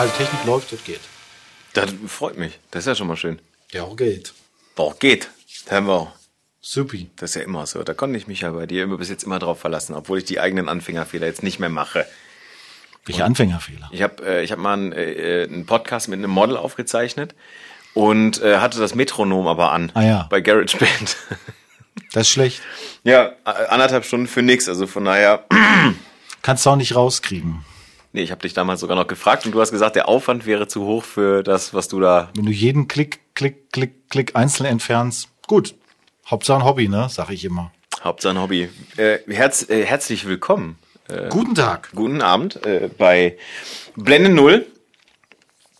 Also Technik läuft, das geht. Das freut mich. Das ist ja schon mal schön. Ja, auch geht. Doch, geht. Hören wir auch. Supi. Das ist ja immer so. Da konnte ich mich ja bei dir immer bis jetzt immer drauf verlassen, obwohl ich die eigenen Anfängerfehler jetzt nicht mehr mache. Welche Anfängerfehler? Ich habe äh, ich hab mal einen, äh, einen Podcast mit einem Model aufgezeichnet und äh, hatte das Metronom aber an Ah ja. bei GarageBand. Das ist schlecht. ja, anderthalb Stunden für nix. Also von daher, Kannst du auch nicht rauskriegen. Nee, ich habe dich damals sogar noch gefragt und du hast gesagt, der Aufwand wäre zu hoch für das, was du da. Wenn du jeden Klick, Klick, Klick, Klick einzeln entfernst, gut. Hauptsache ein Hobby, ne? Sag ich immer. Hauptsache ein Hobby. Äh, herz, äh, herzlich willkommen. Guten Tag. Guten Abend äh, bei Blende Null.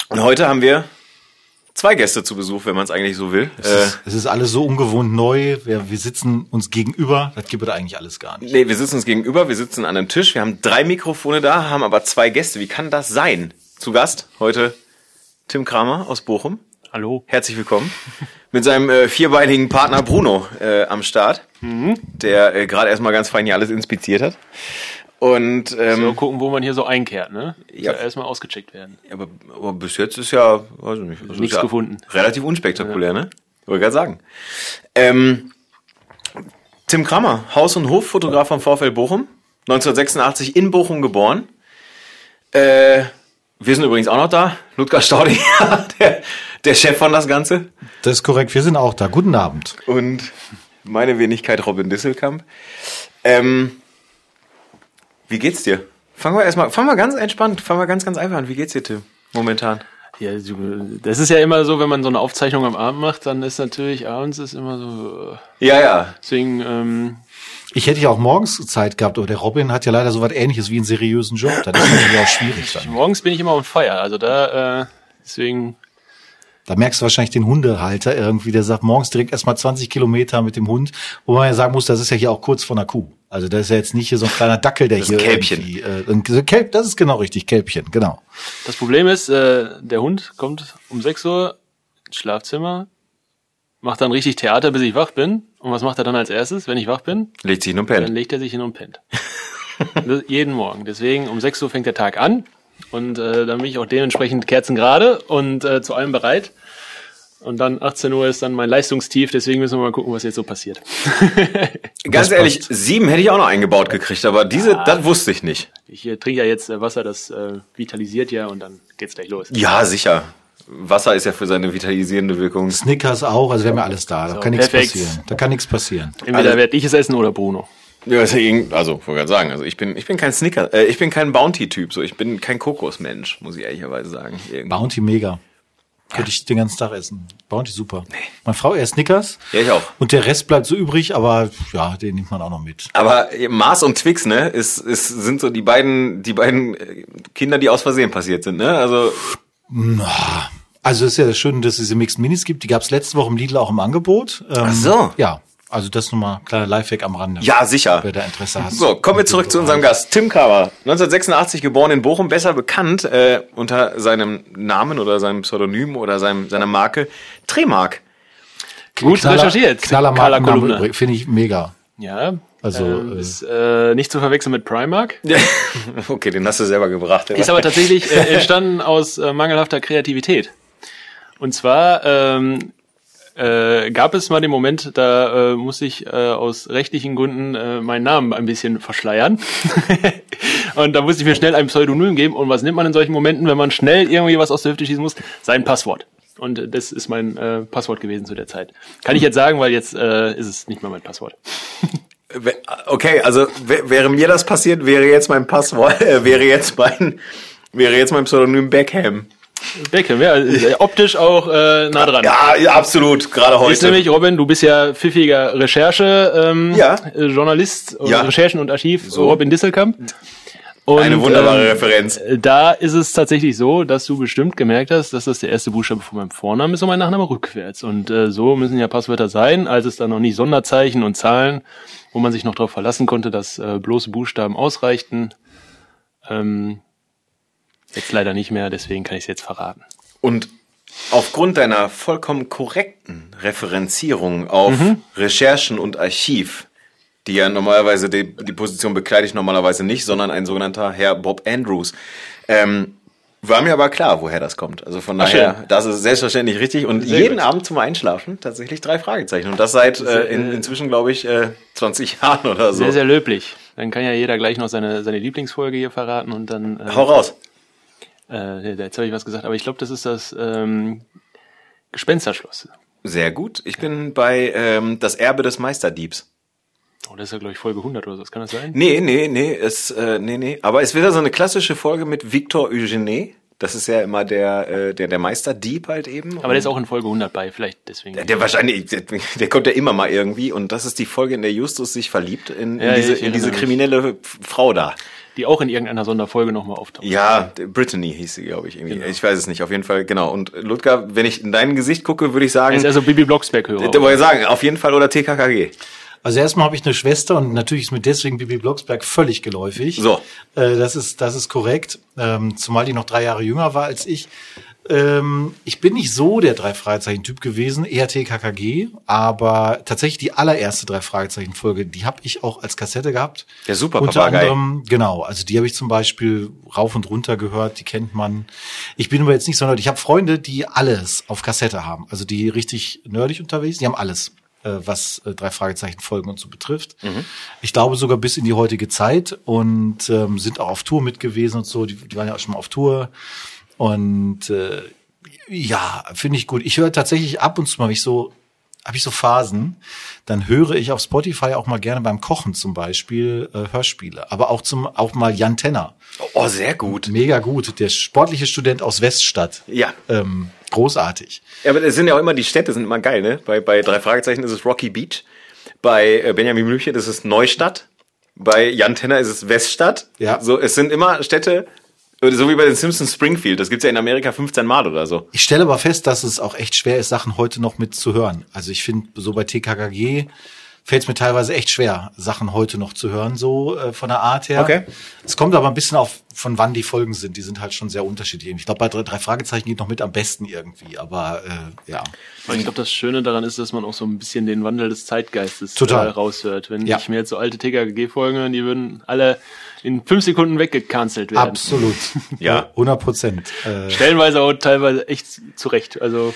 Und heute haben wir zwei Gäste zu Besuch, wenn man es eigentlich so will. Es, Äh, ist, es ist alles so ungewohnt neu. Wir, wir sitzen uns gegenüber. Das gibt es eigentlich alles gar nicht. nee, wir sitzen uns gegenüber, wir sitzen an einem Tisch, wir haben drei Mikrofone da, haben aber zwei Gäste. Wie kann das sein? Zu Gast heute Tim Kramer aus Bochum. Hallo. Herzlich willkommen. Mit seinem äh, vierbeinigen Partner Bruno äh, am Start, der äh, gerade erstmal ganz fein hier alles inspiziert hat. Und ähm, So gucken, wo man hier so einkehrt, ne? Ja. Soll erstmal ausgecheckt werden. aber, aber bis jetzt ist ja, weiß ich nicht, also Nichts ja gefunden. Relativ unspektakulär, ne? Wollte gerade sagen. Ähm, Tim Kramer, Haus- und Hoffotograf vom VfL Bochum, 1986 in Bochum geboren. Äh, wir sind übrigens auch noch da. Ludger Staudi, der, der Chef von das Ganze. Das ist korrekt. Wir sind auch da. Guten Abend. Und meine Wenigkeit Robin Disselkamp. Ähm, wie geht's dir? Fangen wir erstmal, fangen wir ganz entspannt, fangen wir ganz, ganz einfach an. Wie geht's dir, Tim? Momentan. Ja, das ist ja immer so, wenn man so eine Aufzeichnung am Abend macht, dann ist natürlich abends ist immer so. äh, Ja, ja. Deswegen, ähm, Ich hätte ja auch morgens Zeit gehabt, aber der Robin hat ja leider so was ähnliches wie einen seriösen Job. Das ist natürlich auch schwierig dann. morgens bin ich immer on fire. Also da, äh, deswegen, Da merkst du wahrscheinlich den Hundehalter irgendwie, der sagt morgens direkt erstmal 20 Kilometer mit dem Hund, wo man ja sagen muss, das ist ja hier auch kurz vor einer Kuh. Also das ist ja jetzt nicht hier so ein kleiner Dackel, der Das hier ist Kälbchen. irgendwie, äh, Kälb, das ist genau richtig, Kälbchen, genau. das Problem ist, äh, der Hund kommt um 6 Uhr ins Schlafzimmer, macht dann richtig Theater, bis ich wach bin. Und was macht er dann als erstes, wenn ich wach bin? Legt sich nur Dann pennen. legt er sich hin und pennt. Jeden Morgen. Deswegen um 6 Uhr fängt der Tag an. Und äh, dann bin ich auch dementsprechend kerzengerade und äh, zu allem bereit. Und dann 18 Uhr ist dann mein Leistungstief, deswegen müssen wir mal gucken, was jetzt so passiert. Ganz Das ehrlich, passt. sieben hätte ich auch noch eingebaut gekriegt, aber diese, das wusste ich nicht. Ich äh, trinke ja jetzt äh, Wasser, das äh, vitalisiert ja und dann geht's gleich los. Ja, sicher. Wasser ist ja für seine vitalisierende Wirkung. Snickers auch, also wir haben ja alles da. Da So, kann nichts passieren. Da kann nichts passieren. Entweder Also- werde ich es essen oder Bruno. Ja, ja irgend- also, wollte gerade sagen, also ich bin, ich bin kein Snicker, äh, ich bin kein Bounty-Typ, so, ich bin kein Kokosmensch, muss ich ehrlicherweise sagen. Irgendwie. Bounty mega. Könnte ich den ganzen Tag essen. Bounty super. Meine Frau eher Snickers. Ja, ich auch. Und der Rest bleibt so übrig, aber ja, den nimmt man auch noch mit. Aber Mars und Twix, ne, ist, ist, sind so die beiden, die beiden äh, Kinder, die aus Versehen passiert sind, ne? Also, Also es ist ja das Schöne, dass es diese Mixed Minis gibt. Die gab es letzte Woche im Lidl auch im Angebot. Ähm, Ach so. Ja, also das nochmal kleiner Lifehack am Rande. ja, sicher. Wer da Interesse hat. So, kommen wir zurück zu unserem Gast. Tim Kramer, 1986 geboren in Bochum, besser bekannt äh, unter seinem Namen oder seinem Pseudonym oder seinem, seiner Marke Tremark. Gut Knaller, recherchiert. Knaller Markenname. Finde ich mega. Ja. Also, ähm, äh, ist äh, nicht zu verwechseln mit Primark. okay, den hast du selber gebracht. Ist aber tatsächlich äh, entstanden aus äh, mangelhafter Kreativität. Und zwar ähm, äh, gab es mal den Moment, da äh, muss ich äh, aus rechtlichen Gründen äh, meinen Namen ein bisschen verschleiern. und da musste ich mir schnell ein Pseudonym geben. Und was nimmt man in solchen Momenten, wenn man schnell irgendwie was aus der Hüfte schießen muss? Sein Passwort. Und das ist mein äh, Passwort gewesen zu der Zeit. Kann ich jetzt sagen, weil jetzt äh, ist es nicht mehr mein Passwort. Okay, also wär- wäre mir das passiert, wäre jetzt mein Passwort, äh, wäre jetzt mein, wäre jetzt mein Pseudonym Beckham. Beckham, ja, äh, optisch auch äh, nah dran. Ja, ja, absolut, gerade heute. Ist nämlich, Robin, du bist ja pfiffiger Recherche, ähm, Ja. Journalist, Ja. Recherchen und Archiv, so. Robin Disselkamp. Und, Eine wunderbare ähm, Referenz. Da ist es tatsächlich so, dass du bestimmt gemerkt hast, dass das der erste Buchstabe von meinem Vornamen ist und mein Nachname rückwärts. Und äh, so müssen ja Passwörter sein, als es da noch nicht Sonderzeichen und Zahlen, wo man sich noch darauf verlassen konnte, dass äh, bloße Buchstaben ausreichten. Ähm, jetzt leider nicht mehr, deswegen kann ich es jetzt verraten. Und aufgrund deiner vollkommen korrekten Referenzierung auf Mhm. Recherchen und Archiv, die ja normalerweise, die, die Position bekleide ich normalerweise nicht, sondern ein sogenannter Herr Bob Andrews, ähm, War mir aber klar, woher das kommt. Also von daher, das ist selbstverständlich richtig. Und Sehr jeden gut. Abend zum Einschlafen tatsächlich drei Fragezeichen. Und das seit äh, in, inzwischen, glaube ich, äh, 20 Jahren oder so. Sehr, sehr löblich. Dann kann ja jeder gleich noch seine, seine Lieblingsfolge hier verraten und dann. Äh, Hau raus. Äh, jetzt habe ich was gesagt, aber ich glaube, das ist das ähm, Gespensterschloss. Sehr gut. Ich bin bei ähm, Das Erbe des Meisterdiebs. Oh, das ist ja, glaube ich, Folge 100 oder so. Kann das sein? Nee, nee, nee, es, äh, nee, nee. Aber es wäre so eine klassische Folge mit Victor Eugene. Das ist ja immer der, äh, der, der Meisterdieb halt eben. Aber der ist auch in Folge 100 bei, vielleicht deswegen. Der, der wahrscheinlich, der, der kommt ja immer mal irgendwie und das ist die Folge, in der Justus sich verliebt in, in Ja, diese, in diese erinnere mich. kriminelle Frau da. Die auch in irgendeiner Sonderfolge nochmal auftaucht. Ja, Brittany hieß sie, glaube ich, irgendwie. Ich weiß es nicht, auf jeden Fall, genau. Und Ludger, wenn ich in dein Gesicht gucke, würde ich sagen, Er ist also Bibi Blocksberg-Hörer. da wollte ich sagen, auf jeden Fall oder TKKG. Also erstmal habe ich eine Schwester und natürlich ist mir deswegen Bibi Blocksberg völlig geläufig. So. Äh, das ist, das ist korrekt. Ähm, zumal die noch drei Jahre jünger war als ich. Ähm, ich bin nicht so der drei Fragezeichen-Typ gewesen, eher TKKG, aber tatsächlich die allererste drei Fragezeichen-Folge, die habe ich auch als Kassette gehabt. Der super Unter Papagei. anderem, genau, also die habe ich zum Beispiel rauf und runter gehört, die kennt man. Ich bin aber jetzt nicht so nerdig. Ich habe Freunde, die alles auf Kassette haben, also die richtig nerdig unterwegs, die haben alles, äh, was äh, drei Fragezeichen Folgen und so betrifft. Ich glaube sogar bis in die heutige Zeit und ähm, sind auch auf Tour mit gewesen und so. Die, die waren ja auch schon mal auf Tour und äh, ja, finde ich gut. Ich höre tatsächlich ab und zu mal, ich so habe ich so Phasen, dann höre ich auf Spotify auch mal gerne beim Kochen zum Beispiel äh, Hörspiele, aber auch zum auch mal Jan Tenner, Oh, sehr gut. mega gut, der sportliche Student aus Weststadt, Ja. ähm, großartig. Ja, aber es sind ja auch immer, die Städte sind immer geil, ne? Bei, bei drei Fragezeichen ist es Rocky Beach. Bei äh, Benjamin Blümchen ist es Neustadt. Bei Jan Tenner ist es Weststadt. Ja. So, es sind immer Städte, so wie bei den Simpsons Springfield. Das gibt's ja in Amerika 15 Mal oder so. Ich stelle aber fest, dass es auch echt schwer ist, Sachen heute noch mitzuhören. Also ich finde, so bei TKKG fällt es mir teilweise echt schwer, Sachen heute noch zu hören, so äh, von der Art her. Okay. Es kommt aber ein bisschen auf, von wann die Folgen sind. Die sind halt schon sehr unterschiedlich. Ich glaube, bei drei, drei Fragezeichen geht noch mit am besten irgendwie. Aber äh, ja. Aber ich glaube, das Schöne daran ist, dass man auch so ein bisschen den Wandel des Zeitgeistes Total. Äh, raushört. Wenn Ja. ich mir jetzt so alte TKG-Folgen höre, die würden alle in fünf Sekunden weggecancelt werden. Absolut. Ja. 100 Prozent. Äh, Stellenweise auch teilweise echt zurecht. Also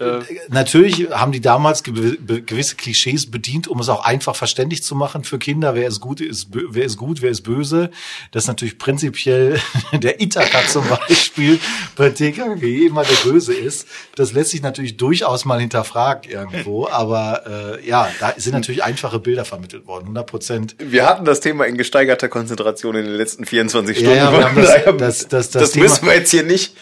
äh, natürlich haben die damals gew gewisse Klischees bedient, um es auch einfach verständlich zu machen für Kinder. Wer ist gut, ist wer ist gut, wer ist böse. Das ist natürlich prinzipiell der Ithaka zum Beispiel bei TKG immer der Böse ist. Das lässt sich natürlich durchaus mal hinterfragen irgendwo. Aber äh, ja, da sind natürlich einfache Bilder vermittelt worden. 100 Prozent. Wir hatten das Thema in gesteigerter Konzentration in den letzten 24 Ja, Stunden. ja, haben das- das- das- das das müssen wir jetzt hier nicht.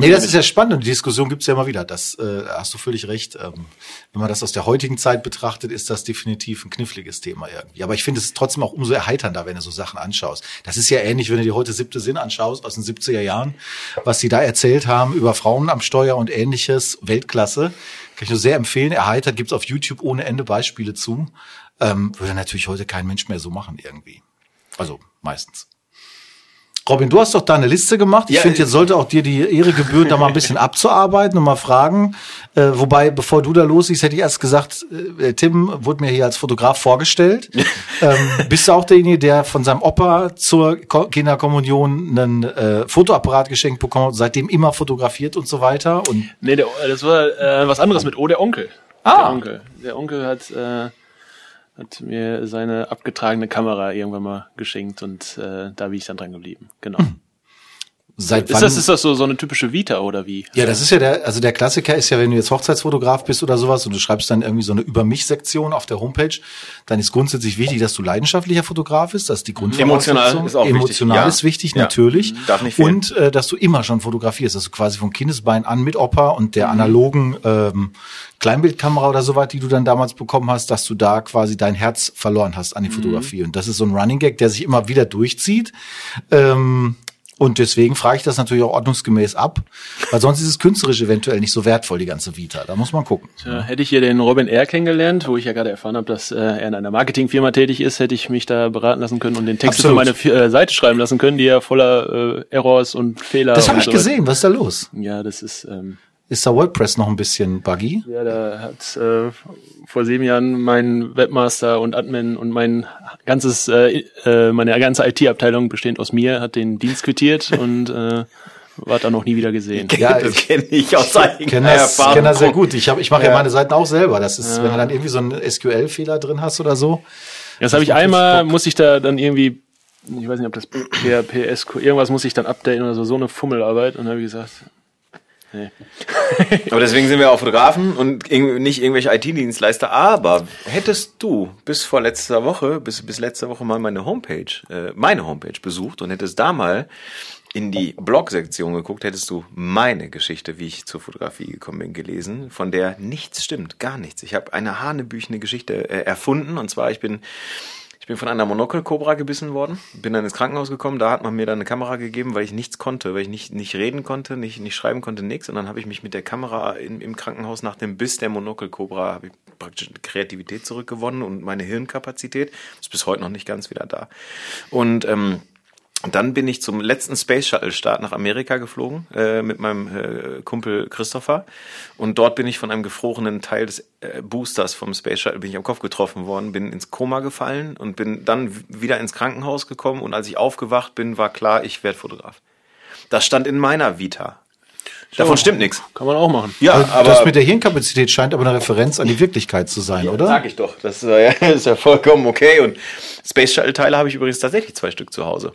Nee, das ist ja spannend und die Diskussion gibt's ja immer wieder. Das äh, hast du völlig recht. Ähm, wenn man das aus der heutigen Zeit betrachtet, ist das definitiv ein kniffliges Thema irgendwie. Aber ich finde es trotzdem auch umso erheiternder, wenn du so Sachen anschaust. Das ist ja ähnlich, wenn du dir heute siebte Sinn anschaust aus den 70er Jahren, was die da erzählt haben über Frauen am Steuer und ähnliches. Weltklasse. Kann ich nur sehr empfehlen. Erheitert gibt's auf YouTube ohne Ende Beispiele zu. Ähm, würde natürlich heute kein Mensch mehr so machen irgendwie. Also meistens. Robin, du hast doch da eine Liste gemacht. Ich Ja, finde, äh, jetzt sollte auch dir die Ehre gebühren, da mal ein bisschen abzuarbeiten und mal fragen. Äh, wobei, bevor du da losliest, hätte ich erst gesagt, äh, Tim wurde mir hier als Fotograf vorgestellt. ähm, bist du auch derjenige, der von seinem Opa zur Ko Kinderkommunion einen äh, Fotoapparat geschenkt bekommen hat, seitdem immer fotografiert und so weiter? Und nee, der, das war äh, was anderes mit O, der Onkel. Ah. Der Onkel. Der Onkel hat, äh, hat mir seine abgetragene Kamera irgendwann mal geschenkt und äh, da bin ich dann dran geblieben. Genau. seit Ist das, ist das so, so eine typische Vita oder wie? Ja, das ist ja der, also der Klassiker ist ja, wenn du jetzt Hochzeitsfotograf bist oder sowas und du schreibst dann irgendwie so eine Über mich-Sektion auf der Homepage, dann ist grundsätzlich wichtig, dass du leidenschaftlicher Fotograf bist, das ist die Grundvoraussetzung. Emotional ist auch wichtig. Emotional Ja. ist wichtig, Ja. natürlich. Darf nicht fehlen. Und äh, dass du immer schon fotografierst, dass du quasi von Kindesbein an mit Opa und Mhm. der analogen ähm, Kleinbildkamera oder so weit, die du dann damals bekommen hast, dass du da quasi dein Herz verloren hast Mhm. an die Fotografie. Und das ist so ein Running Gag, der sich immer wieder durchzieht. Ähm, und deswegen frage ich das natürlich auch ordnungsgemäß ab, weil sonst ist es künstlerisch eventuell nicht so wertvoll, die ganze Vita. Da muss man gucken. Tja, hätte ich hier den Robin R. kennengelernt, wo ich ja gerade erfahren habe, dass äh, er in einer Marketingfirma tätig ist, hätte ich mich da beraten lassen können und den Text für Absolut. meine Fi- äh, Seite schreiben lassen können, die ja voller äh, Errors und Fehler Das habe ich so gesehen. Was ist da los? Ja, das ist ähm, Ist da WordPress noch ein bisschen buggy? ja, da hat äh, vor sieben Jahren mein Webmaster und Admin und mein ganzes, äh, äh, meine ganze IT-Abteilung bestehend aus mir hat den Dienst quittiert und äh, Wart dann noch nie wieder gesehen. Ja, das ich kenne ich aus eigener kenne das, Erfahrung. kenn das sehr gut. Ich, hab, ich mache ja. Ja. meine Seiten auch selber. Das ist, wenn du dann irgendwie so einen SQL-Fehler drin hast oder so. Das habe ich einmal, Bock. muss ich da dann irgendwie, ich weiß nicht, ob das PHP, SQ, irgendwas muss ich dann updaten oder so, so eine Fummelarbeit. Und dann habe ich gesagt, nee. Aber deswegen sind wir auch Fotografen und nicht irgendwelche IT-Dienstleister. Aber hättest du bis vor letzter Woche, bis, bis letzte Woche mal meine Homepage, äh, meine Homepage besucht und hättest da mal in die Blog-Sektion geguckt, hättest du meine Geschichte, wie ich zur Fotografie gekommen bin, gelesen, von der nichts stimmt, gar nichts. Ich habe eine hanebüchene Geschichte äh, erfunden und zwar, ich bin bin von einer Monokelkobra gebissen worden, bin dann ins Krankenhaus gekommen, da hat man mir dann eine Kamera gegeben, weil ich nichts konnte, weil ich nicht, nicht reden konnte, nicht, nicht schreiben konnte, nichts. Und dann habe ich mich mit der Kamera im, im Krankenhaus nach dem Biss der Monokelkobra, habe ich praktisch Kreativität zurückgewonnen und meine Hirnkapazität ist bis heute noch nicht ganz wieder da. Und ähm, und dann bin ich zum letzten Space Shuttle Start nach Amerika geflogen äh, mit meinem äh, Kumpel Christopher und dort bin ich von einem gefrorenen Teil des äh, Boosters vom Space Shuttle bin ich am Kopf getroffen worden, bin ins Koma gefallen und bin dann wieder ins Krankenhaus gekommen und als ich aufgewacht bin, war klar, ich werde Fotograf. Das stand in meiner Vita. Davon stimmt nichts. Kann man auch machen. Ja, Also das mit der Hirnkapazität scheint aber eine Referenz an die Wirklichkeit zu sein, oder? Sag ich doch. Das ist, ja, ist ja vollkommen okay. Und Space Shuttle Teile habe ich übrigens tatsächlich zwei Stück zu Hause.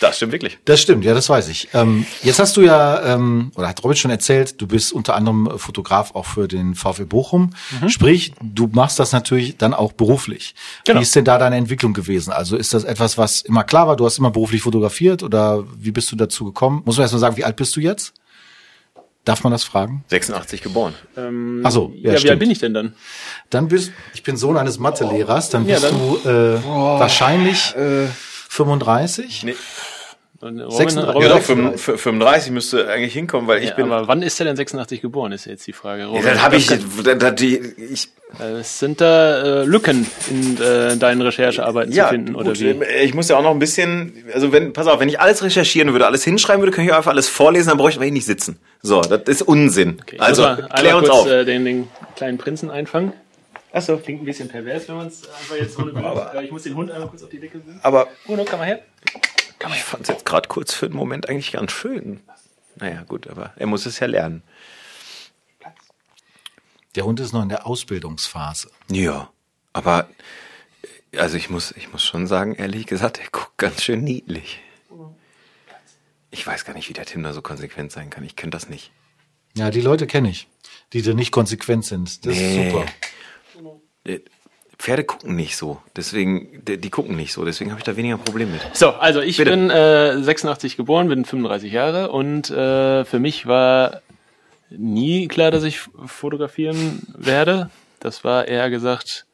Das stimmt wirklich. Das stimmt, ja, das weiß ich. Ähm, jetzt hast du ja, ähm, oder hat Robin schon erzählt, du bist unter anderem äh, Fotograf auch für den VfL Bochum. Sprich, du machst das natürlich dann auch beruflich. Genau. Wie ist denn da deine Entwicklung gewesen? Also ist das etwas, was immer klar war? Du hast immer beruflich fotografiert oder wie bist du dazu gekommen? Muss man erst mal sagen, wie alt bist du jetzt? Darf man das fragen? 86 geboren. Ähm, Ach so, ja, ja, wie stimmt. alt bin ich denn dann? Dann bist, ich bin Sohn eines Mathelehrers, dann Ja, bist dann- du äh, wahrscheinlich 35. Nee. Robin, 36. Robin, Ja, doch, 36. 35 35 müsste eigentlich hinkommen, weil ich ja, bin. aber wann ist er denn 86 geboren, ist jetzt die Frage. Robin. Ja, dann habe ich, dann, dann, die, ich. kann- äh, sind da äh, Lücken in äh, deinen Recherchearbeiten Ja, zu finden oder gut, wie? ich muss ja auch noch ein bisschen, also wenn, pass auf, wenn ich alles recherchieren würde, alles hinschreiben würde, könnte ich einfach alles vorlesen, dann bräuchte ich nicht sitzen. So, das ist Unsinn. Okay, also, klär uns kurz, auf. Äh, den, den kleinen Prinzen einfangen. Achso. Klingt ein bisschen pervers, wenn man es einfach jetzt ohne Bild. äh, ich muss den Hund einmal kurz auf die Decke setzen. Aber Bruno, komm mal her. ich fand es jetzt gerade kurz für einen Moment eigentlich ganz schön. Naja, gut, aber er muss es ja lernen. Der Hund ist noch in der Ausbildungsphase. Ja, aber also ich muss, ich muss schon sagen, ehrlich gesagt, er guckt ganz schön niedlich. Ich weiß gar nicht, wie der Tim da so konsequent sein kann. Ich könnte das nicht. Ja, die Leute kenne ich, die da nicht konsequent sind. Das Nee. ist super. Äh, Pferde gucken nicht so. Deswegen, die, die gucken nicht so. Deswegen habe ich da weniger Problem mit. So, also ich Bitte. bin äh, 86 geboren, bin 35 Jahre und äh, für mich war nie klar, dass ich fotografieren werde. Das war eher gesagt,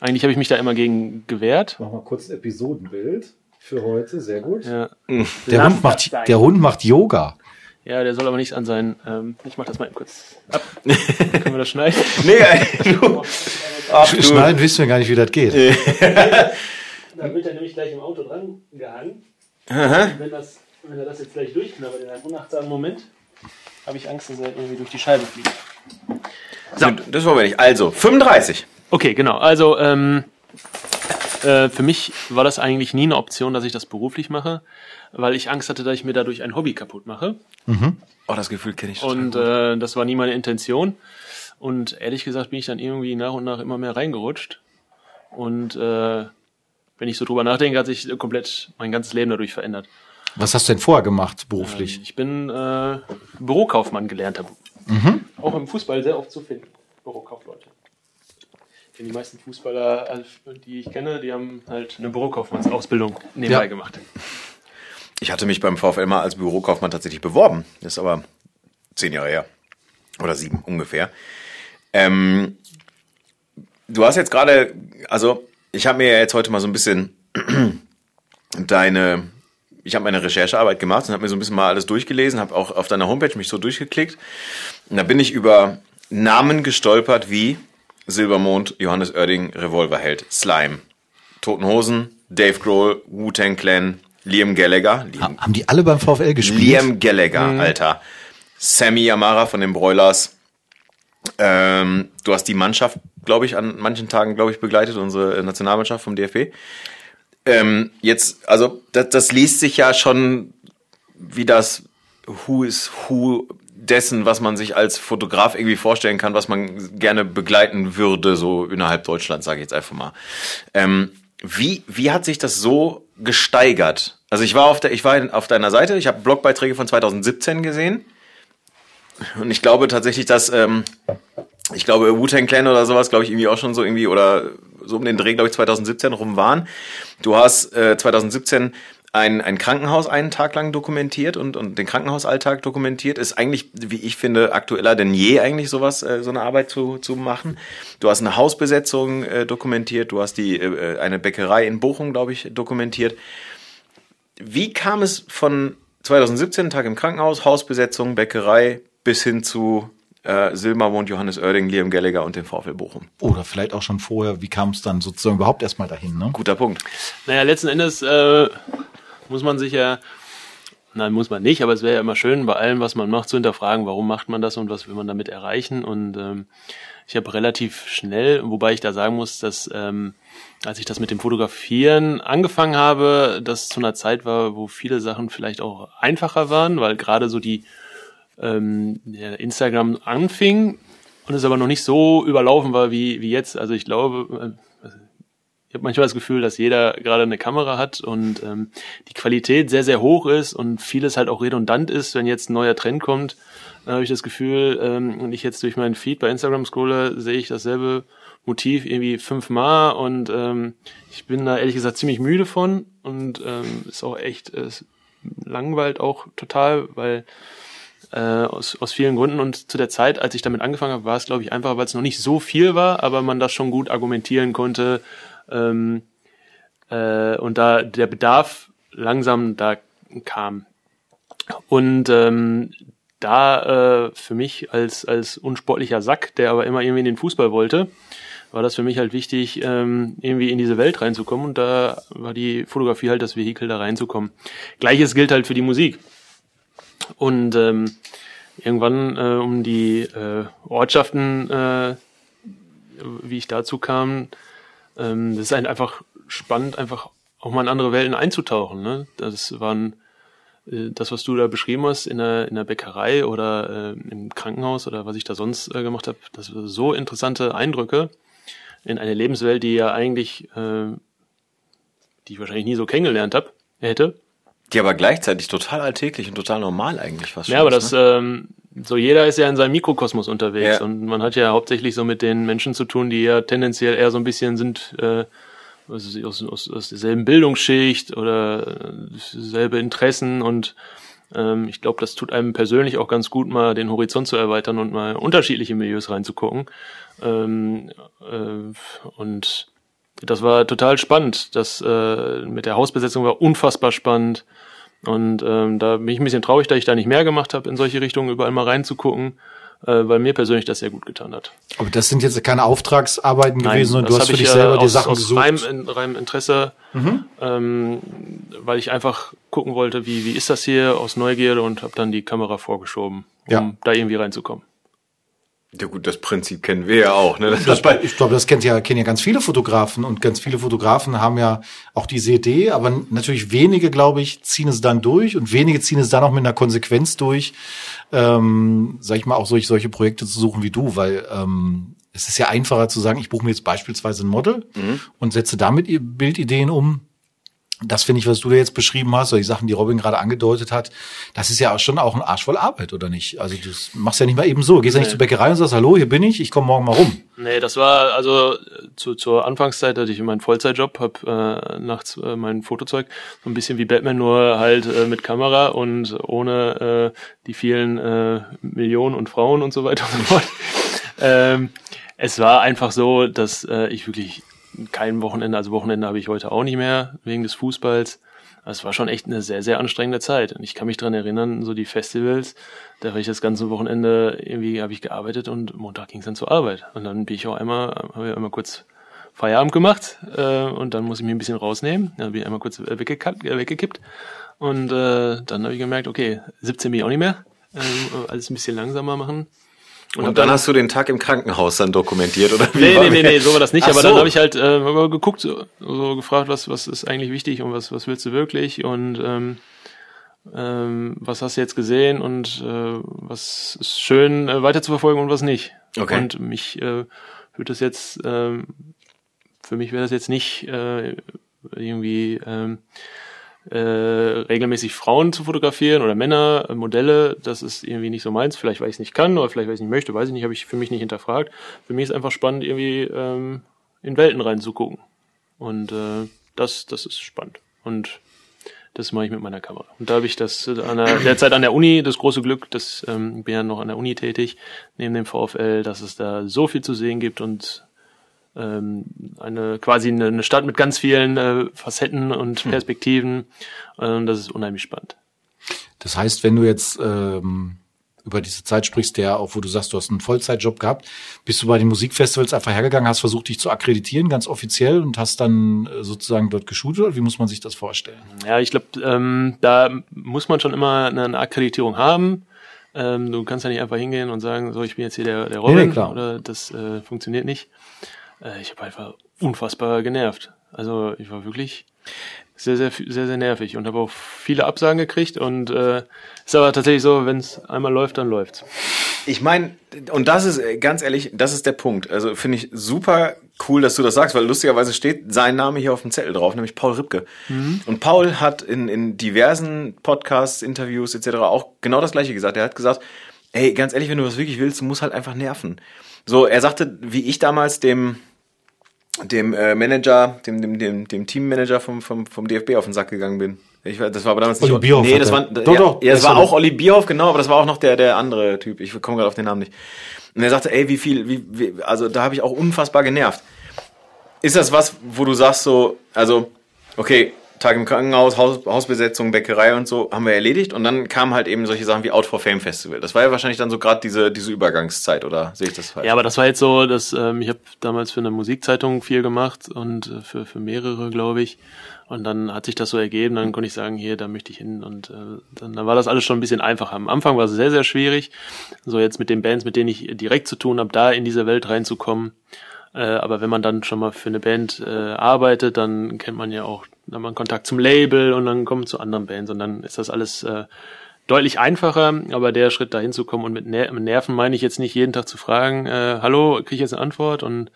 eigentlich habe ich mich da immer gegen gewehrt. Mach mal kurz ein Episodenbild für heute, sehr gut. Ja, Der, Lass Hund macht, der Hund macht Yoga. Ja der soll aber nicht an sein. Ähm, ich mach das mal eben kurz ab. Können wir das schneiden? Nee, ey, du. Ach, du. Schneiden wissen wir gar nicht, wie das geht. Da wird er nämlich gleich im Auto dran gehangen. Wenn, das, wenn er das jetzt gleich durchknabbert in einem unachtsamen Moment, habe ich Angst, dass er irgendwie durch die Scheibe fliegt. Das wollen wir nicht. Also, 35. Okay, genau. Also ähm, äh, für mich war das eigentlich nie eine Option, dass ich das beruflich mache, weil ich Angst hatte, dass ich mir dadurch ein Hobby kaputt mache. Oh, das Gefühl kenne ich total Und gut. äh, das war nie meine Intention. Und ehrlich gesagt bin ich dann irgendwie nach und nach immer mehr reingerutscht. Und äh, wenn ich so drüber nachdenke, hat sich komplett mein ganzes Leben dadurch verändert. Was hast du denn vorher gemacht, beruflich? Ich bin äh, Bürokaufmann gelernter. Auch im Fußball sehr oft zu finden. Bürokaufleute. Denn die meisten Fußballer, also die ich kenne, die haben halt eine Bürokaufmannsausbildung nebenbei Ja. gemacht. Ich hatte mich beim VfL mal als Bürokaufmann tatsächlich beworben. Das ist aber zehn Jahre her. Oder sieben ungefähr. Ähm, du hast jetzt gerade, also ich habe mir ja jetzt heute mal so ein bisschen deine, ich habe meine Recherchearbeit gemacht und habe mir so ein bisschen mal alles durchgelesen, habe auch auf deiner Homepage mich so durchgeklickt. Und da bin ich über Namen gestolpert wie Silbermond, Johannes Oerding, Revolverheld, Slime, Toten Hosen, Dave Grohl, Wu-Tang Clan, Liam Gallagher, Liam, Ha- Haben die alle beim VfL gespielt? Liam Gallagher, Alter. Sammy Yamara von den Broilers. Ähm, du hast die Mannschaft, glaube ich, an manchen Tagen, glaube ich, begleitet, unsere Nationalmannschaft vom DFB. Ähm, jetzt, also das, das liest sich ja schon wie das Who is Who dessen, was man sich als Fotograf irgendwie vorstellen kann, was man gerne begleiten würde, so innerhalb Deutschlands, sage ich jetzt einfach mal. Ähm, wie, wie hat sich das so gesteigert? Also ich war auf der, ich war auf deiner Seite, ich habe Blogbeiträge von 2017 gesehen. Und ich glaube tatsächlich, dass, ähm, ich glaube, Wu-Tang Clan oder sowas, glaube ich, irgendwie auch schon so irgendwie, oder so um den Dreh, glaube ich, 2017 rum waren. Du hast äh, 2017 ein, ein Krankenhaus einen Tag lang dokumentiert und, und den Krankenhausalltag dokumentiert. Ist eigentlich, wie ich finde, aktueller denn je eigentlich sowas, äh, so eine Arbeit zu, zu machen. Du hast eine Hausbesetzung äh, dokumentiert, du hast die äh, eine Bäckerei in Bochum, glaube ich, dokumentiert. Wie kam es von 2017, Tag im Krankenhaus, Hausbesetzung, Bäckerei, bis hin zu äh, Silma wohnt Johannes Oerding, Liam Gallagher und dem VfL Bochum. Oder vielleicht auch schon vorher, wie kam es dann sozusagen überhaupt erstmal dahin? Ne? Guter Punkt. Naja, letzten Endes äh, muss man sich ja, nein, muss man nicht, aber es wäre ja immer schön, bei allem, was man macht, zu hinterfragen, warum macht man das und was will man damit erreichen. Und ähm, ich habe relativ schnell, wobei ich da sagen muss, dass ähm, als ich das mit dem Fotografieren angefangen habe, das zu einer Zeit war, wo viele Sachen vielleicht auch einfacher waren, weil gerade so die ähm, Instagram anfing und es aber noch nicht so überlaufen war wie, wie jetzt. Also ich glaube, äh, habe manchmal das Gefühl, dass jeder gerade eine Kamera hat und ähm, die Qualität sehr, sehr hoch ist und vieles halt auch redundant ist, wenn jetzt ein neuer Trend kommt. Dann habe ich das Gefühl, ähm, und ich jetzt durch meinen Feed bei Instagram scrolle, sehe ich dasselbe Motiv irgendwie fünfmal und ähm, ich bin da ehrlich gesagt ziemlich müde von und ähm, ist auch echt, es langweilt auch total, weil äh, aus, aus vielen Gründen. Und zu der Zeit, als ich damit angefangen habe, war es, glaube ich, einfach, weil es noch nicht so viel war, aber man das schon gut argumentieren konnte. Ähm, äh, und da der Bedarf langsam da kam. Und ähm, da äh, für mich als, als unsportlicher Sack, der aber immer irgendwie in den Fußball wollte, war das für mich halt wichtig, ähm, irgendwie in diese Welt reinzukommen. Und da war die Fotografie halt das Vehikel, da reinzukommen. Gleiches gilt halt für die Musik. Und ähm, irgendwann äh, um die äh, Ortschaften, äh, wie ich dazu kam, ähm, das ist halt einfach spannend, einfach auch mal in andere Welten einzutauchen. Ne? Das waren äh, das, was du da beschrieben hast in der, in der Bäckerei oder äh, im Krankenhaus oder was ich da sonst äh, gemacht habe, das waren so interessante Eindrücke in eine Lebenswelt, die ja eigentlich, äh, die ich wahrscheinlich nie so kennengelernt habe, hätte. Die aber gleichzeitig total alltäglich und total normal eigentlich fast. Ja, aber das, ne? ähm, so jeder ist ja in seinem Mikrokosmos unterwegs ja. und man hat ja hauptsächlich so mit den Menschen zu tun, die ja tendenziell eher so ein bisschen sind, äh, aus, aus, aus derselben Bildungsschicht oder selbe Interessen und ähm, ich glaube, das tut einem persönlich auch ganz gut, mal den Horizont zu erweitern und mal unterschiedliche Milieus reinzugucken. Ähm, äh, und das war total spannend. Das äh, mit der Hausbesetzung war unfassbar spannend. Und ähm, da bin ich ein bisschen traurig, dass ich da nicht mehr gemacht habe, in solche Richtungen überall mal reinzugucken, äh, weil mir persönlich das sehr gut getan hat. Aber das sind jetzt keine Auftragsarbeiten Nein, gewesen, sondern du hast für ich, dich selber äh, die aus, Sachen aus gesucht. Reinem, reinem Interesse, mhm. ähm, weil ich einfach gucken wollte, wie, wie ist das hier aus Neugierde und habe dann die Kamera vorgeschoben, um Ja. da irgendwie reinzukommen. Ja gut, das Prinzip kennen wir ja auch. Ne? Das Das, ich glaube, das kennt ja, kennen ja ganz viele Fotografen und ganz viele Fotografen haben ja auch diese Idee, aber natürlich wenige, glaube ich, ziehen es dann durch und wenige ziehen es dann auch mit einer Konsequenz durch, ähm, sag ich mal, auch solche, solche Projekte zu suchen wie du, weil ähm, es ist ja einfacher zu sagen, ich buche mir jetzt beispielsweise ein Model und setze damit ihr Bildideen um. Das finde ich, was du da jetzt beschrieben hast, oder die Sachen, die Robin gerade angedeutet hat, das ist ja auch schon auch ein Arsch voll Arbeit, oder nicht? Also das machst ja nicht mal eben so. Gehst ja nicht Nee. zur Bäckerei und sagst, hallo, hier bin ich, ich komme morgen mal rum. Nee, das war also zu, zur Anfangszeit hatte ich meinen Vollzeitjob, hab äh, nachts äh, mein Fotozeug, so ein bisschen wie Batman, nur halt äh, mit Kamera und ohne äh, die vielen äh, Millionen und Frauen und so weiter und so fort. ähm, es war einfach so, dass äh, ich wirklich kein Wochenende, also Wochenende habe ich heute auch nicht mehr wegen des Fußballs. Es war schon echt eine sehr, sehr anstrengende Zeit. Und ich kann mich dran erinnern, so die Festivals, da war ich das ganze Wochenende, irgendwie habe ich gearbeitet und Montag ging es dann zur Arbeit. Und dann bin ich auch einmal, habe ich einmal kurz Feierabend gemacht äh, und dann muss ich mich ein bisschen rausnehmen. Dann bin ich einmal kurz weggekippt, äh, weggekippt. Und äh, dann habe ich gemerkt, okay, 17 bin ich auch nicht mehr. Ähm, alles ein bisschen langsamer machen. Und hab dann hast du den Tag im Krankenhaus dann dokumentiert, oder wie? Nee, nee, nee, nee, so war das nicht. Ach aber so. dann habe ich halt äh, geguckt, so, so gefragt, was, was ist eigentlich wichtig und was, was willst du wirklich? Und ähm, ähm, was hast du jetzt gesehen und äh, was ist schön äh, weiter zu verfolgen und was nicht. Okay. Und mich äh, würde das jetzt, ähm, für mich wäre das jetzt nicht äh, irgendwie ähm, äh, regelmäßig Frauen zu fotografieren oder Männer, äh, Modelle, das ist irgendwie nicht so meins. Vielleicht, weil ich es nicht kann oder vielleicht, weil ich es nicht möchte, weiß ich nicht, habe ich für mich nicht hinterfragt. Für mich ist einfach spannend, irgendwie ähm, in Welten reinzugucken. Und äh, das, das ist spannend. Und das mache ich mit meiner Kamera. Und da habe ich das äh, an der, derzeit an der Uni, das große Glück, dass ähm, ich bin ja noch an der Uni tätig, neben dem VfL, dass es da so viel zu sehen gibt und ähm, eine quasi eine, eine Stadt mit ganz vielen äh, Facetten und Perspektiven. Ähm, das ist unheimlich spannend. Das heißt, wenn du jetzt ähm, über diese Zeit sprichst, der auch, wo du sagst, du hast einen Vollzeitjob gehabt, bist du bei den Musikfestivals einfach hergegangen, hast versucht, dich zu akkreditieren, ganz offiziell, und hast dann äh, sozusagen dort geshootet, oder wie muss man sich das vorstellen? Ja, ich glaube, ähm, da muss man schon immer eine Akkreditierung haben. Ähm, du kannst ja nicht einfach hingehen und sagen, so, ich bin jetzt hier der, der Robin, Nee, nee, klar. oder das äh, funktioniert nicht. Äh, ich habe einfach unfassbar genervt. Also ich war wirklich sehr, sehr, sehr, sehr nervig und habe auch viele Absagen gekriegt und äh, ist aber tatsächlich so, wenn es einmal läuft, dann läuft's. Ich meine, und das ist äh, ganz ehrlich, das ist der Punkt. Also finde ich super cool, dass du das sagst, weil lustigerweise steht sein Name hier auf dem Zettel drauf, nämlich Paul Ripke. Und Paul hat in, in diversen Podcasts, Interviews etc. auch genau das gleiche gesagt. Er hat gesagt, ey, ganz ehrlich, wenn du was wirklich willst, du musst halt einfach nerven. So, er sagte, wie ich damals dem dem äh, Manager, dem, dem, dem, dem Teammanager vom, vom, vom DFB auf den Sack gegangen bin. Ich, das war aber damals Olli Bierhoff Nee, das war, Doch, ja, doch, ja, das war auch Olli Bierhoff, genau, aber das war auch noch der, der andere Typ. Ich komme gerade auf den Namen nicht. Und er sagte, ey, wie viel, wie, wie also da habe ich auch unfassbar genervt. Ist das was, wo du sagst so, also, okay, Tag im Krankenhaus, Haus, Hausbesetzung, Bäckerei und so haben wir erledigt und dann kamen halt eben solche Sachen wie Out for Fame Festival. Das war ja wahrscheinlich dann so gerade diese, diese Übergangszeit, oder sehe ich das falsch? Ja, aber das war jetzt so, dass ähm, ich habe damals für eine Musikzeitung viel gemacht und äh, für, für mehrere, glaube ich. Und dann hat sich das so ergeben, dann konnte ich sagen, hier, da möchte ich hin. Und äh, dann, dann war das alles schon ein bisschen einfacher. Am Anfang war es sehr, sehr schwierig. So jetzt mit den Bands, mit denen ich direkt zu tun habe, da in diese Welt reinzukommen. Äh, aber wenn man dann schon mal für eine Band äh, arbeitet, dann kennt man ja auch, dann hat man Kontakt zum Label und dann kommt zu anderen Bands und dann ist das alles äh, deutlich einfacher. Aber der Schritt dahin zu kommen und mit, Ner mit Nerven meine ich jetzt nicht jeden Tag zu fragen, äh, hallo, kriege ich jetzt eine Antwort und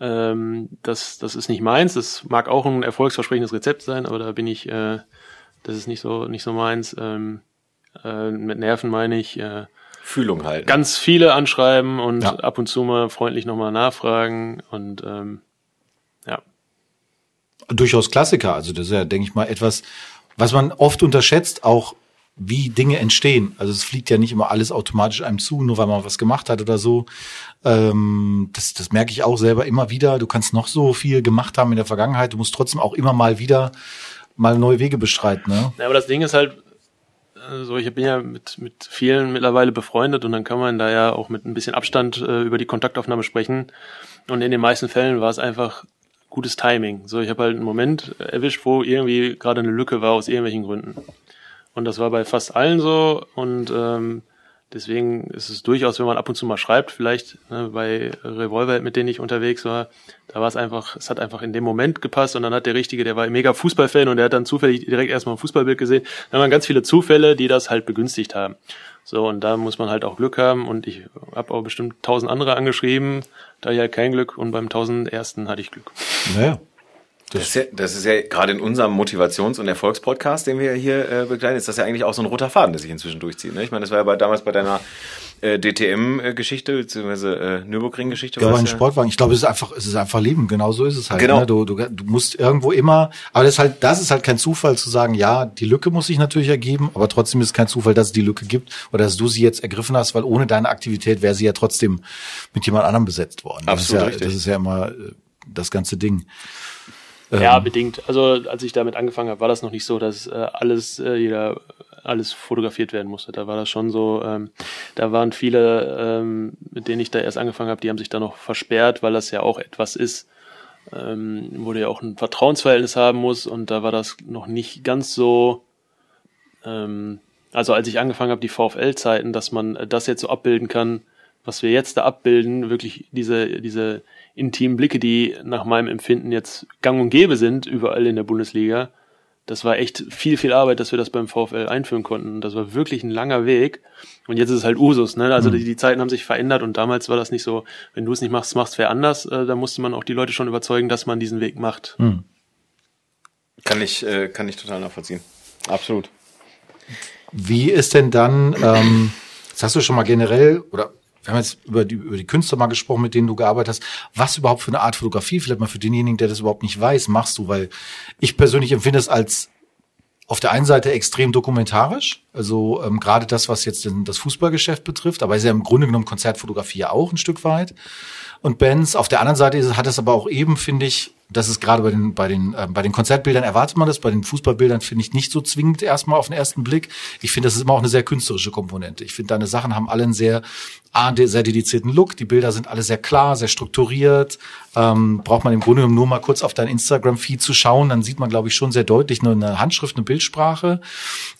ähm, das, das ist nicht meins. Das mag auch ein erfolgsversprechendes Rezept sein, aber da bin ich, äh, das ist nicht so nicht so meins. Ähm, äh, mit Nerven meine ich äh, Fühlung halten. ganz viele anschreiben und Ja. ab und zu mal freundlich nochmal nachfragen und ähm, ja. durchaus Klassiker. Also das ist ja, denke ich mal, etwas, was man oft unterschätzt, auch wie Dinge entstehen. Also es fliegt ja nicht immer alles automatisch einem zu, nur weil man was gemacht hat oder so. Ähm, das, das merke ich auch selber immer wieder. Du kannst noch so viel gemacht haben in der Vergangenheit, du musst trotzdem auch immer mal wieder mal neue Wege bestreiten. Ne? Ja, aber das Ding ist halt, äh, so ich bin ja mit, mit vielen mittlerweile befreundet und dann kann man da ja auch mit ein bisschen Abstand äh, über die Kontaktaufnahme sprechen. Und in den meisten Fällen war es einfach gutes Timing. So, ich habe halt einen Moment erwischt, wo irgendwie gerade eine Lücke war aus irgendwelchen Gründen. Und das war bei fast allen so und ähm, deswegen ist es durchaus, wenn man ab und zu mal schreibt, vielleicht ne, bei Revolver, mit denen ich unterwegs war, da war es einfach, es hat einfach in dem Moment gepasst und dann hat der Richtige, der war mega Fußballfan und der hat dann zufällig direkt erstmal ein Fußballbild gesehen. Da waren ganz viele Zufälle, die das halt begünstigt haben. So, und da muss man halt auch Glück haben und ich habe auch bestimmt tausend andere angeschrieben, da ich halt kein Glück und beim tausend ersten hatte ich Glück. Naja. Das ist, ja, das ist ja gerade in unserem Motivations- und Erfolgspodcast, den wir hier äh, begleiten, ist das ja eigentlich auch so ein roter Faden, der sich inzwischen durchzieht. Ne? Ich meine, das war ja bei, damals bei deiner äh, DTM-Geschichte, beziehungsweise äh, Nürburgring-Geschichte. Ja, das ja- Sportwagen. Ich glaube, es ist einfach, es ist einfach Leben. Genau so ist es halt. Genau. Ne? Du, du, du musst irgendwo immer, aber das ist halt, das ist halt kein Zufall zu sagen, ja, die Lücke muss sich natürlich ergeben, aber trotzdem ist es kein Zufall, dass es die Lücke gibt oder dass du sie jetzt ergriffen hast, weil ohne deine Aktivität wäre sie ja trotzdem mit jemand anderem besetzt worden. Das Absolut ist ja, richtig. Das ist ja immer äh, das ganze Ding. Ja, Ähm. bedingt. Also als ich damit angefangen habe, war das noch nicht so, dass äh, alles, äh, jeder, alles fotografiert werden musste. Da war das schon so, ähm, da waren viele, ähm, mit denen ich da erst angefangen habe, die haben sich da noch versperrt, weil das ja auch etwas ist, ähm, wo du ja auch ein Vertrauensverhältnis haben musst und da war das noch nicht ganz so, ähm, also als ich angefangen habe, die VfL-Zeiten, dass man äh, das jetzt so abbilden kann, was wir jetzt da abbilden, wirklich diese, diese intimen Blicke, die nach meinem Empfinden jetzt gang und gäbe sind, überall in der Bundesliga, das war echt viel, viel Arbeit, dass wir das beim VfL einführen konnten. Das war wirklich ein langer Weg. Und jetzt ist es halt Usus, ne? Also mhm. die, die Zeiten haben sich verändert und damals war das nicht so, wenn du es nicht machst, machst wer anders. Äh, da musste man auch die Leute schon überzeugen, dass man diesen Weg macht. Mhm. Kann ich, äh, kann ich total nachvollziehen. Absolut. Wie ist denn dann, ähm, das hast du schon mal generell, oder wir haben jetzt über die, über die Künstler mal gesprochen, mit denen du gearbeitet hast. Was überhaupt für eine Art Fotografie, vielleicht mal für denjenigen, der das überhaupt nicht weiß, machst du? Weil ich persönlich empfinde es als auf der einen Seite extrem dokumentarisch, also ähm, gerade das, was jetzt das Fußballgeschäft betrifft, aber ist ja im Grunde genommen Konzertfotografie ja auch ein Stück weit und Bands. Auf der anderen Seite hat es aber auch eben, finde ich, das ist gerade bei den, bei den, äh, bei den Konzertbildern erwartet man das, bei den Fußballbildern finde ich nicht so zwingend erstmal auf den ersten Blick. Ich finde, das ist immer auch eine sehr künstlerische Komponente. Ich finde, deine Sachen haben alle einen sehr, ah, sehr dedizierten Look. Die Bilder sind alle sehr klar, sehr strukturiert. Ähm, braucht man im Grunde nur mal kurz auf dein Instagram-Feed zu schauen, dann sieht man, glaube ich, schon sehr deutlich eine, eine Handschrift, eine Bildsprache.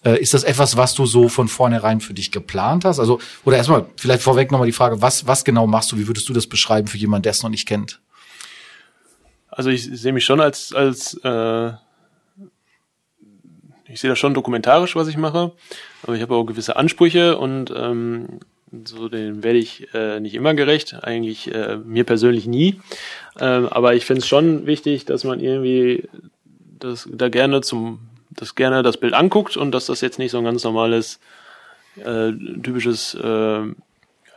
Äh, ist das etwas, was du so von vornherein für dich geplant hast? Also, oder erstmal, vielleicht vorweg nochmal die Frage, was, was genau machst du? Wie würdest du das beschreiben für jemanden, der es noch nicht kennt? Also ich sehe mich schon als, als äh, ich sehe das schon dokumentarisch, was ich mache, aber ich habe auch gewisse Ansprüche und ähm, so den werde ich äh, nicht immer gerecht, eigentlich äh, mir persönlich nie. Ähm, aber ich finde es schon wichtig, dass man irgendwie das da gerne zum das gerne das Bild anguckt und dass das jetzt nicht so ein ganz normales äh, typisches äh,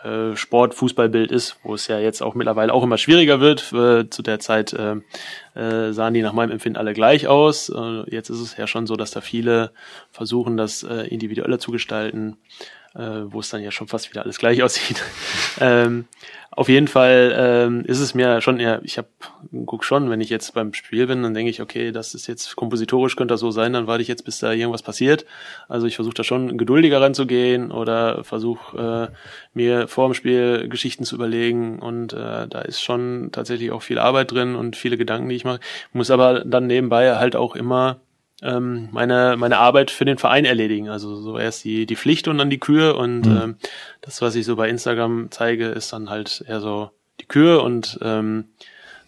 äh, Sport-Fußballbild ist, wo es ja jetzt auch mittlerweile auch immer schwieriger wird. Äh, zu der Zeit äh, sahen die nach meinem Empfinden alle gleich aus. Jetzt ist es ja schon so, dass da viele versuchen, das individueller zu gestalten, äh, wo es dann ja schon fast wieder alles gleich aussieht. ähm, auf jeden Fall ähm, ist es mir schon eher, ich habe guck schon, wenn ich jetzt beim Spiel bin, dann denke ich, okay, das ist jetzt kompositorisch könnte das so sein, dann warte ich jetzt, bis da irgendwas passiert. Also ich versuche da schon geduldiger ranzugehen oder versuche äh, mir vor dem Spiel Geschichten zu überlegen und äh, da ist schon tatsächlich auch viel Arbeit drin und viele Gedanken, die ich mache. Muss aber dann nebenbei halt auch immer ähm, meine, meine Arbeit für den Verein erledigen. Also so erst die, die Pflicht und dann die Kür. Und mhm. ähm, das, was ich so bei Instagram zeige, ist dann halt eher so die Kür und ähm,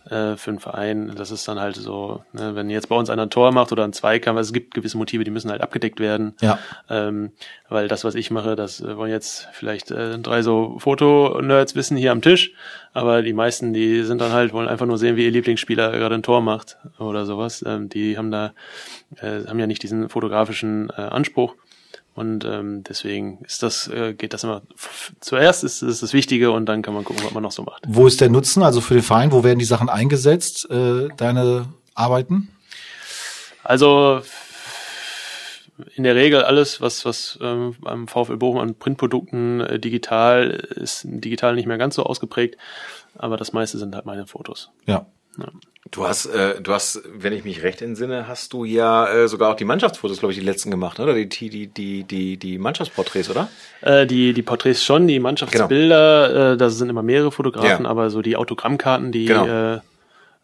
äh, für den Verein, das ist dann halt so, ne, wenn jetzt bei uns einer ein Tor macht oder ein Zweikampf, also es gibt gewisse Motive, die müssen halt abgedeckt werden. Ja. Ähm, weil das, was ich mache, das äh, wollen jetzt vielleicht äh, drei so Foto-Nerds wissen hier am Tisch, aber die meisten, die sind dann halt, wollen einfach nur sehen, wie ihr Lieblingsspieler gerade ein Tor macht oder sowas. Ähm, die haben da, äh, haben ja nicht diesen fotografischen äh, Anspruch. Und ähm, deswegen ist das, äh, geht das immer zuerst ist, ist das Wichtige und dann kann man gucken, was man noch so macht. Wo ist der Nutzen? Also für den Verein, wo werden die Sachen eingesetzt, äh, deine Arbeiten? Also in der Regel alles, was, was ähm, beim VfL Bochum an Printprodukten äh, digital ist, digital nicht mehr ganz so ausgeprägt, aber das meiste sind halt meine Fotos. Ja. ja. Du hast, äh, du hast, wenn ich mich recht entsinne, hast du ja äh, sogar auch die Mannschaftsfotos, glaube ich, die letzten gemacht, oder? Die, die, die, die, die Mannschaftsporträts, oder? Äh, die, die Porträts schon, die Mannschaftsbilder, genau. äh, da sind immer mehrere Fotografen, ja. aber so die Autogrammkarten, die genau. äh,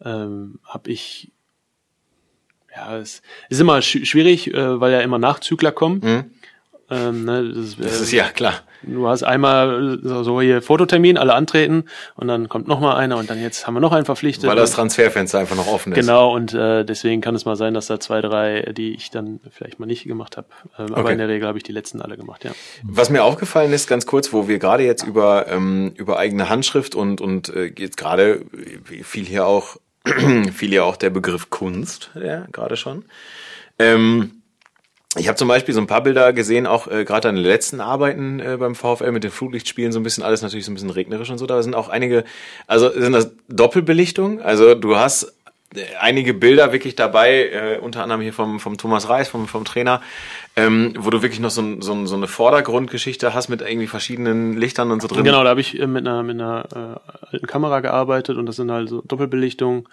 ähm, habe ich ja, es ist immer schwierig, äh, weil ja immer Nachzügler kommen. Mhm. Ähm, ne, das, das äh, ist ja klar. Du hast einmal so hier Fototermin, alle antreten und dann kommt noch mal einer und dann jetzt haben wir noch einen verpflichtet. Weil das Transferfenster einfach noch offen ist. Genau und äh, deswegen kann es mal sein, dass da zwei, drei, die ich dann vielleicht mal nicht gemacht habe. Ähm, okay. Aber in der Regel habe ich die letzten alle gemacht, ja. Was mir aufgefallen ist, ganz kurz, wo wir gerade jetzt über ähm, über eigene Handschrift und und äh, jetzt gerade viel hier auch viel ja auch der Begriff Kunst, ja, gerade schon. Ähm, ich habe zum Beispiel so ein paar Bilder gesehen, auch äh, gerade an den letzten Arbeiten äh, beim VfL mit den Flutlichtspielen, so ein bisschen alles natürlich so ein bisschen regnerisch und so. Da sind auch einige, also sind das Doppelbelichtung. Also du hast äh, einige Bilder wirklich dabei, äh, unter anderem hier vom, vom Thomas Reis, vom, vom Trainer, ähm, wo du wirklich noch so, so, so eine Vordergrundgeschichte hast mit irgendwie verschiedenen Lichtern und so drin. Genau, da habe ich äh, mit einer, mit einer äh, alten Kamera gearbeitet und das sind halt so Doppelbelichtungen.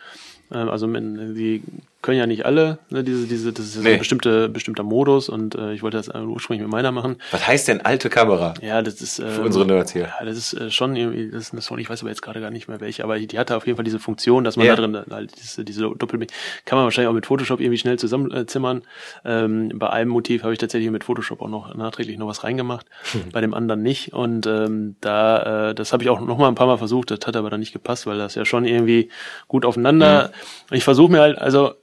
Ähm, also die können ja nicht alle, ne, diese, diese, das ist ja nee. so ein bestimmte, bestimmter Modus und äh, ich wollte das ursprünglich mit meiner machen. Was heißt denn alte Kamera? Ja, das ist äh, für unsere Nerds hier. Ja, das ist äh, schon irgendwie, das ist eine Sony, ich weiß aber jetzt gerade gar nicht mehr welche, aber die hatte auf jeden Fall diese Funktion, dass man ja. da drin halt diese, diese Doppel kann man wahrscheinlich auch mit Photoshop irgendwie schnell zusammenzimmern. Ähm, bei einem Motiv habe ich tatsächlich mit Photoshop auch noch nachträglich noch was reingemacht, hm. bei dem anderen nicht und ähm, da, äh, das habe ich auch noch mal ein paar Mal versucht, das hat aber dann nicht gepasst, weil das ja schon irgendwie gut aufeinander. Mhm. Ich versuche mir halt, also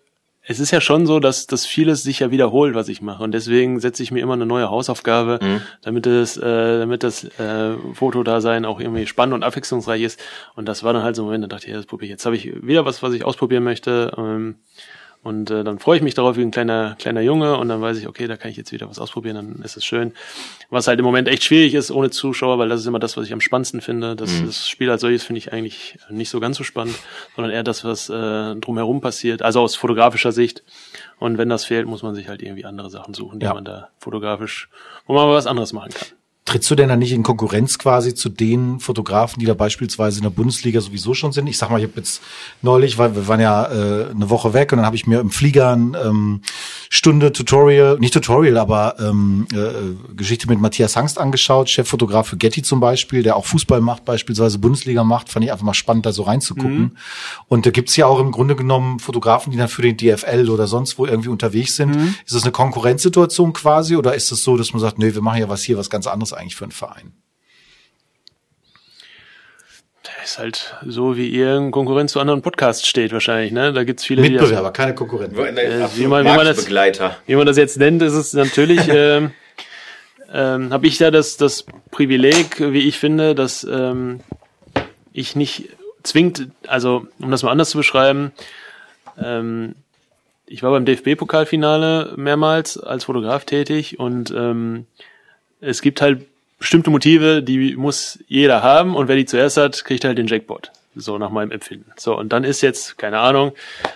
es ist ja schon so, dass, dass vieles sich ja wiederholt, was ich mache. Und deswegen setze ich mir immer eine neue Hausaufgabe, Mhm. damit das, äh, damit das äh, Fotodasein auch irgendwie spannend und abwechslungsreich ist. Und das war dann halt so ein Moment, da dachte ich, ja, das probiere ich. Jetzt habe ich wieder was, was ich ausprobieren möchte. Ähm, und äh, dann freue ich mich darauf wie ein kleiner, kleiner Junge und dann weiß ich, okay, da kann ich jetzt wieder was ausprobieren, dann ist es schön. Was halt im Moment echt schwierig ist ohne Zuschauer, weil das ist immer das, was ich am spannendsten finde. Das, das Spiel als solches finde ich eigentlich nicht so ganz so spannend, sondern eher das, was äh, drumherum passiert, also aus fotografischer Sicht. Und wenn das fehlt, muss man sich halt irgendwie andere Sachen suchen, die Ja. man da fotografisch, wo man was anderes machen kann. Trittst du denn da nicht in Konkurrenz quasi zu den Fotografen, die da beispielsweise in der Bundesliga sowieso schon sind? Ich sag mal, ich habe jetzt neulich, weil wir waren ja äh, eine Woche weg und dann habe ich mir im Flieger ein ähm, Stunde Tutorial, nicht Tutorial, aber ähm, äh, Geschichte mit Matthias Hangst angeschaut, Cheffotograf für Getty zum Beispiel, der auch Fußball macht, beispielsweise Bundesliga macht, fand ich einfach mal spannend, da so reinzugucken. Und da gibt's ja auch im Grunde genommen Fotografen, die dann für den DFL oder sonst wo irgendwie unterwegs sind. Ist das eine Konkurrenzsituation quasi oder ist es so, dass man sagt, nee, wir machen ja was hier, was ganz anderes eigentlich für einen Verein? Das ist halt so, wie ihr in Konkurrenz zu anderen Podcasts steht wahrscheinlich, ne? Da gibt's viele, die das Mitbewerber, keine Konkurrenten. Äh, wie man- wie man das- wie man das jetzt nennt, ist es natürlich, ähm, ähm, habe ich da das, das Privileg, wie ich finde, dass ähm, ich nicht zwingt, also um das mal anders zu beschreiben, ähm, ich war beim DFB-Pokalfinale mehrmals als Fotograf tätig und ähm, es gibt halt bestimmte Motive, die muss jeder haben und wer die zuerst hat, kriegt halt den Jackpot. So nach meinem Empfinden. So, und dann ist jetzt, keine Ahnung,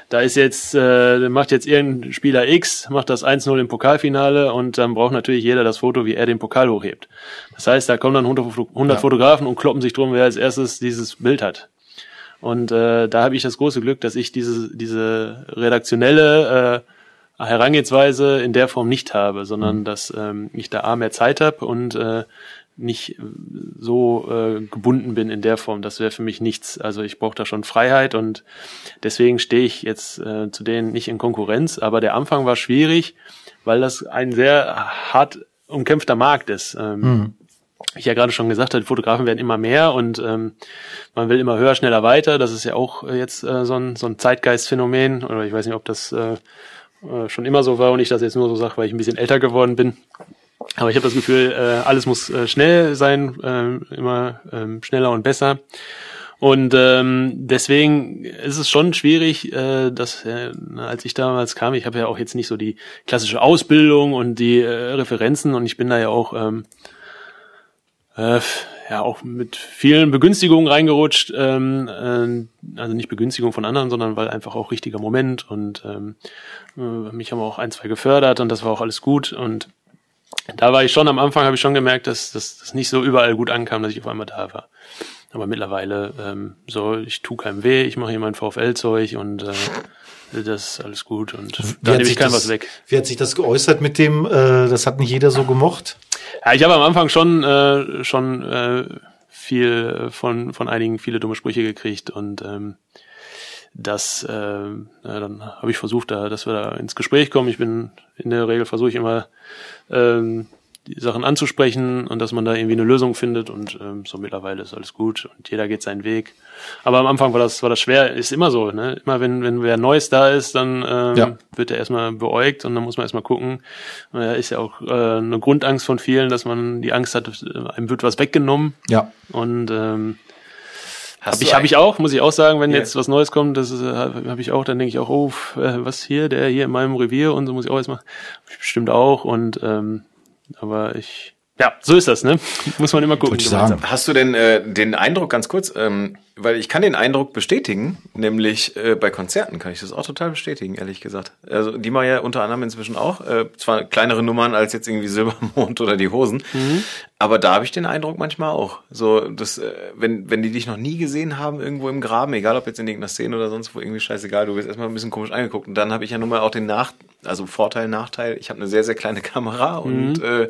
da ist jetzt, äh, macht jetzt irgendein Spieler X, macht das 1-0 im Pokalfinale und dann braucht natürlich jeder das Foto, wie er den Pokal hochhebt. Das heißt, da kommen dann 100, Foto- 100 Ja. Fotografen und kloppen sich drum, wer als erstes dieses Bild hat. Und äh, da habe ich das große Glück, dass ich diese, diese redaktionelle äh, Herangehensweise in der Form nicht habe, sondern dass ähm, ich da A mehr Zeit habe und äh, nicht äh, so äh, gebunden bin in der Form. Das wäre für mich nichts. Also ich brauche da schon Freiheit und deswegen stehe ich jetzt äh, zu denen nicht in Konkurrenz. Aber der Anfang war schwierig, weil das ein sehr hart umkämpfter Markt ist. Ähm, wie ich ja gerade schon gesagt habe, die Fotografen werden immer mehr und ähm, man will immer höher, schneller, weiter. Das ist ja auch äh, jetzt äh, so ein, so ein Zeitgeistphänomen. Oder ich weiß nicht, ob das äh, äh, schon immer so war und ich das jetzt nur so sage, weil ich ein bisschen älter geworden bin. Aber ich habe das Gefühl, äh, alles muss äh, schnell sein, äh, immer ähm, schneller und besser. Und ähm, deswegen ist es schon schwierig, äh, dass äh, als ich damals kam, ich habe ja auch jetzt nicht so die klassische Ausbildung und die äh, Referenzen und ich bin da ja auch ähm, äh, ja auch mit vielen Begünstigungen reingerutscht. Ähm, äh, also nicht Begünstigung von anderen, sondern weil einfach auch richtiger Moment und ähm, äh, mich haben auch ein, zwei gefördert und das war auch alles gut und da war ich schon am Anfang, habe ich schon gemerkt, dass das nicht so überall gut ankam, dass ich auf einmal da war. Aber mittlerweile ähm, so, ich tu keinem weh, ich mache hier mein VfL-Zeug und äh, das ist alles gut und da nehme ich das, was weg. Wie hat sich das geäußert mit dem, äh, das hat nicht jeder so gemocht? Ja, ich habe am Anfang schon äh, schon äh, viel von von einigen viele dumme Sprüche gekriegt und ähm, das äh, ja, dann habe ich versucht, da, dass wir da ins Gespräch kommen. Ich bin in der Regel versuche ich immer ähm, die Sachen anzusprechen und dass man da irgendwie eine Lösung findet und ähm, so mittlerweile ist alles gut und jeder geht seinen Weg. Aber am Anfang war das war das schwer, ist immer so, ne? Immer wenn wenn wer Neues da ist, dann ähm, Ja. wird er erstmal beäugt und dann muss man erstmal gucken. Äh, ist ja auch äh, eine Grundangst von vielen, dass man die Angst hat, einem wird was weggenommen Ja. und ähm, Hast habe du ich, hab ich auch, muss ich auch sagen, wenn Ja. jetzt was Neues kommt, das habe hab ich auch, dann denke ich auch, oh, äh, was hier, der hier in meinem Revier und so muss ich auch erstmal, hab bestimmt auch und ähm, aber ich, ja, so ist das, ne? Muss man immer gucken. Wollte ich sagen. Hast du denn äh, den Eindruck, ganz kurz, ähm, weil ich kann den Eindruck bestätigen, nämlich äh, bei Konzerten kann ich das auch total bestätigen, ehrlich gesagt. Also die machen ja unter anderem inzwischen auch, äh, zwar kleinere Nummern als jetzt irgendwie Silbermond oder die Hosen, aber da habe ich den Eindruck manchmal auch. So, dass, äh, wenn, wenn die dich noch nie gesehen haben, irgendwo im Graben, egal ob jetzt in irgendeiner Szene oder sonst wo, irgendwie scheißegal, du wirst erstmal ein bisschen komisch angeguckt. Und dann habe ich ja nun mal auch den Nach, also Vorteil, Nachteil, ich habe eine sehr, sehr kleine Kamera und äh,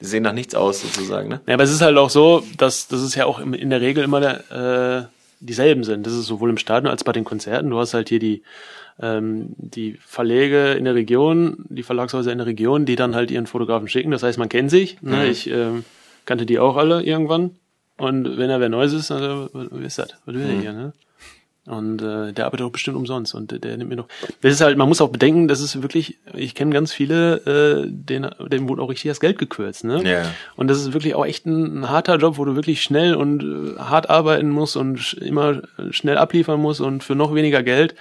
sehen nach nichts aus sozusagen, ne? Ja, aber es ist halt auch so, dass, dass es ja auch in der Regel immer der, äh, dieselben sind. Das ist sowohl im Stadion als bei den Konzerten. Du hast halt hier die, ähm, die Verlege in der Region, die Verlagshäuser in der Region, die dann halt ihren Fotografen schicken. Das heißt, man kennt sich. Ne? Ich ähm, kannte die auch alle irgendwann. Und wenn da wer Neues ist, dann, äh, was ist das? Was will der hier? Ne? Und äh, der arbeitet auch bestimmt umsonst und der, der nimmt mir noch. Das ist halt, man muss auch bedenken, das ist wirklich, ich kenne ganz viele, äh, denen, denen wurde auch richtig das Geld gekürzt, ne? Ja. Und das ist wirklich auch echt ein, ein harter Job, wo du wirklich schnell und äh, hart arbeiten musst und sch- immer schnell abliefern musst und für noch weniger Geld.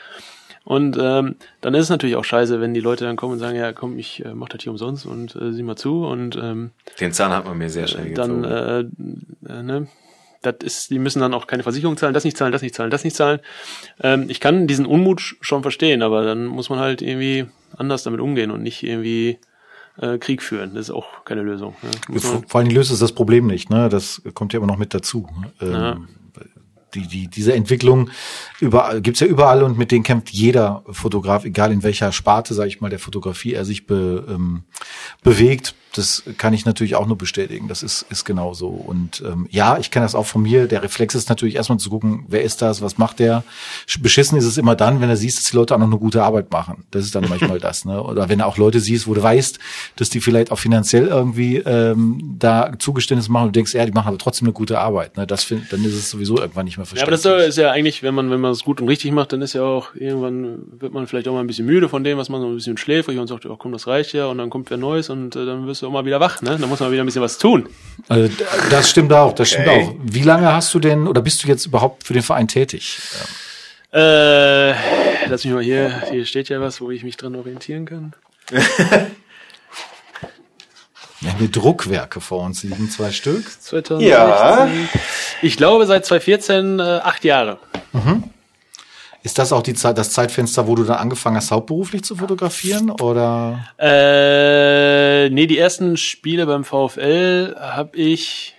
Und ähm, dann ist es natürlich auch scheiße, wenn die Leute dann kommen und sagen, ja komm, ich äh, mach das hier umsonst und äh, sieh mal zu und ähm, Den Zahn hat man mir sehr schnell gezogen. dann, äh, äh, ne, das ist, die müssen dann auch keine Versicherung zahlen, das nicht zahlen, das nicht zahlen, das nicht zahlen. Ähm, ich kann diesen Unmut sch- schon verstehen, aber dann muss man halt irgendwie anders damit umgehen und nicht irgendwie äh, Krieg führen. Das ist auch keine Lösung. Ne? Man, Vor allem löst es das Problem nicht, ne? Das kommt ja immer noch mit dazu. Ähm, Ja. die, die, diese Entwicklung überall, gibt's ja überall und mit denen kämpft jeder Fotograf, egal in welcher Sparte, sage ich mal, der Fotografie er sich be, ähm, bewegt. Das kann ich natürlich auch nur bestätigen. Das ist, ist genau so. Und ähm, ja, ich kenne das auch von mir. Der Reflex ist natürlich erstmal zu gucken, wer ist das, was macht der. Beschissen ist es immer dann, wenn er siehst, dass die Leute auch noch eine gute Arbeit machen. Das ist dann manchmal das. Ne? Oder wenn du auch Leute siehst, wo du weißt, dass die vielleicht auch finanziell irgendwie ähm, da Zugeständnisse machen und du denkst, ja, die machen aber trotzdem eine gute Arbeit. Ne? Das find, dann ist es sowieso irgendwann nicht mehr ja, aber verständlich. das ist ja eigentlich, wenn man wenn man es gut und richtig macht, dann ist ja auch irgendwann wird man vielleicht auch mal ein bisschen müde von dem, was man so ein bisschen schläfrig und sagt, oh, komm, das reicht ja und dann kommt wer Neues und äh, dann wirst du auch mal wieder wach, ne? Dann muss man wieder ein bisschen was tun. Also, das stimmt auch, das stimmt Okay. auch. Wie lange hast du denn oder bist du jetzt überhaupt für den Verein tätig? Äh, lass mich mal hier, hier steht ja was, wo ich mich dran orientieren kann. Wir haben hier Druckwerke vor uns, liegen zwei Stück. 2016. Ja. Ich glaube seit 2014 äh, acht Jahre. Ist das auch die Zeit, das Zeitfenster, wo du dann angefangen hast, hauptberuflich zu fotografieren? Oder Äh, nee, die ersten Spiele beim VfL habe ich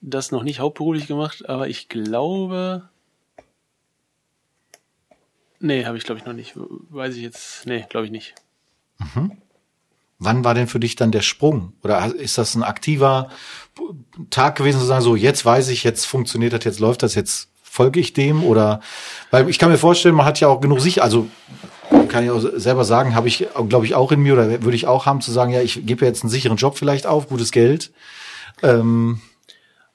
das noch nicht hauptberuflich gemacht, aber ich glaube. Nee, habe ich glaube ich noch nicht. Weiß ich jetzt. Nee, glaube ich nicht. wann war denn für dich dann der Sprung? Oder ist das ein aktiver Tag gewesen, zu sagen, so jetzt weiß ich, jetzt funktioniert das, jetzt läuft das, jetzt folge ich dem? Oder weil ich kann mir vorstellen, man hat ja auch genug sich, also kann ich auch selber sagen, habe ich, glaube ich, auch in mir oder würde ich auch haben, zu sagen, ja, ich gebe jetzt einen sicheren Job vielleicht auf, gutes Geld. Ähm,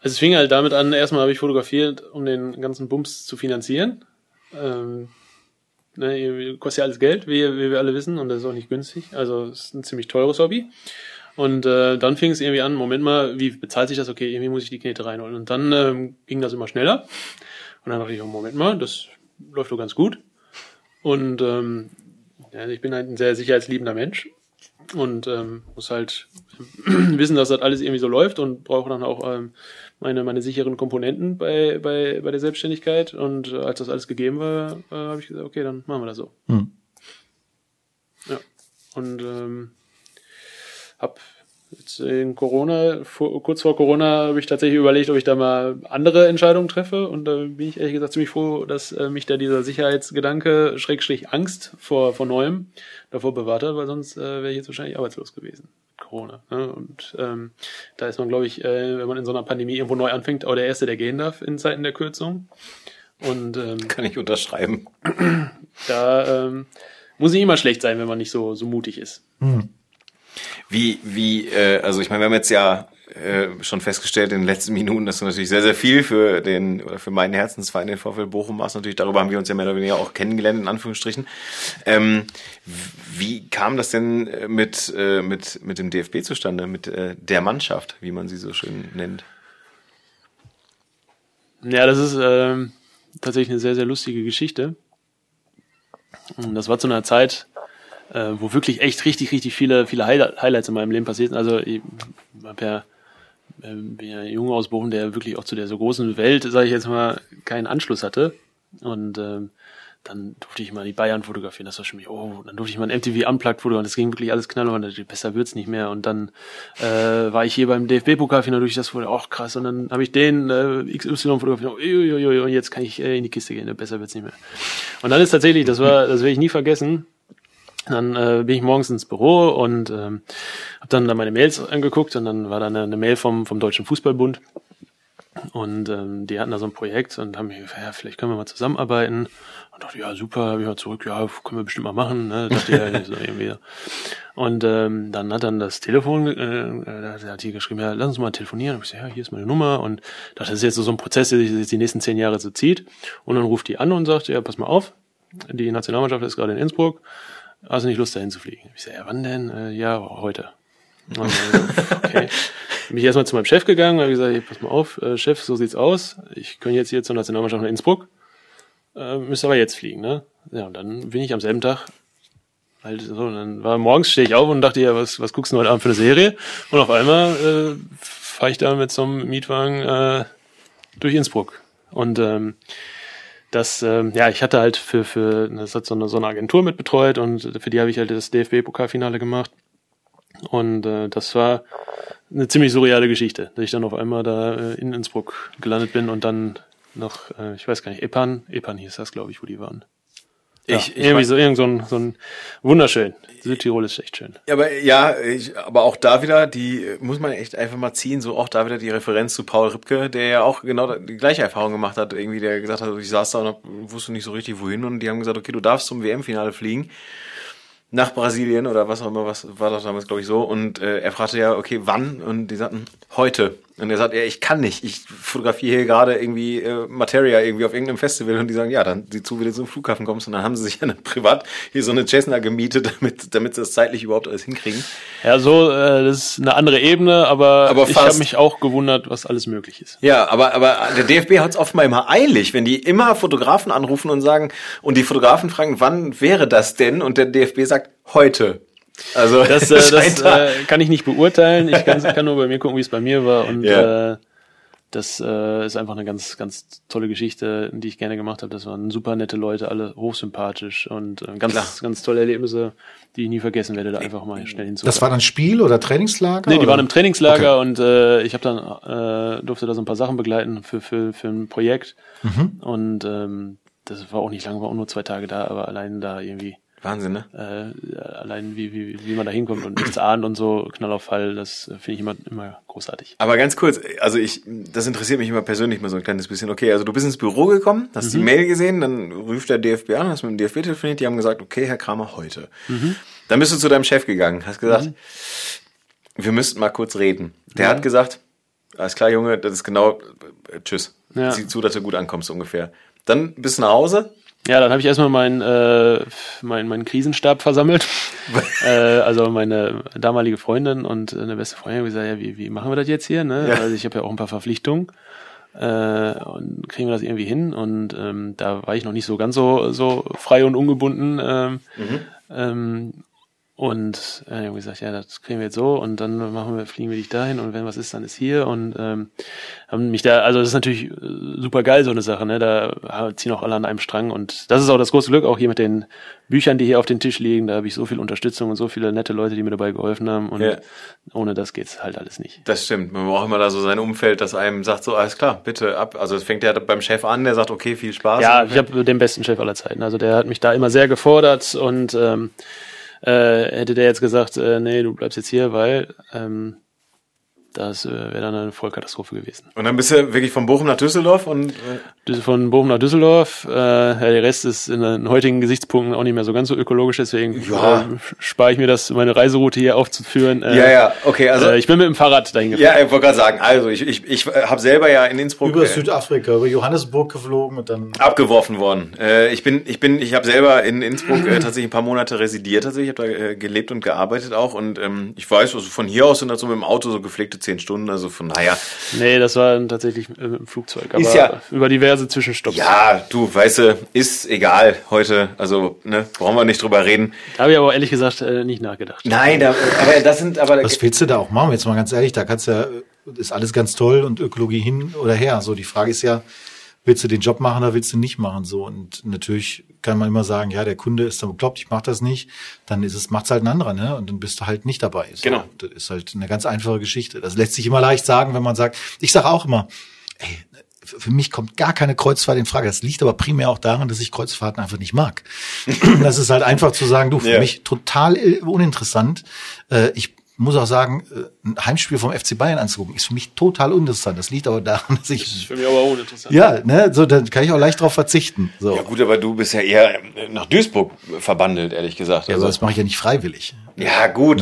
Also es fing halt damit an, erstmal habe ich fotografiert, um den ganzen Bums zu finanzieren. Ähm, ne, kostet ja alles Geld, wie, wie wir alle wissen, und das ist auch nicht günstig. Also es ist ein ziemlich teures Hobby. Und äh, dann fing es irgendwie an, Moment mal, wie bezahlt sich das? Okay, irgendwie muss ich die Knete reinholen. Und dann ähm, ging das immer schneller. Und dann dachte ich, oh, Moment mal, das läuft doch ganz gut. Und ähm, ja, ich bin halt ein sehr sicherheitsliebender Mensch und ähm, muss halt wissen, dass das alles irgendwie so läuft und brauche dann auch ähm, meine, meine sicheren Komponenten bei, bei, bei der Selbstständigkeit. Und äh, als das alles gegeben war, äh, habe ich gesagt, okay, dann machen wir das so. Hm. Ja. Und ähm, hab jetzt in Corona, vor, kurz vor Corona, habe ich tatsächlich überlegt, ob ich da mal andere Entscheidungen treffe. Und da bin ich ehrlich gesagt ziemlich froh, dass äh, mich da dieser Sicherheitsgedanke, Schrägstrich Angst vor, vor Neuem davor bewahrt hat, weil sonst äh, wäre ich jetzt wahrscheinlich arbeitslos gewesen. Corona. Ne? Und ähm, da ist man, glaube ich, äh, wenn man in so einer Pandemie irgendwo neu anfängt, auch der Erste, der gehen darf in Zeiten der Kürzung. Und ähm, Kann ich unterschreiben. da ähm, muss nicht immer schlecht sein, wenn man nicht so, so mutig ist. Wie, wie, äh, also ich meine, wir haben jetzt ja äh, schon festgestellt in den letzten Minuten, dass du natürlich sehr, sehr viel für den oder für meinen Herzensverein, den VfL Bochum machst. Natürlich, darüber haben wir uns ja mehr oder weniger auch kennengelernt, in Anführungsstrichen. Ähm, wie kam das denn äh, mit, äh, mit, mit dem DFB zustande, mit äh, der Mannschaft, wie man sie so schön nennt? Ja, das ist ähm, tatsächlich eine sehr, sehr lustige Geschichte. Das war zu einer Zeit, äh, wo wirklich echt richtig, richtig viele, viele Highli- Highlights in meinem Leben passiert sind. Also ich hab ja, ähm, ja jung aus Bochum, der wirklich auch zu der so großen Welt, sage ich jetzt mal, keinen Anschluss hatte. Und ähm, dann durfte ich mal die Bayern fotografieren, das war schon mich, oh, dann durfte ich mal ein MTV Unplugged fotografieren, das ging wirklich alles knall und dachte, besser wird's nicht mehr. Und dann äh, war ich hier beim DFB-Pokalfinale durch das wurde auch krass und dann habe ich den äh, XY fotografiert, uiuiui, und jetzt kann ich äh, in die Kiste gehen, besser wird's nicht mehr. Und dann ist tatsächlich, das war, das werde ich nie vergessen, dann äh, bin ich morgens ins Büro und ähm, habe dann da meine Mails angeguckt und dann war da eine, eine Mail vom, vom Deutschen Fußballbund Und ähm, die hatten da so ein Projekt und haben mir ja, vielleicht können wir mal zusammenarbeiten. Und dachte, ja, super, habe ich mal zurück, ja, können wir bestimmt mal machen. Ne? Dachte ja, so irgendwie. Und ähm, dann hat dann das Telefon, äh, da hat die geschrieben, ja, lass uns mal telefonieren. Und ich so, ja, hier ist meine Nummer. Und dachte, das ist jetzt so ein Prozess, der sich die nächsten zehn Jahre so zieht. Und dann ruft die an und sagt, ja, pass mal auf, die Nationalmannschaft ist gerade in Innsbruck. Du nicht Lust, dahin zu fliegen? Ich so, ja, wann denn? Äh, ja, heute. Und, äh, okay. Bin ich erstmal zu meinem Chef gegangen, habe gesagt, hey, pass mal auf, äh, Chef, so sieht's aus. Ich kann jetzt hier zur Nationalmannschaft nach Innsbruck. Äh, müsste aber jetzt fliegen, ne? Ja, und dann bin ich am selben Tag halt so, und dann war morgens stehe ich auf und dachte, ja, was, was guckst du heute Abend für eine Serie? Und auf einmal äh, fahre ich da mit so einem Mietwagen äh, durch Innsbruck. Und ähm, das, ähm, ja, ich hatte halt für, für das hat so eine, so eine Agentur mitbetreut und für die habe ich halt das DFB-Pokalfinale gemacht. Und äh, das war eine ziemlich surreale Geschichte, dass ich dann auf einmal da äh, in Innsbruck gelandet bin und dann noch, äh, ich weiß gar nicht, Epan, Epan hieß das, glaube ich, wo die waren. Ja, Ich- ich irgendwie so, irgend so ein, so ein wunderschön. Südtirol ist echt schön. Ja, aber ja, ich, aber auch da wieder, die muss man echt einfach mal ziehen, so auch da wieder die Referenz zu Paul Ripke, der ja auch genau die gleiche Erfahrung gemacht hat, irgendwie, der gesagt hat, ich saß da und hab, wusste nicht so richtig wohin und die haben gesagt, okay, du darfst zum WM-Finale fliegen nach Brasilien oder was auch immer, was war das damals, glaube ich, so. Und äh, er fragte ja, okay, wann? Und die sagten, heute. Und er sagt, ja, ich kann nicht. Ich fotografiere hier gerade irgendwie äh, Materia irgendwie auf irgendeinem Festival und die sagen, ja, dann sieh zu, wie du zum Flughafen kommst. Und dann haben sie sich ja eine, privat hier so eine Cessna gemietet, damit, damit sie das zeitlich überhaupt alles hinkriegen. Ja, so, äh, das ist eine andere Ebene, aber, Aber ich habe mich auch gewundert, was alles möglich ist. Ja, aber, aber der DFB hat es offenbar immer eilig, wenn die immer Fotografen anrufen und sagen, und die Fotografen fragen, wann wäre das denn? Und der DFB sagt, heute. Also Das, äh, das äh, kann ich nicht beurteilen. Ich kann, kann nur bei mir gucken, wie es bei mir war. Und Ja. äh, das äh, ist einfach eine ganz, ganz tolle Geschichte, die ich gerne gemacht habe. Das waren super nette Leute, alle hochsympathisch und äh, ganz, Klar. ganz tolle Erlebnisse, die ich nie vergessen werde, da einfach mal schnell hinzufahren. Das war dann Spiel oder Trainingslager? Nee, die oder? waren im Trainingslager und äh, ich habe dann äh, durfte da so ein paar Sachen begleiten für für für ein Projekt und ähm, das war auch nicht lange, war auch nur zwei Tage da, aber allein da irgendwie Wahnsinn, ne? äh, allein wie, wie wie man da hinkommt und nichts ahnt und so Knall auf Fall, das finde ich immer immer großartig. Aber ganz kurz, also ich, das interessiert mich immer persönlich mal so ein kleines bisschen. Okay, also du bist ins Büro gekommen, hast die Mail gesehen, dann ruft der DFB an, hast mit dem DFB telefoniert, die haben gesagt, okay, Herr Kramer, heute. Dann bist du zu deinem Chef gegangen, hast gesagt, wir müssten mal kurz reden. Der hat gesagt, alles klar, Junge, das ist genau, tschüss. Ja. Sieh zu, dass du gut ankommst ungefähr. Dann bist du nach Hause, Ja, dann habe ich erstmal meinen äh, mein, meinen Krisenstab versammelt. äh, also meine damalige Freundin und eine beste Freundin haben gesagt, ja, wie, wie machen wir das jetzt hier? Ne? Ja. Also ich habe ja auch ein paar Verpflichtungen. Äh, und kriegen wir das irgendwie hin? Und ähm, da war ich noch nicht so ganz so, so frei und ungebunden. Ähm, ähm, und äh, haben gesagt, ja, das kriegen wir jetzt so und dann machen wir, fliegen wir dich dahin und wenn was ist, dann ist hier und ähm, haben mich da, also das ist natürlich äh, super geil, so eine Sache, ne? Da äh, ziehen auch alle an einem Strang und das ist auch das große Glück, auch hier mit den Büchern, die hier auf den Tisch liegen, da habe ich so viel Unterstützung und so viele nette Leute, die mir dabei geholfen haben und Ja. ohne das geht's halt alles nicht. Das stimmt. Man braucht immer da so sein Umfeld, das einem sagt, so alles klar, bitte ab. Also es fängt ja beim Chef an, der sagt, okay, viel Spaß. Ja, ich habe den besten Chef aller Zeiten. Also der hat mich da immer sehr gefordert und ähm, äh, hätte der jetzt gesagt, äh, nee, du bleibst jetzt hier, weil ähm, das äh, wäre dann eine Vollkatastrophe gewesen. Und dann bist du wirklich von Bochum nach Düsseldorf und äh, Von Bochum nach Düsseldorf. Äh, ja, der Rest ist in den heutigen Gesichtspunkten auch nicht mehr so ganz so ökologisch, deswegen Ja. äh, spare ich mir das, meine Reiseroute hier aufzuführen. Äh, ja, ja, okay, also äh, ich bin mit dem Fahrrad dahin gefahren. ja, ich wollte gerade sagen, also ich ich ich habe selber ja in Innsbruck Über Südafrika, über Johannesburg geflogen und dann. abgeworfen worden. Äh, ich bin ich bin ich habe selber in Innsbruck äh, tatsächlich ein paar Monate residiert, tatsächlich ich habe da äh, gelebt und gearbeitet auch und ähm, ich weiß, also von hier aus sind das so mit dem Auto so gepflegte zehn Stunden, also von daher Nee, das war dann tatsächlich äh, mit dem Flugzeug. Aber Ist ja- über diverse Zwischenstopps. ja, du weißt du, ist egal heute, also ne, brauchen wir nicht drüber reden. Da habe ich aber ehrlich gesagt äh, nicht nachgedacht. Nein, da, aber das sind aber Was willst du da auch machen? Jetzt mal ganz ehrlich, da kannst du ja, ist alles ganz toll und Ökologie hin oder her. So, die Frage ist ja, willst du den Job machen oder willst du nicht machen? So, und natürlich kann man immer sagen, ja, der Kunde ist dann bekloppt, ich mach das nicht. Dann ist es, macht's halt ein anderer, ne? Und dann bist du halt nicht dabei. So, Genau. Das ist halt eine ganz einfache Geschichte. Das lässt sich immer leicht sagen, wenn man sagt, ich sage auch immer, ey, für für mich kommt gar keine Kreuzfahrt in Frage. Das liegt aber primär auch daran, dass ich Kreuzfahrten einfach nicht mag. das ist halt einfach zu sagen, du, für Ja. mich total äh, uninteressant. Äh, ich muss auch sagen, äh, ein Heimspiel vom FC Bayern anzugucken, ist für mich total uninteressant. Das liegt aber daran, dass ich. Für mich aber uninteressant. Ja, ne, so, dann kann ich auch leicht drauf verzichten. So. Ja gut, aber du bist ja eher nach Duisburg verbandelt, ehrlich gesagt. Ja, Also, aber das mache ich ja nicht freiwillig. ja gut.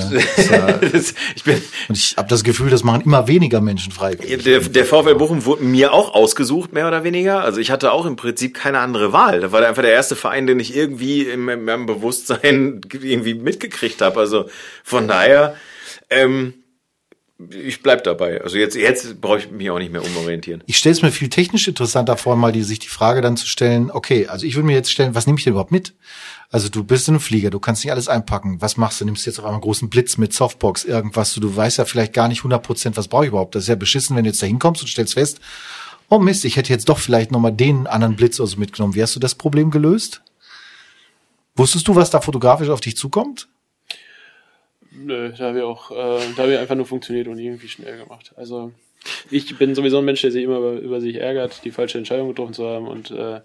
ja- Das- ich bin, Und ich habe das Gefühl, das machen immer weniger Menschen freiwillig. der, der VfL Bochum wurde mir auch ausgesucht, mehr oder weniger. Also ich hatte auch im Prinzip keine andere Wahl. Da war der einfach der erste Verein, den ich irgendwie in meinem- meinem Bewusstsein irgendwie mitgekriegt habe. Also von daher, ähm, ich bleib dabei. Also jetzt, jetzt brauche ich mich auch nicht mehr umorientieren. Ich stelle es mir viel technisch interessanter vor, mal die, sich die Frage dann zu stellen, okay, also ich würde mir jetzt stellen, was nehme ich denn überhaupt mit? Also du bist in einem Flieger, du kannst nicht alles einpacken. Was machst du? Nimmst du jetzt auf einmal einen großen Blitz mit Softbox, irgendwas, du, du weißt ja vielleicht gar nicht 100 Prozent, was brauche ich überhaupt. Das ist ja beschissen, wenn du jetzt da hinkommst und stellst fest, oh Mist, ich hätte jetzt doch vielleicht nochmal den anderen Blitz oder so mitgenommen. Wie hast du das Problem gelöst? Wusstest du, was da fotografisch auf dich zukommt? Nö, da habe ich auch, äh, da habe ich einfach nur funktioniert und irgendwie schnell gemacht. Also ich bin sowieso ein Mensch, der sich immer über, über sich ärgert, die falsche Entscheidung getroffen zu haben und äh,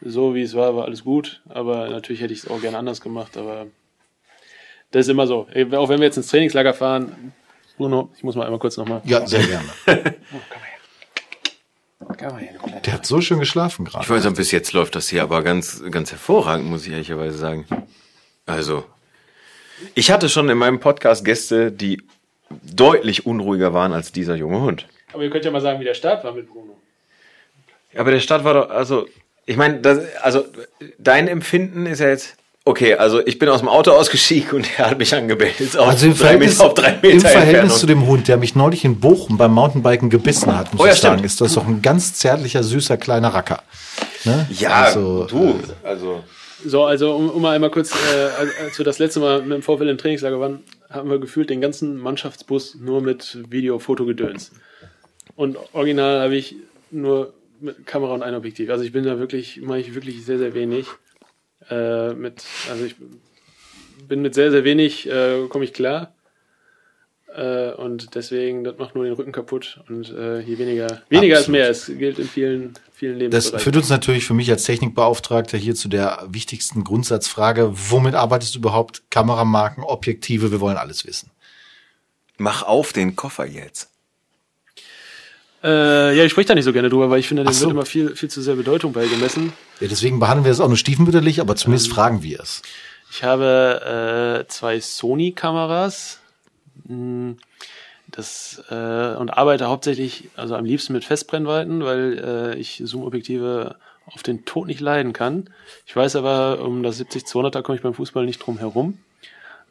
so wie es war, war alles gut. Aber natürlich hätte ich es auch gerne anders gemacht, aber das ist immer so. Auch wenn wir jetzt ins Trainingslager fahren, Bruno, ich muss mal einmal kurz nochmal. Ja, sehr gerne. Kleiner- Der hat so schön geschlafen gerade. Ich weiß nicht, bis jetzt läuft das hier aber ganz, ganz hervorragend, muss ich ehrlicherweise sagen. Also, ich hatte schon in meinem Podcast Gäste, die deutlich unruhiger waren als dieser junge Hund. Aber ihr könnt ja mal sagen, wie der Start war mit Bruno. Aber der Start war doch, also, ich meine, das, also, dein Empfinden ist ja jetzt, okay, also ich bin aus dem Auto ausgestiegen und er hat mich angebellt. Auf Also im Verhältnis, Meter, auf drei Meter im Verhältnis zu dem Hund, der mich neulich in Bochum beim Mountainbiken gebissen hat, muss Oh ja, ich sagen, stimmt. ist das doch ein ganz zärtlicher, süßer, kleiner Racker. Ne? Ja, also, du, also. So, also um, um mal einmal kurz, äh, als, als wir das letzte Mal mit dem VfL im Trainingslager waren, haben wir gefühlt den ganzen Mannschaftsbus nur mit Video, Foto gedöns. Und original habe ich nur mit Kamera und ein Objektiv. Also ich bin da wirklich, mache ich wirklich sehr, sehr wenig. Äh, mit, also ich bin mit sehr, sehr wenig, äh, komme ich klar. Äh, und deswegen, das macht nur den Rücken kaputt. Und äh, je weniger, weniger ist Absolut. mehr. Es gilt in vielen, vielen Das Lebensbereichen. führt uns natürlich für mich als Technikbeauftragter hier zu der wichtigsten Grundsatzfrage. Womit arbeitest du überhaupt? Kameramarken, Objektive, wir wollen alles wissen. Mach auf den Koffer jetzt. Äh, ja, ich spreche da nicht so gerne drüber, weil ich finde, dem so. wird immer viel, viel zu sehr Bedeutung beigemessen. Ja, deswegen behandeln wir es auch nur stiefmütterlich, aber Ähm. zumindest fragen wir es. Ich habe äh, zwei Sony-Kameras. Mm, Das äh, und arbeite hauptsächlich, also am liebsten mit Festbrennweiten, weil äh, ich Zoom-Objektive auf den Tod nicht leiden kann. Ich weiß aber, um das 70-200er komme ich beim Fußball nicht drum herum.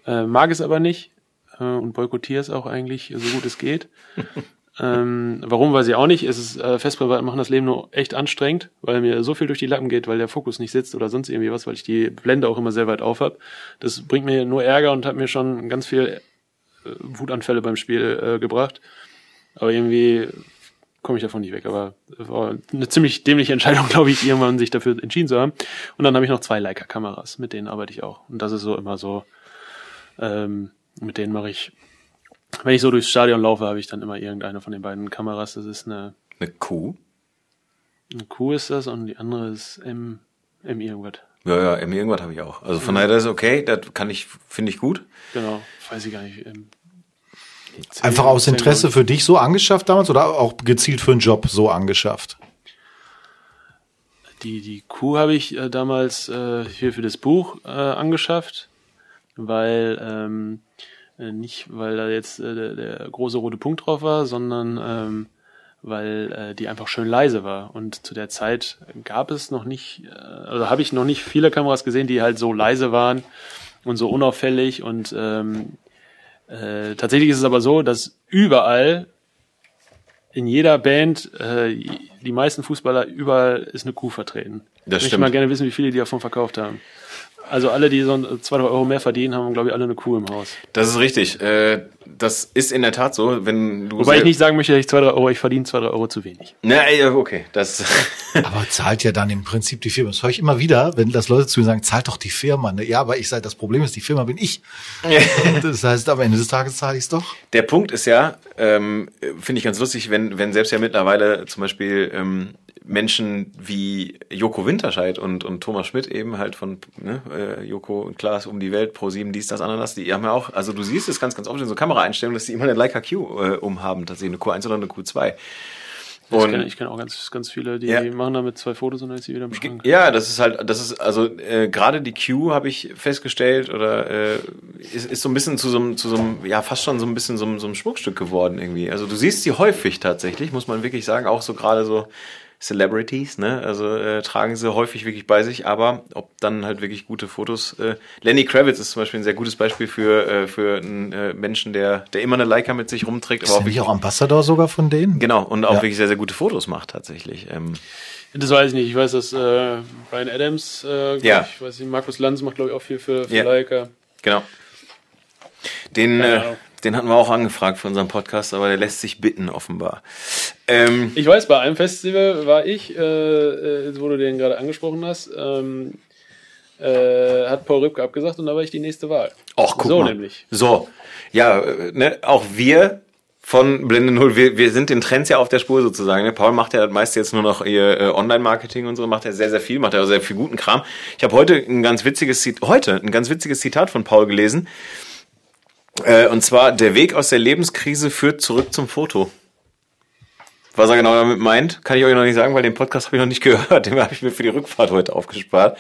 Äh, mag es aber nicht äh, und boykottiere es auch eigentlich so gut es geht. ähm, warum weiß ich auch nicht. Es ist äh, Festbrennweiten machen das Leben nur echt anstrengend, weil mir so viel durch die Lappen geht, weil der Fokus nicht sitzt oder sonst irgendwie was, weil ich die Blende auch immer sehr weit auf habe. Das bringt mir nur Ärger und hat mir schon ganz viel Wutanfälle beim Spiel äh, gebracht. Aber irgendwie komme ich davon nicht weg. Aber war eine ziemlich dämliche Entscheidung, glaube ich, irgendwann sich dafür entschieden zu haben. Und dann habe ich noch zwei Leica-Kameras, mit denen arbeite ich auch. Und das ist so immer so, ähm, mit denen mache ich, wenn ich so durchs Stadion laufe, habe ich dann immer irgendeine von den beiden Kameras. Das ist eine, Eine Kuh? eine Q ist das und die andere ist M, M irgendwas. Ja, ja, M irgendwas habe ich auch. Also von daher, das ist okay, das kann ich, finde ich gut. Genau, weiß ich gar nicht. M, Einfach aus Interesse für dich so angeschafft damals oder auch gezielt für einen Job so angeschafft? Die, die Kuh habe ich äh, damals äh, hier für das Buch äh, angeschafft, weil ähm, äh, nicht, weil da jetzt äh, der, der große rote Punkt drauf war, sondern ähm, weil äh, die einfach schön leise war. Und zu der Zeit gab es noch nicht, also habe ich noch nicht viele Kameras gesehen, die halt so leise waren und so unauffällig. Und ähm, äh, tatsächlich ist es aber so, dass überall in jeder Band, äh, die meisten Fußballer, überall ist eine Kuh vertreten. Das ich möchte mal gerne wissen, wie viele die davon verkauft haben. Also alle, die so ein- zwei, drei Euro mehr verdienen, haben, glaube ich, alle eine Kuh im Haus. Das ist richtig. Äh, das ist in der Tat so, wenn du. Wobei ich nicht sagen möchte, dass ich zwei, drei Euro, ich verdiene zwei, drei Euro zu wenig. Na, ja, okay. Das. Aber zahlt ja dann im Prinzip die Firma. Das höre ich immer wieder, wenn das Leute zu mir sagen, zahlt doch die Firma. Ne? Ja, aber ich sage, das Problem ist, die Firma bin ich. Das heißt, am Ende des Tages zahle ich es doch. Der Punkt ist ja, ähm, finde ich ganz lustig, wenn, wenn selbst ja mittlerweile zum Beispiel ähm, Menschen wie Joko Winterscheid und, und Thomas Schmidt eben halt von ne, äh, Joko und Klaas um die Welt, Pro 7, dies, das, Ananas, die haben ja auch, also du siehst es ganz, ganz oft in so Kameraeinstellungen, dass die immer eine Leica Q äh, umhaben, tatsächlich eine Q1 oder eine Q2. Ich Und- kenne ich kenn auch ganz, ganz viele, die Ja. machen damit zwei Fotos und dann ist sie wieder im Schrank. Ja, das ist halt, das ist also äh, gerade die Q habe ich festgestellt oder äh, ist, ist so ein bisschen zu so einem, zu so einem, ja fast schon so ein bisschen so, so einem Schmuckstück geworden irgendwie. Also du siehst sie häufig tatsächlich, muss man wirklich sagen, auch so gerade so Celebrities, ne? Also äh, tragen sie häufig wirklich bei sich, aber ob dann halt wirklich gute Fotos. Äh, Lenny Kravitz ist zum Beispiel ein sehr gutes Beispiel für äh, für einen äh, Menschen, der der immer eine Leica mit sich rumträgt, Ist aber er auch wirklich, auch Ambassador sogar von denen? genau und auch Ja. wirklich sehr sehr gute Fotos macht tatsächlich. Ähm, Das weiß ich nicht. Ich weiß, dass äh, Brian Adams, äh, Ja. ich weiß nicht, Markus Lanz macht, glaube ich, auch viel für, für Ja. Leica. Genau. Den, äh, den hatten wir auch angefragt für unseren Podcast, aber der lässt sich bitten, offenbar. Ähm, Ich weiß, bei einem Festival war ich, äh, äh, wo du den gerade angesprochen hast, ähm, äh, hat Paul Ripke abgesagt und da war ich die nächste Wahl. Och, guck so mal. nämlich. So, ja, äh, ne, auch wir von Blende Null, wir, wir sind den Trends ja auf der Spur sozusagen. Ne? Paul macht ja das meiste jetzt nur noch ihr äh, Online-Marketing und so, macht ja sehr, sehr viel, macht ja auch sehr viel guten Kram. Ich habe heute ein ganz witziges heute ein ganz witziges Zitat von Paul gelesen. Äh, und zwar, der Weg aus der Lebenskrise führt zurück zum Foto. Was er genau damit meint, kann ich euch noch nicht sagen, weil den Podcast habe ich noch nicht gehört. Den habe ich mir für die Rückfahrt heute aufgespart.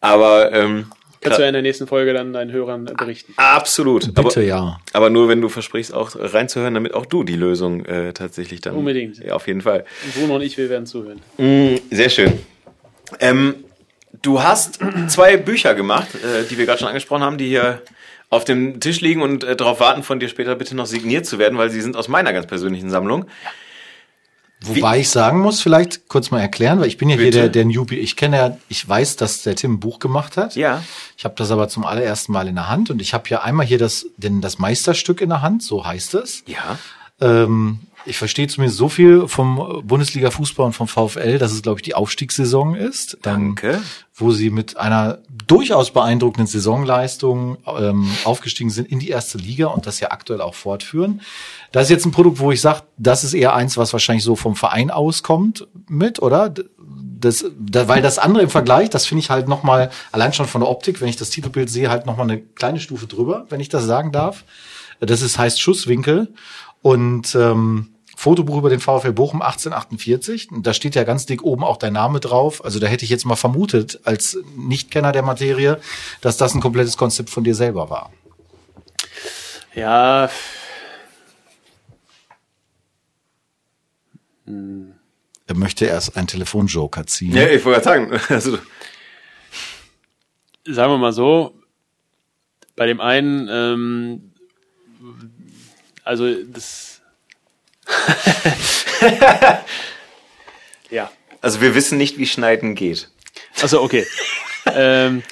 Aber ähm, Kannst du ja in der nächsten Folge dann deinen Hörern berichten. absolut. Bitte aber, ja. aber nur wenn du versprichst, auch reinzuhören, damit auch du die Lösung äh, tatsächlich dann. Unbedingt. Ja, auf jeden Fall. Und Bruno und ich, wir werden zuhören. Mm, sehr schön. Ähm, du hast zwei Bücher gemacht, äh, die wir gerade schon angesprochen haben, die hier auf dem Tisch liegen und äh, darauf warten, von dir später bitte noch signiert zu werden, weil sie sind aus meiner ganz persönlichen Sammlung. Wobei ich sagen muss, vielleicht kurz mal erklären, weil ich bin ja hier Bitte. der, der Newbie. Ich kenne ja, ich weiß, dass der Tim ein Buch gemacht hat. Ja. Ich habe das aber zum allerersten Mal in der Hand und ich habe hier einmal hier das, denn das Meisterstück in der Hand, so heißt es. Ja. Ähm, ich verstehe zumindest so viel vom Bundesliga-Fußball und vom VfL, dass es, glaube ich, die Aufstiegssaison ist. Ähm, Danke. Wo sie mit einer durchaus beeindruckenden Saisonleistung ähm, aufgestiegen sind in die erste Liga und das ja aktuell auch fortführen. Das ist jetzt ein Produkt, wo ich sage, das ist eher eins, was wahrscheinlich so vom Verein auskommt mit, oder? Das, da, weil das andere im Vergleich, das finde ich halt nochmal, allein schon von der Optik, wenn ich das Titelbild sehe, halt nochmal eine kleine Stufe drüber, wenn ich das sagen darf. Das ist, heißt Schusswinkel. Und ähm, Fotobuch über den VfL Bochum 1848. Und Da steht ja ganz dick oben auch dein Name drauf. Also da hätte ich jetzt mal vermutet, als Nichtkenner der Materie, dass das ein komplettes Konzept von dir selber war. Ja, Er möchte erst einen Telefonjoker ziehen. Ja, ich wollte gerade sagen, also, sagen wir mal so, bei dem einen, ähm, also das. ja. also wir wissen nicht, wie Schneiden geht. Also okay. ähm,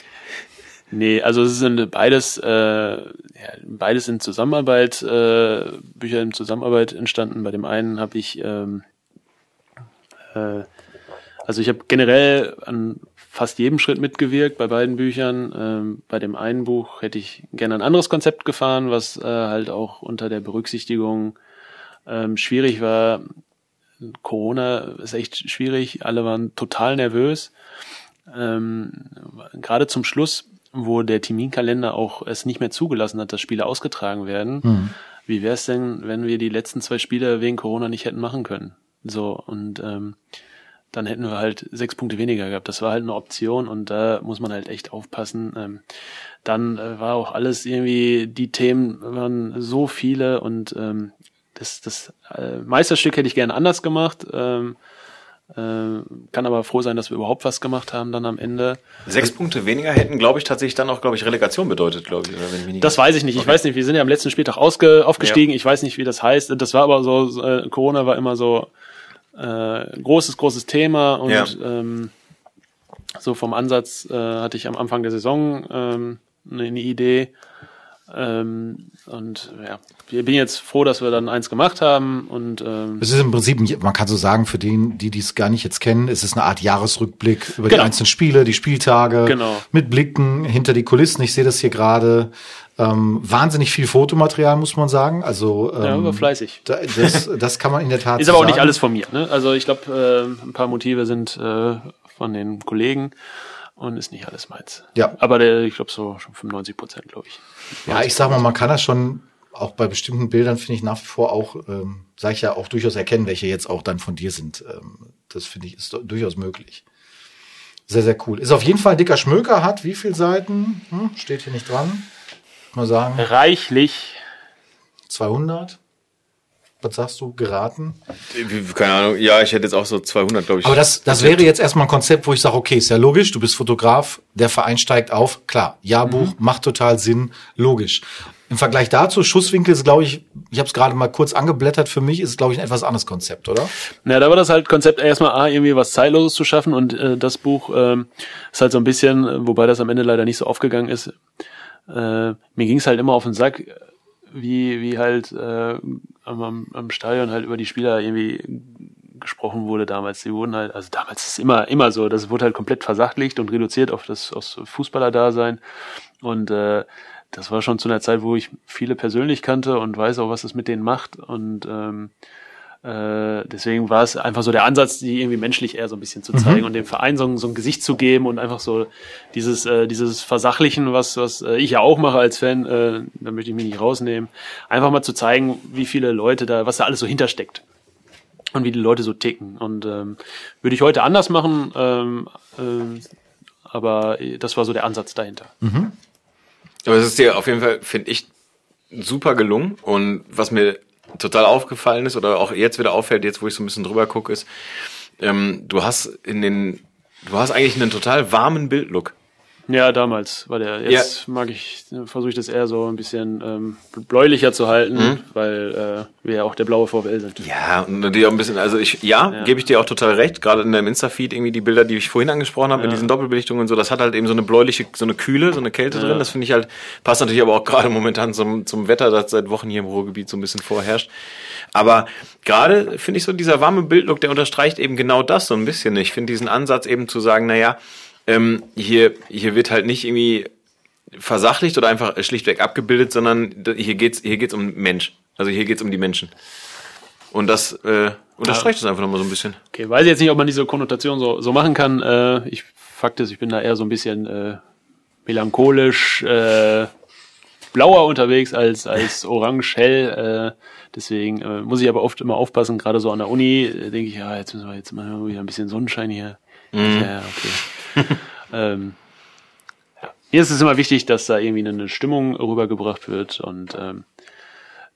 nee, also es sind beides, äh, ja, beides in Zusammenarbeit, äh, Bücher in Zusammenarbeit entstanden. Bei dem einen habe ich, ähm, äh, also ich habe generell an fast jedem Schritt mitgewirkt bei beiden Büchern. Ähm, bei dem einen Buch hätte ich gerne ein anderes Konzept gefahren, was äh, halt auch unter der Berücksichtigung ähm, schwierig war. Corona ist echt schwierig. Alle waren total nervös. Ähm, gerade zum Schluss, wo der Terminkalender auch es nicht mehr zugelassen hat, dass Spiele ausgetragen werden. Wie wäre es denn, wenn wir die letzten zwei Spiele wegen Corona nicht hätten machen können? So, und ähm, dann hätten wir halt sechs Punkte weniger gehabt. Das war halt eine Option und da muss man halt echt aufpassen. Ähm, dann äh, war auch alles irgendwie, die Themen waren so viele und ähm, das, das äh, Meisterstück hätte ich gerne anders gemacht. Ähm, äh, kann aber froh sein, dass wir überhaupt was gemacht haben dann am Ende. Sechs Punkte weniger hätten, glaube ich, tatsächlich dann auch, glaube ich, Relegation bedeutet, glaube ich. Oder wenn nicht Das weiß ich nicht. Ich weiß nicht, wir sind ja am letzten Spieltag ausge, aufgestiegen. Ich weiß nicht, wie das heißt. Das war aber so, äh, Corona war immer so äh, großes, großes Thema und Ja. ähm, so vom Ansatz äh, hatte ich am Anfang der Saison ähm, eine Idee. Ähm, und ja, ich bin jetzt froh, dass wir dann eins gemacht haben und ähm, Es ist im Prinzip, man kann so sagen, für den, die dies gar nicht jetzt kennen, es ist eine Art Jahresrückblick über die Genau. einzelnen Spiele, die Spieltage, Genau. mit Blicken hinter die Kulissen. Ich sehe das hier gerade. Ähm, wahnsinnig viel Fotomaterial, muss man sagen. Also ähm, Ja, aber fleißig. da- Das, das kann man in der Tat Ist aber auch nicht alles von mir. Ne? Also ich glaube, äh, ein paar Motive sind äh, von den Kollegen und ist nicht alles meins. Ja. Aber der, ich glaube so schon 95 Prozent, glaube ich. Ja, ich sag mal, man kann das schon auch bei bestimmten Bildern, finde ich nach wie vor auch, ähm, sag ich ja, auch durchaus erkennen, welche jetzt auch dann von dir sind. Ähm, das finde ich ist durchaus möglich. Sehr, sehr cool. Ist auf jeden Fall ein dicker Schmöker, hat wie viele Seiten? Hm, steht hier nicht dran. Mal sagen, Reichlich. 200. Was sagst du, geraten? Keine Ahnung. Ja, ich hätte jetzt auch so 200, glaube ich. Aber das, das wäre jetzt erstmal ein Konzept, wo ich sage, okay, ist ja logisch, du bist Fotograf, der Verein steigt auf, klar, Jahrbuch macht total Sinn, logisch. Im Vergleich dazu, Schusswinkel ist, glaube ich, ich habe es gerade mal kurz angeblättert, für mich ist es, glaube ich, ein etwas anderes Konzept, oder? Ja, da war das halt Konzept erstmal A, irgendwie was Zeitloses zu schaffen und äh, das Buch ähm, ist halt so ein bisschen, äh, wobei das am Ende leider nicht so aufgegangen ist, äh, mir ging es halt immer auf den Sack, wie, wie halt äh, am, am, Stadion halt über die Spieler irgendwie gesprochen wurde damals. Die wurden halt, also damals ist immer, immer so, das wurde halt komplett versachlicht und reduziert auf das aufs Fußballer-Dasein. Und äh, das war schon zu einer Zeit, wo ich viele persönlich kannte und weiß auch, was es mit denen macht. Und ähm, äh, deswegen war es einfach so der Ansatz, die irgendwie menschlich eher so ein bisschen zu zeigen und dem Verein so, ein- so ein Gesicht zu geben und einfach so dieses, äh, dieses Versachlichen, was, was äh, ich ja auch mache als Fan, äh, da möchte ich mich nicht rausnehmen, einfach mal zu zeigen, wie viele Leute da, was da alles so hintersteckt und wie die Leute so ticken. Und ähm, würde ich heute anders machen, ähm, ähm, aber das war so der Ansatz dahinter. Aber es ist dir auf jeden Fall, finde ich, super gelungen. Und was mir total aufgefallen ist oder auch jetzt wieder auffällt, jetzt wo ich so ein bisschen drüber gucke, ist, ähm, du hast in den, du hast eigentlich einen total warmen Bildlook. Ja, damals war der. Jetzt mag ich, versuche ich das eher so ein bisschen ähm, bläulicher zu halten, weil äh, wir ja auch der blaue VfL sind. Ja, und die auch ein bisschen, also ich, ja, Ja. gebe ich dir auch total recht, gerade in deinem Insta-Feed irgendwie die Bilder, die ich vorhin angesprochen habe, mit Ja. diesen Doppelbelichtungen und so, das hat halt eben so eine bläuliche, so eine Kühle, so eine Kälte drin, das finde ich halt, passt natürlich aber auch gerade momentan zum, zum Wetter, das seit Wochen hier im Ruhrgebiet so ein bisschen vorherrscht. Aber gerade finde ich so dieser warme Bildlook, der unterstreicht eben genau das so ein bisschen. Ich finde diesen Ansatz eben zu sagen, naja, ähm, hier, hier wird halt nicht irgendwie versachlicht oder einfach schlichtweg abgebildet, sondern hier geht's, hier geht's um Mensch. Also hier geht's um die Menschen. Und das äh, unterstreicht es einfach nochmal so ein bisschen. Okay, weiß jetzt nicht, ob man diese Konnotation so, so machen kann. Äh, ich Fakt ist, ich bin da eher so ein bisschen äh, melancholisch, äh, blauer unterwegs als als orange hell. Äh, deswegen äh, muss ich aber oft immer aufpassen. Gerade so an der Uni äh, denke ich, ja, jetzt müssen wir jetzt mal wieder ein bisschen Sonnenschein hier. Ja, okay. ähm, ja. Mir ist es immer wichtig, dass da irgendwie eine Stimmung rübergebracht wird und ähm,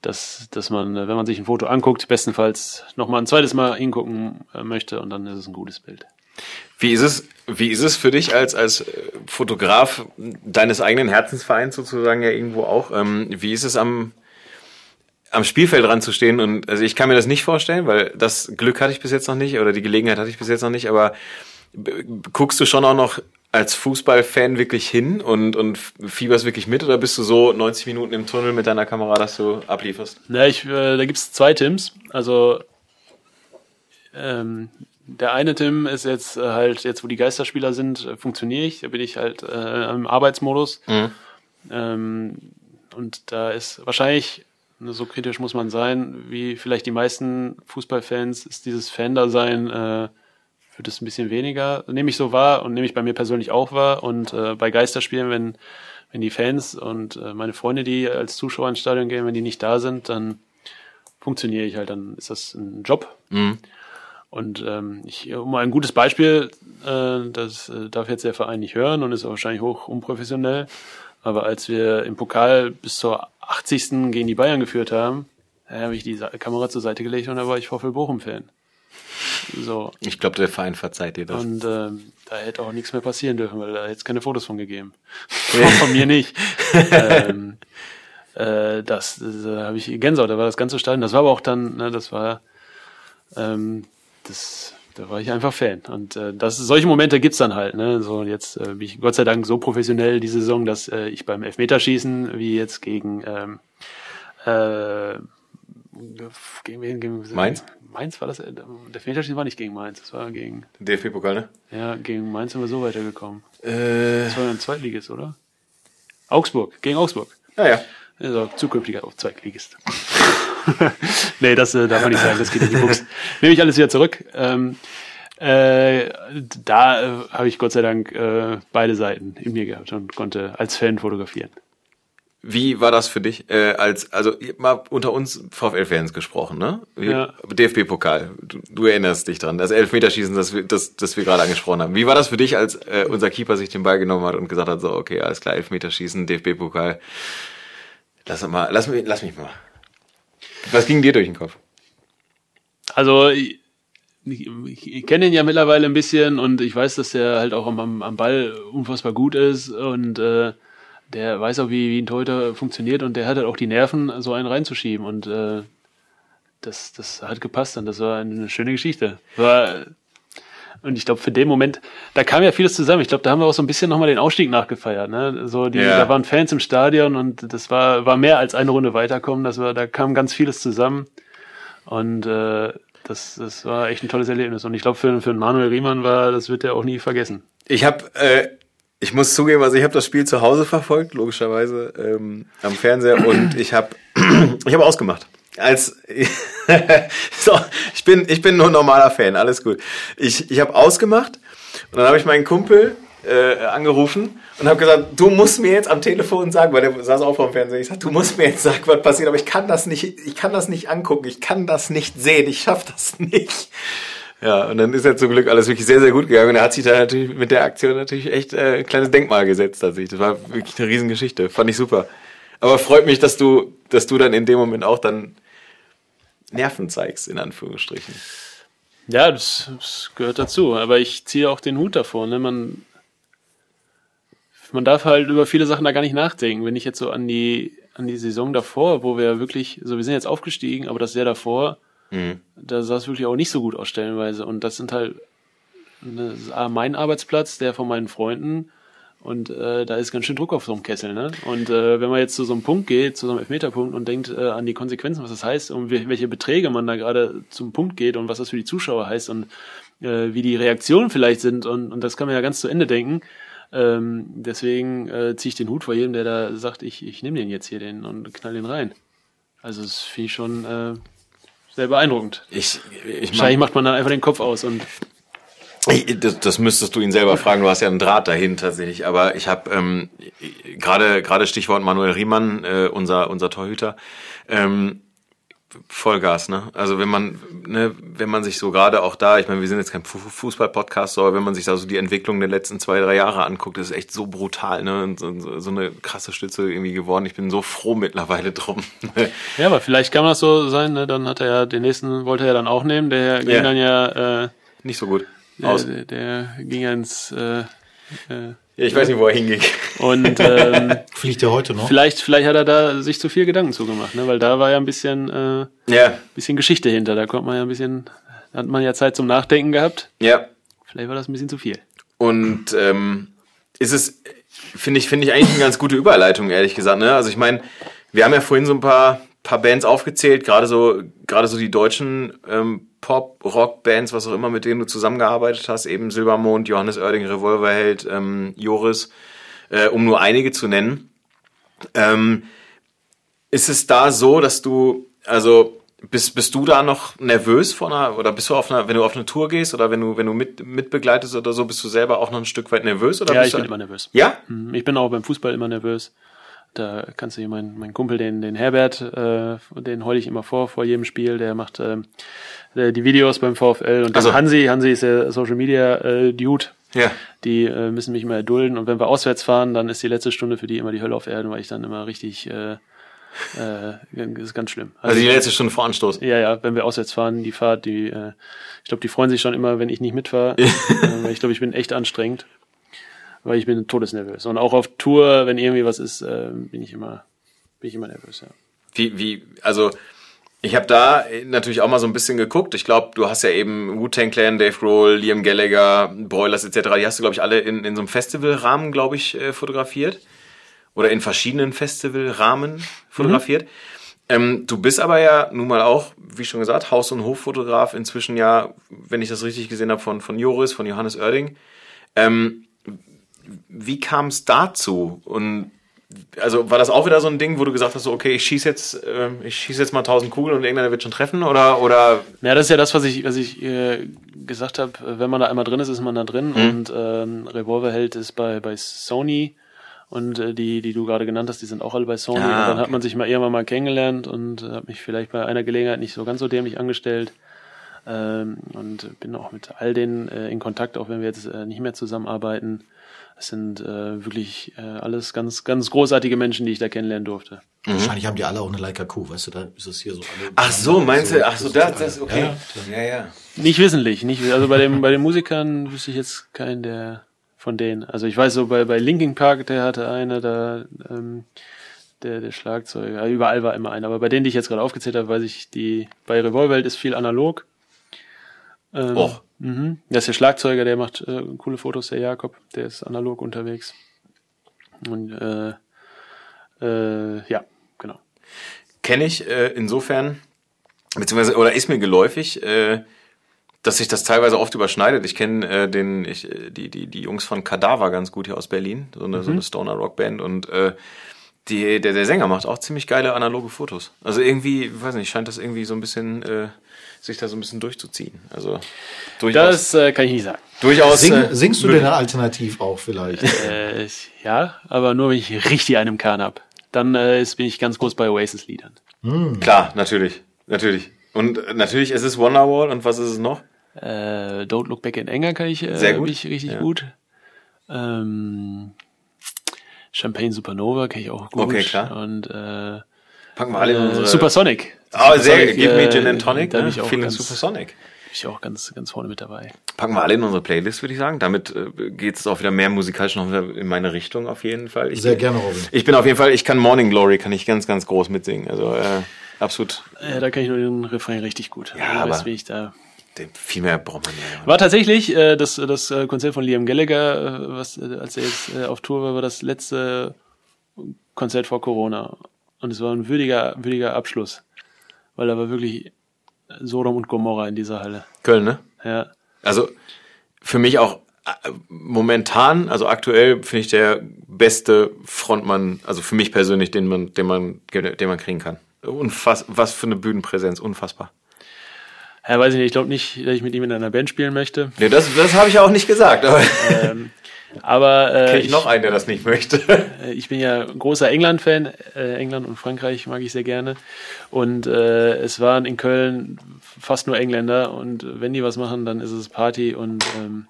dass, dass man, wenn man sich ein Foto anguckt, bestenfalls noch mal ein zweites Mal hingucken äh, möchte und dann ist es ein gutes Bild. Wie ist es, wie ist es für dich als, als äh, Fotograf deines eigenen Herzensvereins sozusagen ja irgendwo auch? Ähm, wie ist es am, am Spielfeld dran zu stehen? Und also ich kann mir das nicht vorstellen, weil das Glück hatte ich bis jetzt noch nicht oder die Gelegenheit hatte ich bis jetzt noch nicht, aber guckst du schon auch noch als Fußballfan wirklich hin und, und fieberst wirklich mit oder bist du so 90 Minuten im Tunnel mit deiner Kamera, dass du ablieferst? Na, ich, äh, da gibt's zwei Tims. Also ähm, der eine Tim ist jetzt äh, halt, jetzt wo die Geisterspieler sind, äh, funktioniere ich. Da bin ich halt äh, im Arbeitsmodus. Ähm, und da ist wahrscheinlich, ne, so kritisch muss man sein, wie vielleicht die meisten Fußballfans, ist dieses Fan-Dasein äh, wird es ein bisschen weniger, nehme ich so wahr und nehme ich bei mir persönlich auch wahr. Und äh, bei Geisterspielen, wenn, wenn die Fans und äh, meine Freunde, die als Zuschauer ins Stadion gehen, wenn die nicht da sind, dann funktioniere ich halt, dann ist das ein Job. Und ähm, ich, um ein gutes Beispiel, äh, das äh, darf jetzt der Verein nicht hören und ist wahrscheinlich hoch unprofessionell. Aber als wir im Pokal bis zur 80. gegen die Bayern geführt haben, da habe ich die Kamera zur Seite gelegt und da war ich VfL Bochum-Fan. So. Ich glaube, der Verein verzeiht dir das. Und ähm, da hätte auch nichts mehr passieren dürfen, weil da hätte es keine Fotos von gegeben. Von mir nicht. ähm, äh, das das da habe ich Gänsehaut, da war das ganze Stadion. Das war aber auch dann, ne, das war, ähm, das, da war ich einfach Fan. Und äh, das, solche Momente gibt's dann halt. Ne? So jetzt äh, bin ich Gott sei Dank so professionell diese Saison, dass äh, ich beim Elfmeterschießen wie jetzt gegen ähm, äh, gegen, wen- gegen Mainz? Mainz war das. äh, Der Elfmeterschießen war nicht gegen Mainz, das war gegen DFB-Pokal, ne? ja, gegen Mainz sind wir so weitergekommen. Äh, Das war ein Zweitligist, oder? Augsburg, gegen Augsburg. Ja, ja. Also zukünftiger auf Zweitligist. nee, das äh, darf man nicht sagen, das geht in die Buchs. Nehme ich alles wieder zurück. Ähm, äh, da äh, habe ich Gott sei Dank äh, beide Seiten in mir gehabt und konnte als Fan fotografieren. Wie war das für dich, äh, als, also mal unter uns VfL-Fans gesprochen, ne? Ja. DFB-Pokal, du, du erinnerst dich dran, das Elfmeterschießen, das wir, das, das wir gerade angesprochen haben. Wie war das für dich, als äh, unser Keeper sich den Ball genommen hat und gesagt hat, so, okay, alles klar, Elfmeterschießen, DFB-Pokal. Lass mal, lass mich, lass mich mal. Was ging dir durch den Kopf? Also ich, ich, kenne ihn ja mittlerweile ein bisschen und ich weiß, dass er halt auch am, am Ball unfassbar gut ist und äh, der weiß auch, wie, wie ein Torhüter funktioniert und der hat halt auch die Nerven, so einen reinzuschieben und äh, das, das hat gepasst und das war eine schöne Geschichte. War, und ich glaube, für den Moment, da kam ja vieles zusammen. Ich glaube, da haben wir auch so ein bisschen nochmal den Ausstieg nachgefeiert. Ne? So die, Ja. Da waren Fans im Stadion und das war, war mehr als eine Runde weiterkommen. Das war, da kam ganz vieles zusammen. Und äh, das, das war echt ein tolles Erlebnis. Und ich glaube, für, für Manuel Riemann war, das wird er auch nie vergessen. Ich habe, äh, ich muss zugeben, also ich habe das Spiel zu Hause verfolgt, logischerweise ähm, am Fernseher und ich habe, ich habe ausgemacht. Als so, ich bin, ich bin nur ein normaler Fan, alles gut. Ich, ich habe ausgemacht und dann habe ich meinen Kumpel äh, angerufen und habe gesagt, du musst mir jetzt am Telefon sagen, weil der saß auch vor dem Fernseher. Ich sag, du musst mir jetzt sagen, was passiert, aber ich kann das nicht, ich kann das nicht angucken, ich kann das nicht sehen, ich schaff das nicht. Ja, und dann ist ja zum Glück alles wirklich sehr, sehr gut gegangen. Und er hat sich da natürlich mit der Aktion natürlich echt äh, ein kleines Denkmal gesetzt, tatsächlich. Das war wirklich eine Riesengeschichte. Fand ich super. Aber freut mich, dass du, dass du dann in dem Moment auch dann Nerven zeigst, in Anführungsstrichen. Ja, das, das gehört dazu. Aber ich ziehe auch den Hut davor. Ne? Man, man darf halt über viele Sachen da gar nicht nachdenken. Wenn ich jetzt so an die, an die Saison davor, wo wir wirklich, so wir sind jetzt aufgestiegen, aber das Jahr davor, da sah es wirklich auch nicht so gut aus stellenweise. Und das sind halt ne, das mein Arbeitsplatz, der von meinen Freunden. Und äh, da ist ganz schön Druck auf so einem Kessel. Ne? Und äh, wenn man jetzt zu so einem Punkt geht, zu so einem Elfmeterpunkt und denkt äh, an die Konsequenzen, was das heißt und wel- welche Beträge man da gerade zum Punkt geht und was das für die Zuschauer heißt und äh, wie die Reaktionen vielleicht sind und, und das kann man ja ganz zu Ende denken. Ähm, deswegen äh, ziehe ich den Hut vor jedem, der da sagt, ich, ich nehme den jetzt hier den und knall den rein. Also das finde ich schon äh, sehr beeindruckend. Ich, ich Wahrscheinlich macht man dann einfach den Kopf aus und Ich- Das, das müsstest du ihn selber fragen. Du hast ja einen Draht dahin tatsächlich. Aber ich habe ähm, gerade gerade Stichwort Manuel Riemann, äh, unser unser Torhüter. Ähm, Vollgas, ne? Also wenn man, ne, wenn man sich so gerade auch da, ich meine, wir sind jetzt kein Fu- Fußball-Podcast, aber wenn man sich da so die Entwicklung der letzten zwei, drei Jahre anguckt, ist echt so brutal, ne? So, so eine krasse Stütze irgendwie geworden. Ich bin so froh mittlerweile drum. Ja, aber vielleicht kann das so sein, ne? dann hat er ja den nächsten wollte er ja dann auch nehmen, der ging Ja. dann ja, äh, Nicht so gut. der, Aus. der, der ging ja ins äh, äh, Ja, ich weiß nicht, wo er hinging. und ähm, Fliegt der heute noch? vielleicht, vielleicht hat er da sich zu viel Gedanken zugemacht, ne? weil da war ja ein bisschen, äh, Ja, bisschen Geschichte hinter, da konnte man ja ein bisschen, da hat man ja Zeit zum Nachdenken gehabt. ja. Vielleicht war das ein bisschen zu viel. Und ähm, ist es, finde ich, finde ich eigentlich eine ganz gute Überleitung, ehrlich gesagt. Ne? Also ich meine, wir haben ja vorhin so ein paar, paar Bands aufgezählt, gerade so, gerade so die deutschen ähm, Pop, Rock Bands, was auch immer, mit denen du zusammengearbeitet hast, eben Silbermond, Johannes Oerding, Revolverheld, ähm, Joris, äh, um nur einige zu nennen. Ähm, ist es da so, dass du, also bist, bist du da noch nervös vor einer, oder bist du auf einer, wenn du auf eine Tour gehst oder wenn du, wenn du mit, mitbegleitest oder so, bist du selber auch noch ein Stück weit nervös? Oder Ja, ich bin immer nervös. Ja? Mhm, Ich bin auch beim Fußball immer nervös. Da kannst du hier meinen mein Kumpel, den, den Herbert, äh, den heule ich immer vor, vor jedem Spiel. Der macht äh, die Videos beim VfL. Und Ach so. dann Hansi, Hansi ist der Social Media äh, Dude. Ja. Die äh, müssen mich immer erdulden. Und wenn wir auswärts fahren, dann ist die letzte Stunde für die immer die Hölle auf Erden, weil ich dann immer richtig, äh, äh, ist ganz schlimm. Also die letzte Stunde vor Anstoß. Ja, ja, wenn wir auswärts fahren, die Fahrt, die, äh, ich glaube, die freuen sich schon immer, wenn ich nicht mitfahre. äh, ich glaube, ich bin echt anstrengend. Weil ich bin todesnervös. Und auch auf Tour, wenn irgendwie was ist, äh, bin ich immer, bin ich immer nervös, ja. Wie, wie, also ich habe da natürlich auch mal so ein bisschen geguckt. Ich glaube, du hast ja eben Wu-Tang Clan, Dave Grohl, Liam Gallagher, Broilers etc. Die hast du, glaube ich, alle in, in so einem Festivalrahmen, glaube ich, äh, fotografiert. Oder in verschiedenen Festivalrahmen fotografiert. Ähm, du bist aber ja nun mal auch, wie schon gesagt, Haus- und Hoffotograf inzwischen ja, wenn ich das richtig gesehen habe, von, von Joris, von Johannes Oerding. Ähm, wie kam es dazu? Und also war das auch wieder so ein Ding, wo du gesagt hast, so, okay, ich schieße jetzt, äh, ich schieße jetzt mal 1000 Kugeln und irgendeiner wird schon treffen oder oder Ja, das ist ja das, was ich, was ich äh, gesagt habe. Wenn man da einmal drin ist, ist man da drin. Und ähm, Revolverheld ist bei, bei Sony. Und äh, die, die du gerade genannt hast, die sind auch alle bei Sony. Ah, und dann okay. hat man sich mal irgendwann mal kennengelernt und äh, habe mich vielleicht bei einer Gelegenheit nicht so ganz so dämlich angestellt. Ähm, und bin auch mit all denen äh, in Kontakt, auch wenn wir jetzt äh, nicht mehr zusammenarbeiten. Es sind äh, wirklich äh, alles ganz, ganz großartige Menschen, die ich da kennenlernen durfte. Wahrscheinlich haben die alle auch eine Leica Q, weißt du, da ist es hier so alle. Ach so, meinst du? Ach so, das, das okay. ja. Ja, ja. Nicht wissentlich, nicht also bei dem bei den Musikern wüsste ich jetzt keinen der von denen. Also ich weiß so bei bei Linkin Park, der hatte eine da ähm, der der Schlagzeuger, ja, überall war immer einer, aber bei denen, die ich jetzt gerade aufgezählt habe, weiß ich die bei Revolverheld ist viel analog. Ähm, Och. Mhm. Das ist der Schlagzeuger, der macht äh, coole Fotos, der Jakob, der ist analog unterwegs. Und äh, äh, ja, genau. Kenne ich äh, insofern, beziehungsweise, oder ist mir geläufig, äh, dass sich das teilweise oft überschneidet. Ich kenne äh, den, ich, äh, die, die, die Jungs von Kadaver ganz gut hier aus Berlin, so eine, so eine Stoner Rock Band und äh, die, der, der Sänger macht auch ziemlich geile analoge Fotos. Also irgendwie, weiß nicht, scheint das irgendwie so ein bisschen, äh, sich da so ein bisschen durchzuziehen. Also durchaus, Das äh, kann ich nicht sagen. durchaus. Sing, äh, singst du denn alternativ auch vielleicht? Äh, ja, aber nur wenn ich richtig einen im Kahn hab. Dann äh, ist, bin ich ganz groß bei Oasis-Liedern. Klar, natürlich, natürlich. Und äh, natürlich ist es Wonderwall und was ist es noch? Äh, Don't Look Back in Anger kann ich, äh, Sehr gut. ich richtig Ja. gut. Ähm, Champagne Supernova kenne ich auch gut. Okay, klar. Und äh, Packen wir alle in äh, unsere. Supersonic. Oh, sehr, Supersonic, give me äh, Gin and Tonic, Da ne? ich auch Feeling ganz, Supersonic. bin ich auch ganz, ganz vorne mit dabei. Packen wir alle in unsere Playlist, würde ich sagen. Damit äh, geht es auch wieder mehr musikalisch noch wieder in meine Richtung auf jeden Fall. Ich, Sehr gerne, Robin. Ich bin auf jeden Fall, ich kann Morning Glory, kann ich ganz, ganz groß mitsingen. Also äh, absolut. Äh, da kann ich nur den Refrain richtig gut. Ja, aber- wie ich da den- Viel mehr braucht man ja. War tatsächlich äh, das, das äh, Konzert von Liam Gallagher, äh, was, äh, als er jetzt äh, auf Tour war, war das letzte Konzert vor Corona. Und es war ein würdiger, würdiger Abschluss. Weil da war wirklich Sodom und Gomorra in dieser Halle. Köln, ne? Ja. Also für mich auch äh, momentan, also aktuell finde ich der beste Frontmann, also für mich persönlich, den man, den man, den man kriegen kann. Unfass, was für eine Bühnenpräsenz, unfassbar. Ja, weiß ich nicht, ich glaube nicht, dass ich mit ihm in einer Band spielen möchte. Nee, das, das habe ich ja auch nicht gesagt, aber Ähm, aber äh, kenn ich noch einen, der das nicht möchte. Äh, Ich bin ja großer England-Fan. Äh, England und Frankreich mag ich sehr gerne. Und äh, es waren in Köln fast nur Engländer. Und wenn die was machen, dann ist es Party. Und ähm,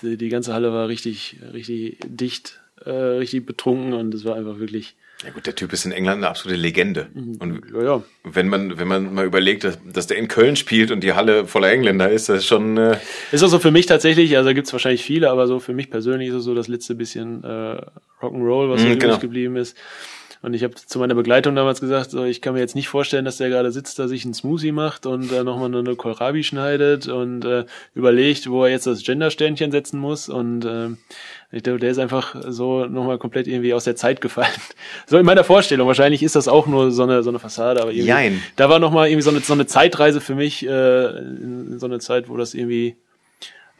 die, die ganze Halle war richtig, richtig dicht, äh, richtig betrunken. Und es war einfach wirklich, Ja gut, der Typ ist in England eine absolute Legende. Und ja, ja. wenn man, wenn man mal überlegt, dass, dass der in Köln spielt und die Halle voller Engländer ist, das ist schon, äh, Ist auch so für mich tatsächlich, also gibt es wahrscheinlich viele, aber so für mich persönlich ist es so das letzte bisschen äh, Rock'n'Roll, was Mhm, übrig genau. geblieben ist. Und ich habe zu meiner Begleitung damals gesagt, so, ich kann mir jetzt nicht vorstellen, dass der gerade sitzt, da sich einen Smoothie macht und äh, nochmal eine Kohlrabi schneidet und äh, überlegt, wo er jetzt das Gender-Sternchen setzen muss. Und äh, ich glaube, der ist einfach so nochmal komplett irgendwie aus der Zeit gefallen. So in meiner Vorstellung. Wahrscheinlich ist das auch nur so eine, so eine Fassade, aber irgendwie, Jein. da war nochmal irgendwie so eine, so eine Zeitreise für mich, äh, in, in so eine Zeit, wo das irgendwie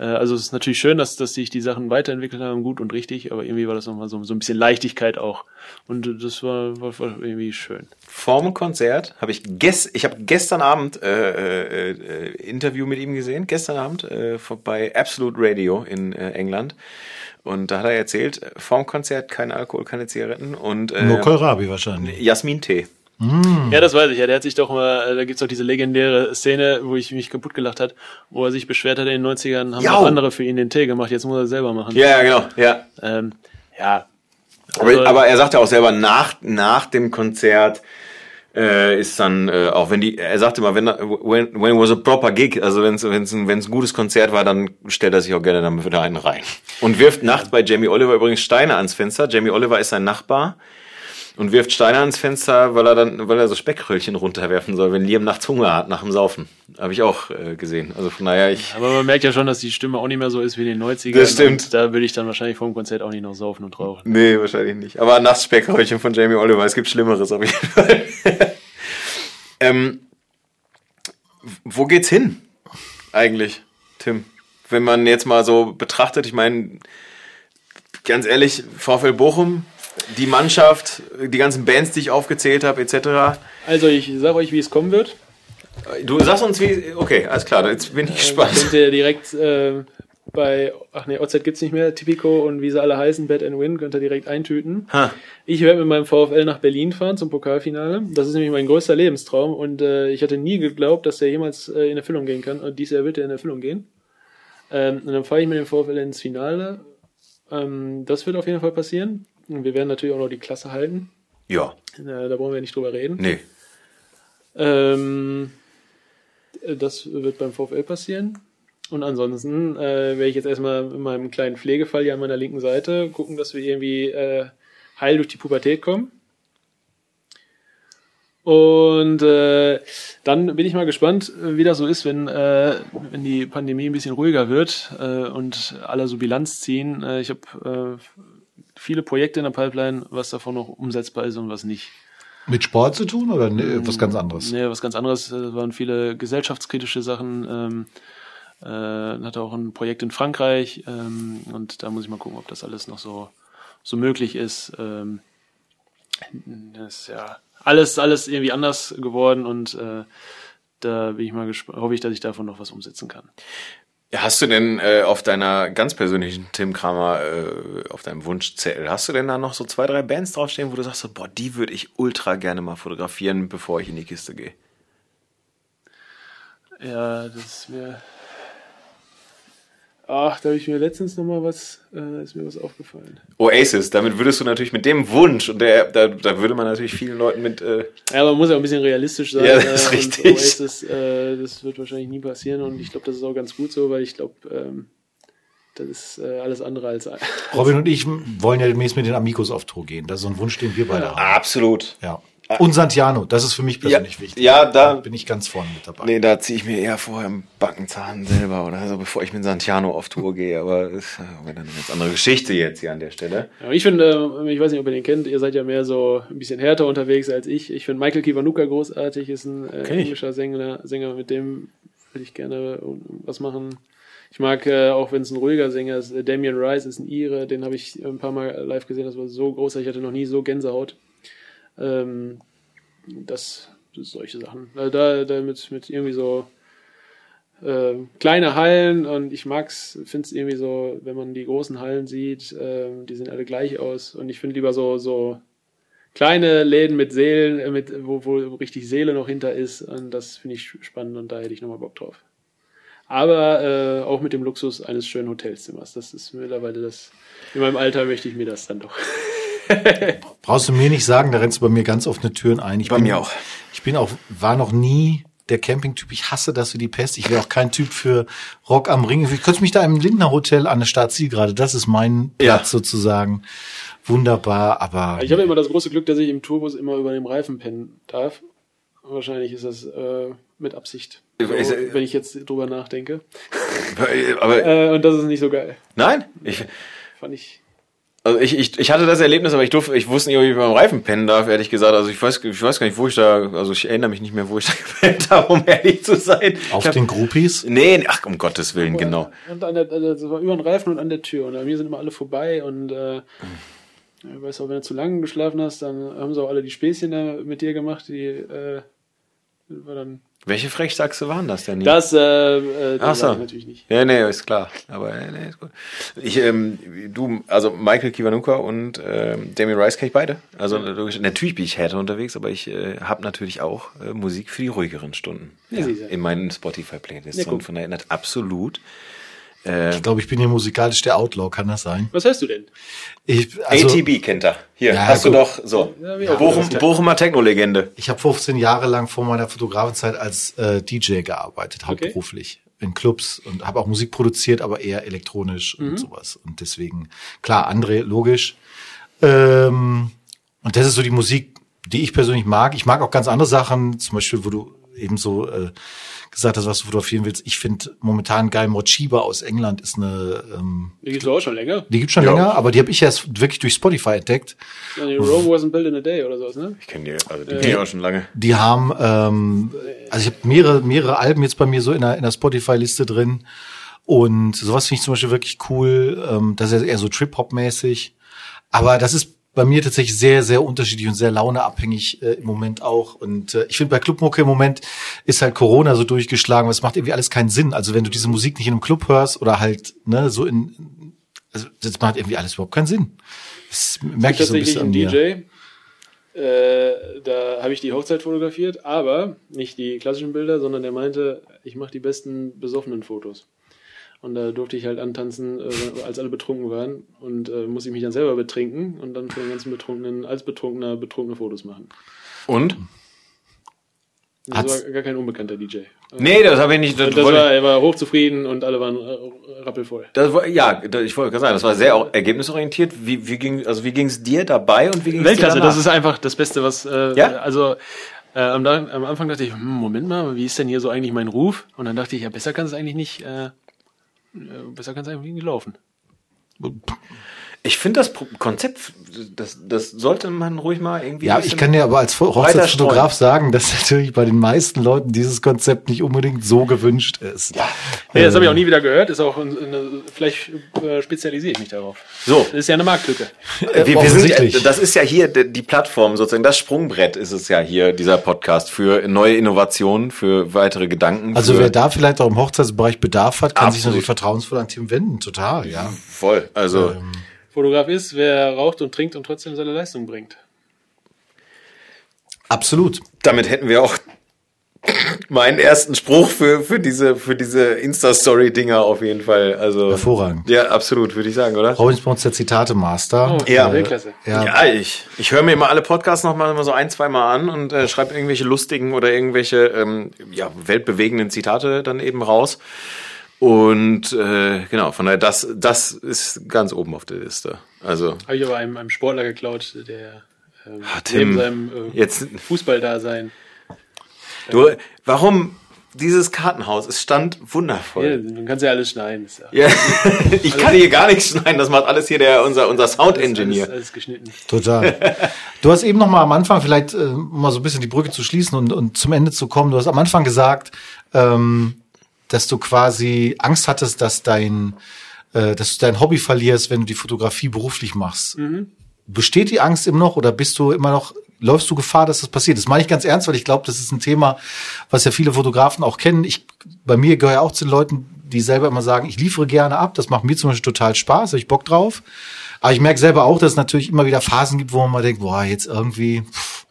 äh, also es ist natürlich schön, dass, dass sich die Sachen weiterentwickelt haben, gut und richtig, aber irgendwie war das nochmal so, so ein bisschen Leichtigkeit auch. Und das war, war, war irgendwie schön. vorm Konzert habe ich gest, ich habe gestern Abend äh, äh, äh, Interview mit ihm gesehen, gestern Abend äh, bei Absolute Radio in äh, England. Und da hat er erzählt, äh, vorm Konzert kein Alkohol, keine Zigaretten und äh, Nur Kohlrabi wahrscheinlich. Jasmin-Tee. Ja, das weiß ich. Ja, der hat sich doch mal, äh, da gibt's doch diese legendäre Szene, wo ich mich kaputt gelacht hat, wo er sich beschwert hat, in den 90ern haben auch andere für ihn den Tee gemacht, jetzt muss er selber machen. Ja, ja, genau, ja. Ähm, ja. Aber, Also- aber er sagt ja auch selber, nach, nach dem Konzert äh, ist dann, äh, auch wenn die, er sagte immer, wenn, when, when it was a proper gig, also wenn es wenn's ein, wenn's ein gutes Konzert war, dann stellt er sich auch gerne dann wieder einen rein. Und wirft nachts bei Jamie Oliver übrigens Steine ans Fenster. Jamie Oliver ist sein Nachbar und wirft Steine ans Fenster, weil er dann, weil er so Speckröllchen runterwerfen soll, wenn Liam nachts Hunger hat nach dem Saufen. Habe ich auch äh, gesehen. Also von daher, ich, Aber man merkt ja schon, dass die Stimme auch nicht mehr so ist wie in den 90ern. Das stimmt. Da würde ich dann wahrscheinlich vor dem Konzert auch nicht noch saufen und rauchen. Nee, wahrscheinlich nicht. Aber nachts Speckröllchen von Jamie Oliver, es gibt Schlimmeres auf jeden Fall. ähm, wo geht's hin? Eigentlich, Tim? Wenn man jetzt mal so betrachtet, ich meine, ganz ehrlich, VfL Bochum die Mannschaft, die ganzen Bands, die ich aufgezählt habe, etc. Also ich sage euch, wie es kommen wird. Du sagst uns wie. Okay, alles klar, jetzt bin ich Äh, gespannt. könnt ihr direkt äh, bei, ach nee, OZ gibt's nicht mehr, Tipico und wie sie alle heißen, Bet and Win, könnt ihr direkt eintüten. Ha. Ich werde mit meinem VfL nach Berlin fahren zum Pokalfinale. Das ist nämlich mein größter Lebenstraum und äh, ich hatte nie geglaubt, dass der jemals äh, in Erfüllung gehen kann. Und dieses Jahr wird er in Erfüllung gehen. Ähm, und dann fahre ich mit dem VfL ins Finale. Ähm, das wird auf jeden Fall passieren. Wir werden natürlich auch noch die Klasse halten. Ja, Äh, da brauchen wir nicht drüber reden. nee. Ähm, das wird beim VfL passieren. Und ansonsten äh, werde ich jetzt erstmal in meinem kleinen Pflegefall hier an meiner linken Seite gucken, dass wir irgendwie äh, heil durch die Pubertät kommen. Und äh, dann bin ich mal gespannt, wie das so ist, wenn, äh, wenn die Pandemie ein bisschen ruhiger wird äh, und alle so Bilanz ziehen. Äh, ich habe äh, viele Projekte in der Pipeline, was davon noch umsetzbar ist und was nicht. Mit Sport zu tun oder nee, was ganz anderes? Nee, was ganz anderes. Es waren viele gesellschaftskritische Sachen. Ähm, äh, hatte auch ein Projekt in Frankreich ähm, und da muss ich mal gucken, ob das alles noch so, so möglich ist. Ähm, das ist ja alles, alles irgendwie anders geworden und äh, da bin ich mal gespannt, hoffe ich, dass ich davon noch was umsetzen kann. Hast du denn äh, auf deiner ganz persönlichen Tim Kramer, äh, auf deinem Wunschzettel, hast du denn da noch so zwei, drei Bands draufstehen, wo du sagst, so, boah, die würde ich ultra gerne mal fotografieren, bevor ich in die Kiste gehe? Ja, das mir. Ach, da habe ich mir letztens noch mal was, äh, ist mir was aufgefallen. Oasis, damit würdest du natürlich mit dem Wunsch, und der, da, da würde man natürlich vielen Leuten mit, äh, Ja, man muss ja auch ein bisschen realistisch sein. Ja, das ist äh, richtig. Oasis, äh, das wird wahrscheinlich nie passieren und ich glaube, das ist auch ganz gut so, weil ich glaube, ähm, das ist äh, alles andere als. Robin und ich wollen ja demnächst mit den Amigos auf Tour gehen. Das ist so ein Wunsch, den wir beide haben. absolut. Ja. Und Santiano, das ist für mich persönlich Ja, wichtig. ja, da- bin ich ganz vorne mit dabei. Nee, da ziehe ich mir eher vorher einen Backenzahn selber oder so, bevor ich mit Santiano auf Tour gehe, aber das ist äh, eine ganz andere Geschichte jetzt hier an der Stelle. Ja, ich finde, äh, ich weiß nicht, ob ihr den kennt, ihr seid ja mehr so ein bisschen härter unterwegs als ich. Ich finde Michael Kiwanuka großartig, ist ein äh, Kenn ich. englischer Sänger, Sänger, mit dem würde ich gerne äh, was machen. Ich mag, äh, auch wenn es ein ruhiger Sänger ist, äh, Damien Rice ist ein Ire, den habe ich ein paar Mal live gesehen, das war so groß, ich hatte noch nie so Gänsehaut. Ähm, das, das solche Sachen. Also da, da mit, mit irgendwie so äh, kleine Hallen und ich mag's, finde es irgendwie so, wenn man die großen Hallen sieht, ähm, die sehen alle gleich aus und ich finde lieber so so kleine Läden mit Seelen, äh, mit wo, wo richtig Seele noch hinter ist und das finde ich spannend und da hätte ich nochmal Bock drauf. Aber äh, auch mit dem Luxus eines schönen Hotelzimmers. Das ist mittlerweile das. In meinem Alter möchte ich mir das dann doch. Brauchst du mir nicht sagen, da rennst du bei mir ganz offene Türen ein. Ich Bei bin, mir auch. Ich bin auch, war noch nie der Campingtyp. Ich hasse das wie die Pest. Ich wäre auch kein Typ für Rock am Ring. Ich könnte mich da im Lindner Hotel an der Startziel gerade. Das ist mein Ja. Platz sozusagen. Wunderbar, aber Ich habe immer das große Glück, dass ich im Tourbus immer über dem Reifen pennen darf. Wahrscheinlich ist das äh, mit Absicht. So, wenn ich jetzt drüber nachdenke. Aber Äh, und das ist nicht so geil. nein, ich, Fand ich. Also ich, ich, ich hatte das Erlebnis, aber ich durfte, ich wusste nicht, ob ich beim Reifen pennen darf, ehrlich gesagt. Also ich weiß, ich weiß gar nicht, wo ich da, also ich erinnere mich nicht mehr, wo ich da gepennt habe, um ehrlich zu sein. auf ich hab, den Groupies. Nee, ach, um Gottes Willen, genau. Und an der, also das war über den Reifen und an der Tür. Und an mir sind immer alle vorbei. Und äh, ja, weißt du, wenn du zu lange geschlafen hast, dann haben sie auch alle die Späßchen da mit dir gemacht. Die äh, war dann. Welche Frechsachse waren das denn? hier? Das, äh, äh, das so. natürlich nicht. Ja, nee, ist klar. Aber äh, nee, ist gut. Ich, ähm, du, also Michael Kiwanuka und ähm, Damien Rice kenne ich beide. Also logisch, natürlich bin ich härter unterwegs, aber ich äh, habe natürlich auch äh, Musik für die ruhigeren Stunden Ja, siehste. in meinen Spotify-Playlists. Ja, und von daher erinnert absolut. Äh, Ich glaube, ich bin hier musikalisch der Outlaw, kann das sein? Was hörst du denn? Ich, also, ATB kennt er. Hier, Ja, hast gut. du doch so. Ja, Bochum. Bochumer Techno-Legende. ich habe 15 Jahre lang vor meiner Fotografenzeit als äh, DJ gearbeitet, hauptberuflich. In Clubs und habe auch Musik produziert, aber eher elektronisch und sowas. Und deswegen, klar, André, logisch. Ähm, und das ist so die Musik, die ich persönlich mag. Ich mag auch ganz andere Sachen, zum Beispiel, wo du eben so äh, gesagt hast, was du fotografieren willst. Ich finde momentan geil, Mochiba aus England ist eine, ähm, Die gibt's auch schon länger. die gibt's schon Ja. länger, aber die habe ich erst wirklich durch Spotify entdeckt. Ja, die Rome wasn't built in a day oder sowas, ne? Ich kenne die, also die kenn ich auch schon lange. Die haben, ähm, also ich habe mehrere, mehrere Alben jetzt bei mir so in der, in der Spotify-Liste drin. Und sowas finde ich zum Beispiel wirklich cool. Ähm, das ist eher so Trip-Hop-mäßig. Aber das ist bei mir tatsächlich sehr, sehr unterschiedlich und sehr launeabhängig äh, im Moment auch. Und äh, ich finde, bei Clubmucke im Moment ist halt Corona so durchgeschlagen, es macht irgendwie alles keinen Sinn. Also wenn du diese Musik nicht in einem Club hörst oder halt ne, so in, also das macht irgendwie alles überhaupt keinen Sinn. Das merke ich so ein bisschen an mir. DJ, äh, da habe ich die Hochzeit fotografiert, aber nicht die klassischen Bilder, sondern der meinte, ich mache die besten besoffenen Fotos. Und da durfte ich halt antanzen, äh, als alle betrunken waren. Und äh, muss ich mich dann selber betrinken und dann für den ganzen Betrunkenen, als Betrunkener, betrunkene Fotos machen. Und? Das Hat's- war gar kein unbekannter DJ. Nee, das habe ich nicht. Das, Und das war, er war hochzufrieden und alle waren äh, rappelvoll. das war, ja, das- ich wollte gerade sagen, das war sehr auch ergebnisorientiert. Wie, wie ging, also wie ging es dir dabei und wie ging es dir Weltklasse, danach? das ist einfach das Beste, was. Äh, Ja? Also äh, am, am Anfang dachte ich, hm, Moment mal, wie ist denn hier so eigentlich mein Ruf? Und dann dachte ich, ja, besser kann es eigentlich nicht. Äh, besser kann es eigentlich nicht laufen. Ich finde das Konzept, das, das sollte man ruhig mal irgendwie. Ja, ich kann dir aber als Hochzeitsfotograf sagen, dass natürlich bei den meisten Leuten dieses Konzept nicht unbedingt so gewünscht ist. Ja. Nee, das habe ich auch nie wieder gehört. Ist auch eine, vielleicht äh, spezialisiere ich mich darauf. So. Das ist ja eine Marktlücke. Wir, wir sind, das ist ja hier die Plattform sozusagen, das Sprungbrett ist es ja hier, dieser Podcast, für neue Innovationen, für weitere Gedanken. Also wer da vielleicht auch im Hochzeitsbereich Bedarf hat, kann sich Absolut. natürlich vertrauensvoll an Tim wenden. Total, ja. Voll, also Ähm, Fotograf ist, wer raucht und trinkt und trotzdem seine Leistung bringt. absolut. damit hätten wir auch meinen ersten Spruch für, für diese, für diese Insta-Story-Dinger auf jeden Fall. Also, Hervorragend. Ja, absolut, würde ich sagen, oder? Robin ist bei uns der Zitate-Master. Oh, Ja. Ja. Ja, ich, ich höre mir immer alle Podcasts noch mal immer so ein, zwei Mal an und äh, schreibe irgendwelche lustigen oder irgendwelche ähm, ja, weltbewegenden Zitate dann eben raus. Und äh, genau, von daher, das, das ist ganz oben auf der Liste. Also, Habe ich aber einem, einem Sportler geklaut, der ähm, Ah, Tim, neben seinem äh, jetzt- Fußballdasein. du, warum dieses Kartenhaus? Es stand Ja, wundervoll. man kann ja alles schneiden. Ist ja Ja, ich kann hier gar nichts schneiden, das macht alles hier der, unser, unser Sound-Engineer. Alles, alles geschnitten. Total. Du hast eben noch mal am Anfang vielleicht äh, um mal so ein bisschen die Brücke zu schließen und, und zum Ende zu kommen. Du hast am Anfang gesagt, ähm, dass du quasi Angst hattest, dass dein, äh, dass du dein Hobby verlierst, wenn du die Fotografie beruflich machst. Besteht die Angst immer noch oder bist du immer noch, läufst du Gefahr, dass das passiert? Das meine ich ganz ernst, weil ich glaube, das ist ein Thema, was ja viele Fotografen auch kennen. Ich, bei mir gehöre ja auch zu den Leuten, die selber immer sagen, ich liefere gerne ab. Das macht mir zum Beispiel total Spaß, habe ich Bock drauf. Aber ich merke selber auch, dass es natürlich immer wieder Phasen gibt, wo man mal denkt, boah, jetzt irgendwie pff,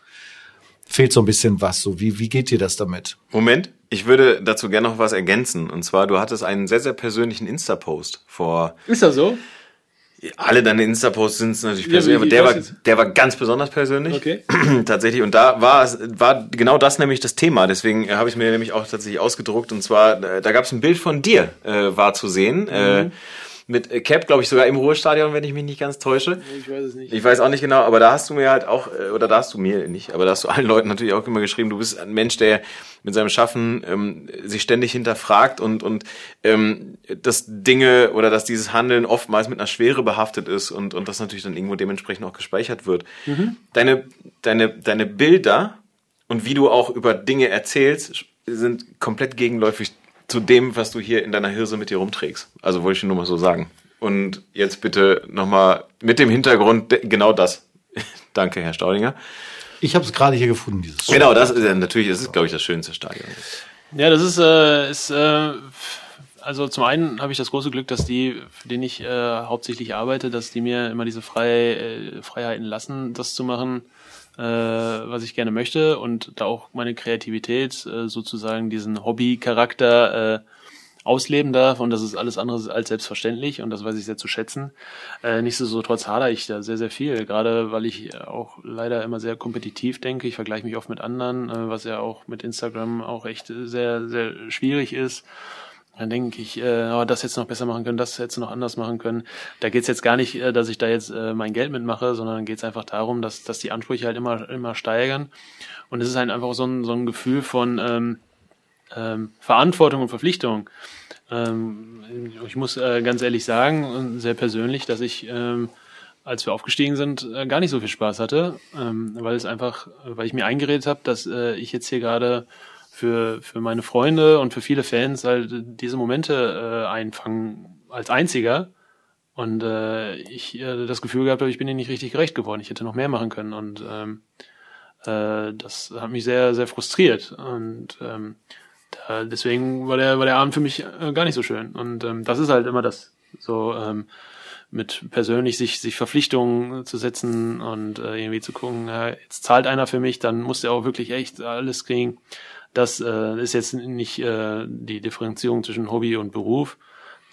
fehlt so ein bisschen was. So, wie, wie geht dir das damit? Moment, ich würde dazu gerne noch was ergänzen. Und zwar, du hattest einen sehr, sehr persönlichen Insta-Post vor. Ist das so? Alle deine Insta-Posts sind natürlich Ja, persönlich, wie- aber der war, jetzt? der war ganz besonders persönlich. Okay. tatsächlich. Und da war es, war genau das nämlich das Thema. Deswegen äh, habe ich mir nämlich auch tatsächlich ausgedruckt. Und zwar, äh, da gab es ein Bild von dir, äh, war zu sehen. Äh, mit äh, Cap, glaube ich, sogar im Ruhestadion, wenn ich mich nicht ganz täusche. Ich weiß es nicht. Ich weiß auch nicht genau, aber da hast du mir halt auch, äh, oder da hast du mir nicht, aber da hast du allen Leuten natürlich auch immer geschrieben, du bist ein Mensch, der mit seinem Schaffen ähm, sich ständig hinterfragt und, und ähm, dass Dinge oder dass dieses Handeln oftmals mit einer Schwere behaftet ist und, und das natürlich dann irgendwo dementsprechend auch gespeichert wird. Deine, deine, deine Bilder und wie du auch über Dinge erzählst, sind komplett gegenläufig zu dem, was du hier in deiner Hirse mit dir rumträgst. Also wollte ich nur mal so sagen. Und jetzt bitte nochmal mit dem Hintergrund genau das. Danke, Herr Staudinger. Ich habe es gerade hier gefunden, dieses Genau, das ist ja natürlich, das ist, glaube ich, das schönste Stadion. Ja, das ist, äh, ist äh, also zum einen habe ich das große Glück, dass die, für den ich äh, hauptsächlich arbeite, dass die mir immer diese Frei, äh, Freiheiten lassen, das zu machen, äh, was ich gerne möchte und da auch meine Kreativität äh, sozusagen diesen Hobby-Charakter äh, ausleben darf und das ist alles andere als selbstverständlich und das weiß ich sehr zu schätzen. Äh, nichtsdestotrotz hadere ich da sehr, sehr viel, gerade weil ich auch leider immer sehr kompetitiv denke. Ich vergleiche mich oft mit anderen, äh, was ja auch mit Instagram auch echt sehr, sehr schwierig ist. Dann denke ich, äh, oh, das hätte noch besser machen können, das hätte noch anders machen können. Da geht's jetzt gar nicht, äh, dass ich da jetzt äh, mein Geld mitmache, sondern geht's einfach darum, dass, dass die Ansprüche halt immer, immer steigern. Und es ist halt einfach so ein, so ein Gefühl von ähm, ähm, Verantwortung und Verpflichtung. Ähm, ich muss äh, ganz ehrlich sagen, sehr persönlich, dass ich, ähm, als wir aufgestiegen sind, äh, gar nicht so viel Spaß hatte, ähm, weil es einfach, weil ich mir eingeredet habe, dass äh, ich jetzt hier gerade für, für meine Freunde und für viele Fans halt diese Momente äh, einfangen als einziger. Und äh, ich äh, das Gefühl gehabt habe, ich bin ihnen nicht richtig gerecht geworden. Ich hätte noch mehr machen können. Und ähm, äh, das hat mich sehr, sehr frustriert. Und ähm, da, deswegen war der, war der Abend für mich äh, gar nicht so schön. Und ähm, das ist halt immer das. So, ähm, mit persönlich sich, sich Verpflichtungen zu setzen und äh, irgendwie zu gucken, ja, jetzt zahlt einer für mich, dann muss der auch wirklich echt alles kriegen. Das äh, ist jetzt nicht äh, die Differenzierung zwischen Hobby und Beruf,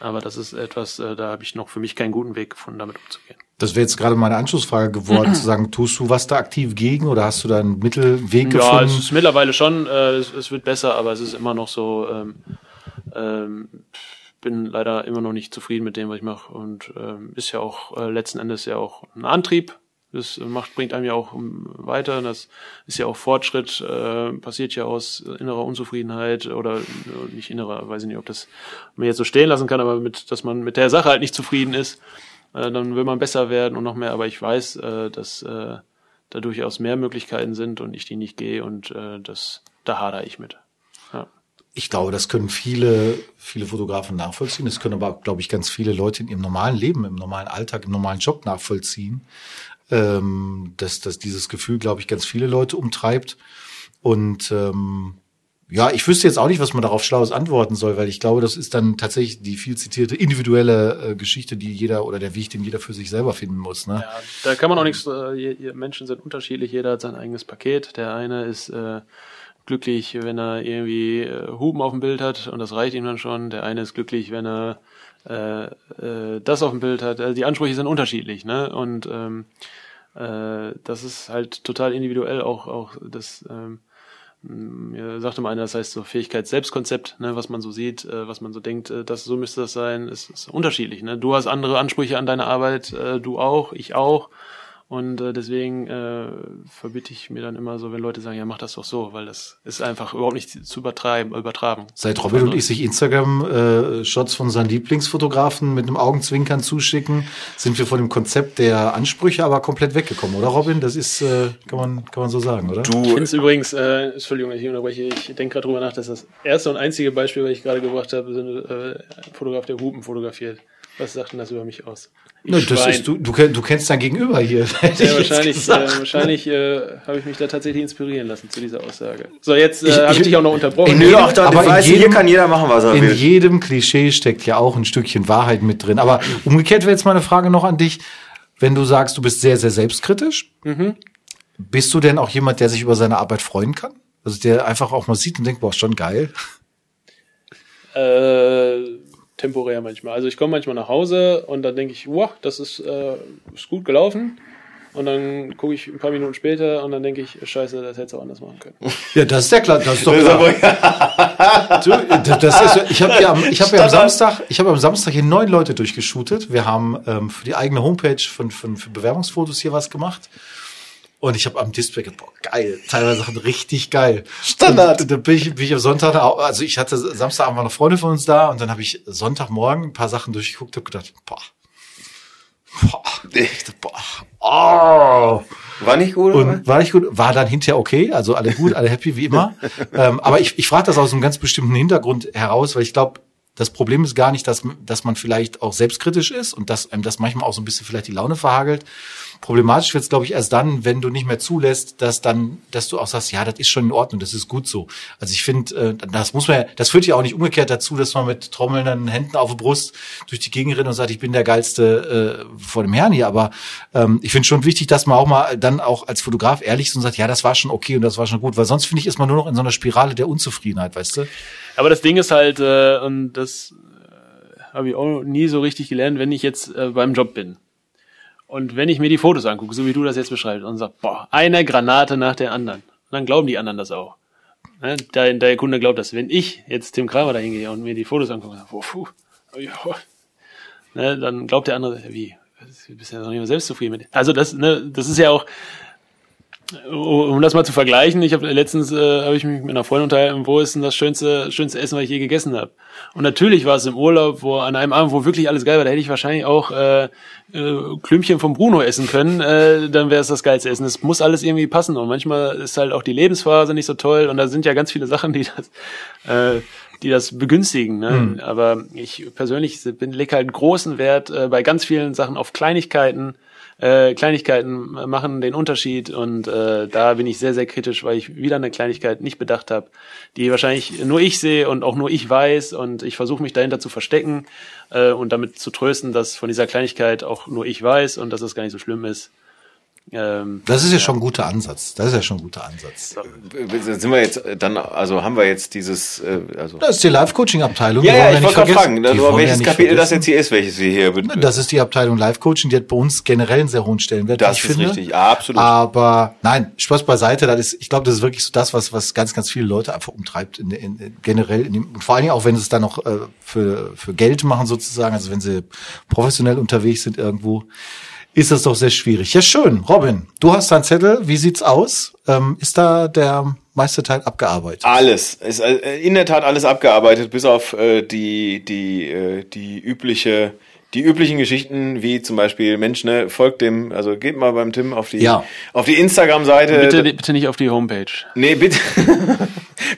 aber das ist etwas, äh, da habe ich noch für mich keinen guten Weg gefunden, damit umzugehen. Das wäre jetzt gerade meine Anschlussfrage geworden, zu sagen, tust du was da aktiv gegen oder hast du da einen Mittelweg Ja, gefunden? es ist mittlerweile schon, äh, es, es wird besser, aber es ist immer noch so, ähm, ähm, bin leider immer noch nicht zufrieden mit dem, was ich mache und ähm, ist ja auch äh, letzten Endes ja auch ein Antrieb. Das macht, bringt einem ja auch ähm, weiter. Das ist ja auch Fortschritt, äh, passiert ja aus innerer Unzufriedenheit oder äh, nicht innerer, weiß ich nicht, ob das man jetzt so stehen lassen kann, aber mit, dass man mit der Sache halt nicht zufrieden ist, äh, dann will man besser werden und noch mehr. Aber ich weiß, äh, dass äh, da durchaus mehr Möglichkeiten sind und ich die nicht gehe und äh, das da hadere ich mit. Ja. Ich glaube, das können viele, viele Fotografen nachvollziehen. Das können aber, glaube ich, ganz viele Leute in ihrem normalen Leben, im normalen Alltag, im normalen Job nachvollziehen. Ähm, dass, dass dieses Gefühl, glaube ich, ganz viele Leute umtreibt. Und ähm, ja, ich wüsste jetzt auch nicht, was man darauf Schlaues antworten soll, weil ich glaube, das ist dann tatsächlich die viel zitierte individuelle äh, Geschichte, die jeder oder der Weg, den jeder für sich selber finden muss. Ne? Ja, da kann man auch nichts, äh, Menschen sind unterschiedlich, jeder hat sein eigenes Paket. Der eine ist äh, glücklich, wenn er irgendwie äh, Huben auf dem Bild hat und das reicht ihm dann schon. Der eine ist glücklich, wenn er äh, äh, das auf dem Bild hat. Also die Ansprüche sind unterschiedlich, ne? Und ähm, äh, das ist halt total individuell auch auch das ähm, mir sagte mal einer, das heißt so Fähigkeit Selbstkonzept, ne, was man so sieht, äh, was man so denkt, äh, das so müsste das sein, ist, ist unterschiedlich. Ne? Du hast andere Ansprüche an deine Arbeit, äh, du auch, ich auch. Und äh, deswegen äh, verbitte ich mir dann immer so, wenn Leute sagen, ja, mach das doch so, weil das ist einfach überhaupt nicht zu übertreiben, übertragen. Seit Robin und ich sich Instagram-Shots von seinen Lieblingsfotografen mit einem Augenzwinkern zuschicken, sind wir von dem Konzept der Ansprüche aber komplett weggekommen, oder Robin? Das ist, äh, kann man, kann man so sagen, oder? Ich Du, finde es übrigens, äh, Entschuldigung, ich unterbreche, ich denke gerade drüber nach, dass das erste und einzige Beispiel, was ich gerade gebracht habe, sind äh, ein Fotograf, der Hupen fotografiert. Was sagt denn das über mich aus? Ne, das ist, du, du, du kennst dein Gegenüber hier. Ja, wahrscheinlich, äh, wahrscheinlich äh, habe ich mich da tatsächlich inspirieren lassen zu dieser Aussage. So, jetzt äh, Ich- habe ich ich- dich auch noch unterbrochen. in nö, jedem- da, aber in weißt du, hier jedem- kann jeder machen, was er In will. jedem Klischee steckt ja auch ein Stückchen Wahrheit mit drin. Aber umgekehrt wäre jetzt meine Frage noch an dich. Wenn du sagst, du bist sehr, sehr selbstkritisch, bist du denn auch jemand, der sich über seine Arbeit freuen kann? Also der einfach auch mal sieht und denkt, boah, schon geil. Äh, temporär manchmal. Also ich komme manchmal nach Hause und dann denke ich, wow, das ist, äh, ist gut gelaufen. Und dann gucke ich ein paar Minuten später und dann denke ich, scheiße, das hättest du auch anders machen können. Ja, das ist ja klar, das ist doch klar. Du, das ist, ich habe ja, ich habe ja am Samstag, ich habe am Samstag hier neun Leute durchgeshootet. Wir haben ähm, für die eigene Homepage von, von für Bewerbungsfotos hier was gemacht. Und ich habe am Display gedacht, boah, geil, teilweise Sachen richtig geil. Standard. Und, da bin ich, bin ich am Sonntag, also ich hatte Samstagabend war eine Freundin von uns da und dann habe ich Sonntagmorgen ein paar Sachen durchgeguckt und gedacht, boah, boah, dachte, boah, oh. War nicht gut, oder? Und war nicht gut, war dann hinterher okay, also alle gut, alle happy wie immer. ähm, aber ich, ich frage das aus einem ganz bestimmten Hintergrund heraus, weil ich glaube, das Problem ist gar nicht, dass, dass man vielleicht auch selbstkritisch ist und dass einem das manchmal auch so ein bisschen vielleicht die Laune verhagelt. Problematisch wird es, glaube ich, erst dann, wenn du nicht mehr zulässt, dass dann, dass du auch sagst, ja, das ist schon in Ordnung, das ist gut so. Also ich finde, äh, das muss man, das führt ja auch nicht umgekehrt dazu, dass man mit trommelnden Händen auf der Brust durch die Gegend rennt und sagt, ich bin der geilste äh, vor dem Herrn hier. Aber ähm, ich finde schon wichtig, dass man auch mal dann auch als Fotograf ehrlich ist und sagt, ja, das war schon okay und das war schon gut, weil sonst finde ich, ist man nur noch in so einer Spirale der Unzufriedenheit, weißt du? Aber das Ding ist halt, äh, und das äh, habe ich auch nie so richtig gelernt, wenn ich jetzt äh, beim Job bin. Und wenn ich mir die Fotos angucke, so wie du das jetzt beschreibst, und sag, boah, eine Granate nach der anderen, dann glauben die anderen das auch. Ne? Der, der Kunde glaubt das. Wenn ich jetzt Tim Kramer da hingehe und mir die Fotos angucke, sag, boah, puh, ja, ne, dann glaubt der andere, wie, du bist ja noch nicht mal selbstzufrieden mit. Also das, ne, das ist ja auch, um das mal zu vergleichen, ich habe letztens äh, habe ich mich mit einer Freundin unterhalten, wo ist denn das schönste schönste Essen, was ich je gegessen habe? Und natürlich war es im Urlaub, wo an einem Abend, wo wirklich alles geil war, da hätte ich wahrscheinlich auch äh, äh, Klümpchen vom Bruno essen können, äh, dann wäre es das geilste Essen. Es muss alles irgendwie passen und manchmal ist halt auch die Lebensphase nicht so toll und da sind ja ganz viele Sachen, die das äh, die das begünstigen. Ne? Hm. Aber ich persönlich bin, lege halt großen Wert äh, bei ganz vielen Sachen auf Kleinigkeiten. Äh, Kleinigkeiten machen den Unterschied und äh, da bin ich sehr, sehr kritisch, weil ich wieder eine Kleinigkeit nicht bedacht habe, die wahrscheinlich nur ich sehe und auch nur ich weiß und ich versuche mich dahinter zu verstecken äh, und damit zu trösten, dass von dieser Kleinigkeit auch nur ich weiß und dass es gar nicht so schlimm ist. Ähm, Das ist ja, schon ein guter Ansatz. Das ist ja schon ein guter Ansatz. Sind wir jetzt dann, also haben wir jetzt dieses, äh, also. Das ist die Live-Coaching-Abteilung. Ja, ja, ich wir wollte gerade nicht fragen, wollen wir welches nicht Kapitel das vergessen. jetzt hier ist, welches wir hier. bet- Das ist die Abteilung Live-Coaching, die hat bei uns generell einen sehr hohen Stellenwert. Das ist finde. richtig, ja, absolut. Aber nein, Spaß beiseite, das ist, ich glaube, das ist wirklich so das, was, was ganz, ganz viele Leute einfach umtreibt, in, in, in, generell, in dem, und vor allen Dingen auch, wenn sie es dann noch äh, für, für Geld machen sozusagen, also wenn sie professionell unterwegs sind irgendwo, ist das doch sehr schwierig. Ja, schön. Robin, du hast deinen Zettel. Wie sieht's aus? Ähm, ist da der meiste Teil abgearbeitet? Alles. Ist äh, in der Tat alles abgearbeitet, bis auf äh, die, die, äh, die übliche, die üblichen Geschichten, wie zum Beispiel, Mensch, ne, folgt dem, also geht mal beim Tim auf die, Ja. auf die Instagram-Seite. bitte, bitte nicht auf die Homepage. Nee, bitte.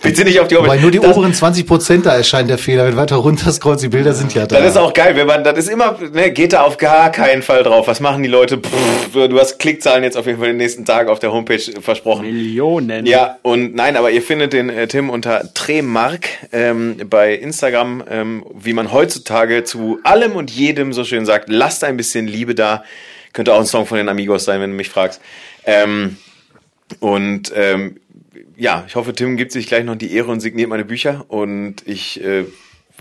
bitte nicht auf die Wobei nur die Das- oberen 20 Prozent, da erscheint der Fehler. Wenn du weiter runter scrollst, die Bilder sind ja da. Das ist auch geil, wenn man, das ist immer, ne, geht da auf gar keinen Fall drauf. Was machen die Leute? Pff, du hast Klickzahlen jetzt auf jeden Fall in den nächsten Tagen auf der Homepage versprochen. Millionen. Ja, und nein, aber ihr findet den äh, Tim unter Tremark ähm, bei Instagram, ähm, wie man heutzutage zu allem und jedem so schön sagt, lasst ein bisschen Liebe da. Könnte auch ein Song von den Amigos sein, wenn du mich fragst. Ähm, und ähm, ja, ich hoffe, Tim gibt sich gleich noch die Ehre und signiert meine Bücher. Und ich äh,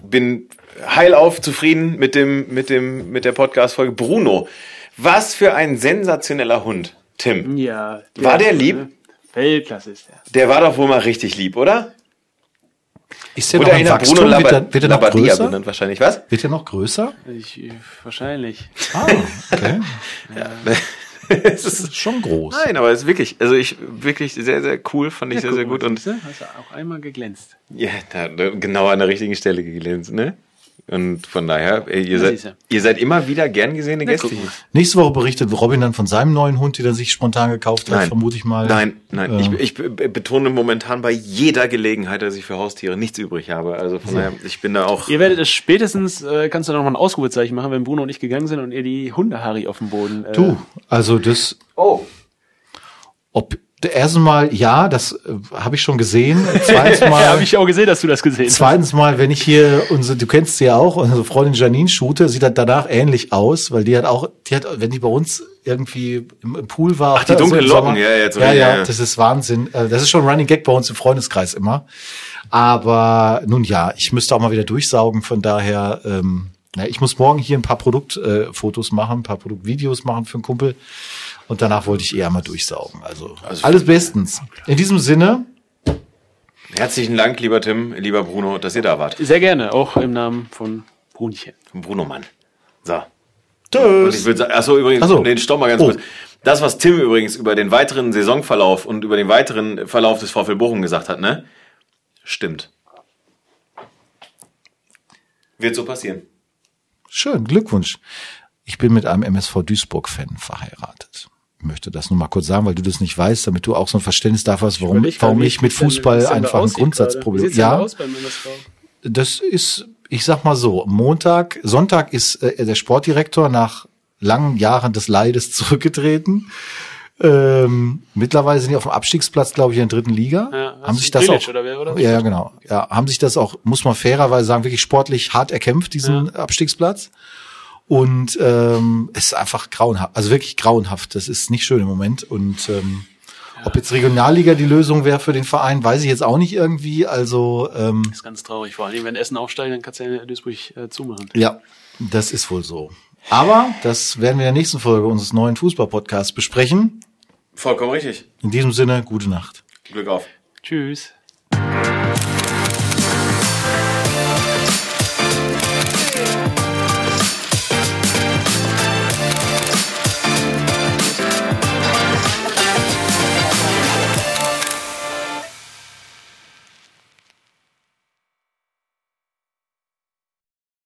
bin heilauf zufrieden mit dem, mit dem, mit der Podcast-Folge. Bruno, was für ein sensationeller Hund, Tim. Ja. War der lieb? Weltklasse ist der. Der war doch wohl mal richtig lieb, oder? Ist der Wurde noch er im Wachstum? Bruno Wird Labba- er, wird er noch größer? benannt wahrscheinlich, was? Wird er noch größer? Ich, äh, wahrscheinlich. Ah, okay. es ist, schon groß. nein, aber es ist wirklich, also ich, wirklich sehr, sehr cool, fand ich sehr, sehr gut. Und hast du auch einmal geglänzt. ja, da, genau an der richtigen Stelle geglänzt, ne? Und von daher, ey, ihr, seid, ihr seid immer wieder gern gesehene Gäste. Nächste Woche berichtet Robin dann von seinem neuen Hund, den er sich spontan gekauft hat, Nein. vermute ich mal. Nein, nein. Ähm, Ich, ich be- betone momentan bei jeder Gelegenheit, dass ich für Haustiere nichts übrig habe. Also von daher, ich bin da auch. Ihr werdet es spätestens, äh, kannst du noch mal ein Ausrufezeichen machen, wenn Bruno und ich gegangen sind und ihr die Hundehari auf dem Boden. Äh, Du, also das, Oh. ob erstens mal, ja, das äh, habe ich schon gesehen. Zweitens Ja, mal, habe ich auch gesehen, dass du das gesehen hast. Zweitens mal, wenn ich hier unsere, du kennst sie ja auch, unsere Freundin Janine shoote, sieht das danach ähnlich aus, weil die hat auch, die hat, wenn die bei uns irgendwie im, im Pool war. Ach, die also dunklen Sommer- Locken, ja, jetzt- ja, ja, ja, ja. das ist Wahnsinn. Äh, Das ist schon Running Gag bei uns im Freundeskreis immer. Aber nun ja, ich müsste auch mal wieder durchsaugen, von daher, ähm, na, ich muss morgen hier ein paar Produktfotos äh, machen, ein paar Produktvideos machen für einen Kumpel. Und danach wollte ich eher mal durchsaugen. Also, Also- alles bestens. In diesem Sinne, Herzlichen Dank, lieber Tim, lieber Bruno, dass ihr da wart. Sehr gerne, auch im Namen von Brunchen. Bruno Mann. So. Und tschüss. ich würde sagen, achso, übrigens, Ach so. den stopp mal ganz Oh. kurz. Das, was Tim übrigens über den weiteren Saisonverlauf und über den weiteren Verlauf des VfL Bochum gesagt hat, ne? Stimmt. Wird so passieren. Schön, Glückwunsch. Ich bin mit einem MSV Duisburg-Fan verheiratet. Ich möchte das nur mal kurz sagen, weil du das nicht weißt, damit du auch so ein Verständnis dafür hast, warum, warum ich mit Fußball einfach ein Grundsatzproblem Ja. Ja, das ist, ich sag mal so, Montag, Sonntag ist äh, der Sportdirektor nach langen Jahren des Leides zurückgetreten. Ähm, mittlerweile sind die auf dem Abstiegsplatz, glaube ich, in der dritten Liga. Ja, haben sich das Grilic auch, oder wer das? ja, ja, genau. Ja, haben sich das auch, muss man fairerweise sagen, wirklich sportlich hart erkämpft, diesen Abstiegsplatz. Und ähm, es ist einfach grauenhaft, also wirklich grauenhaft. Das ist nicht schön im Moment. Und ähm, ob jetzt Regionalliga die Lösung wäre für den Verein, weiß ich jetzt auch nicht irgendwie. Also ähm, Das ist ganz traurig. Vor allem, wenn Essen aufsteigt, dann kannst du ja in Duisburg äh, zumachen. ja, das ist wohl so. Aber das werden wir in der nächsten Folge unseres neuen Fußball-Podcasts besprechen. Vollkommen richtig. In diesem Sinne, gute Nacht. Glück auf. Tschüss.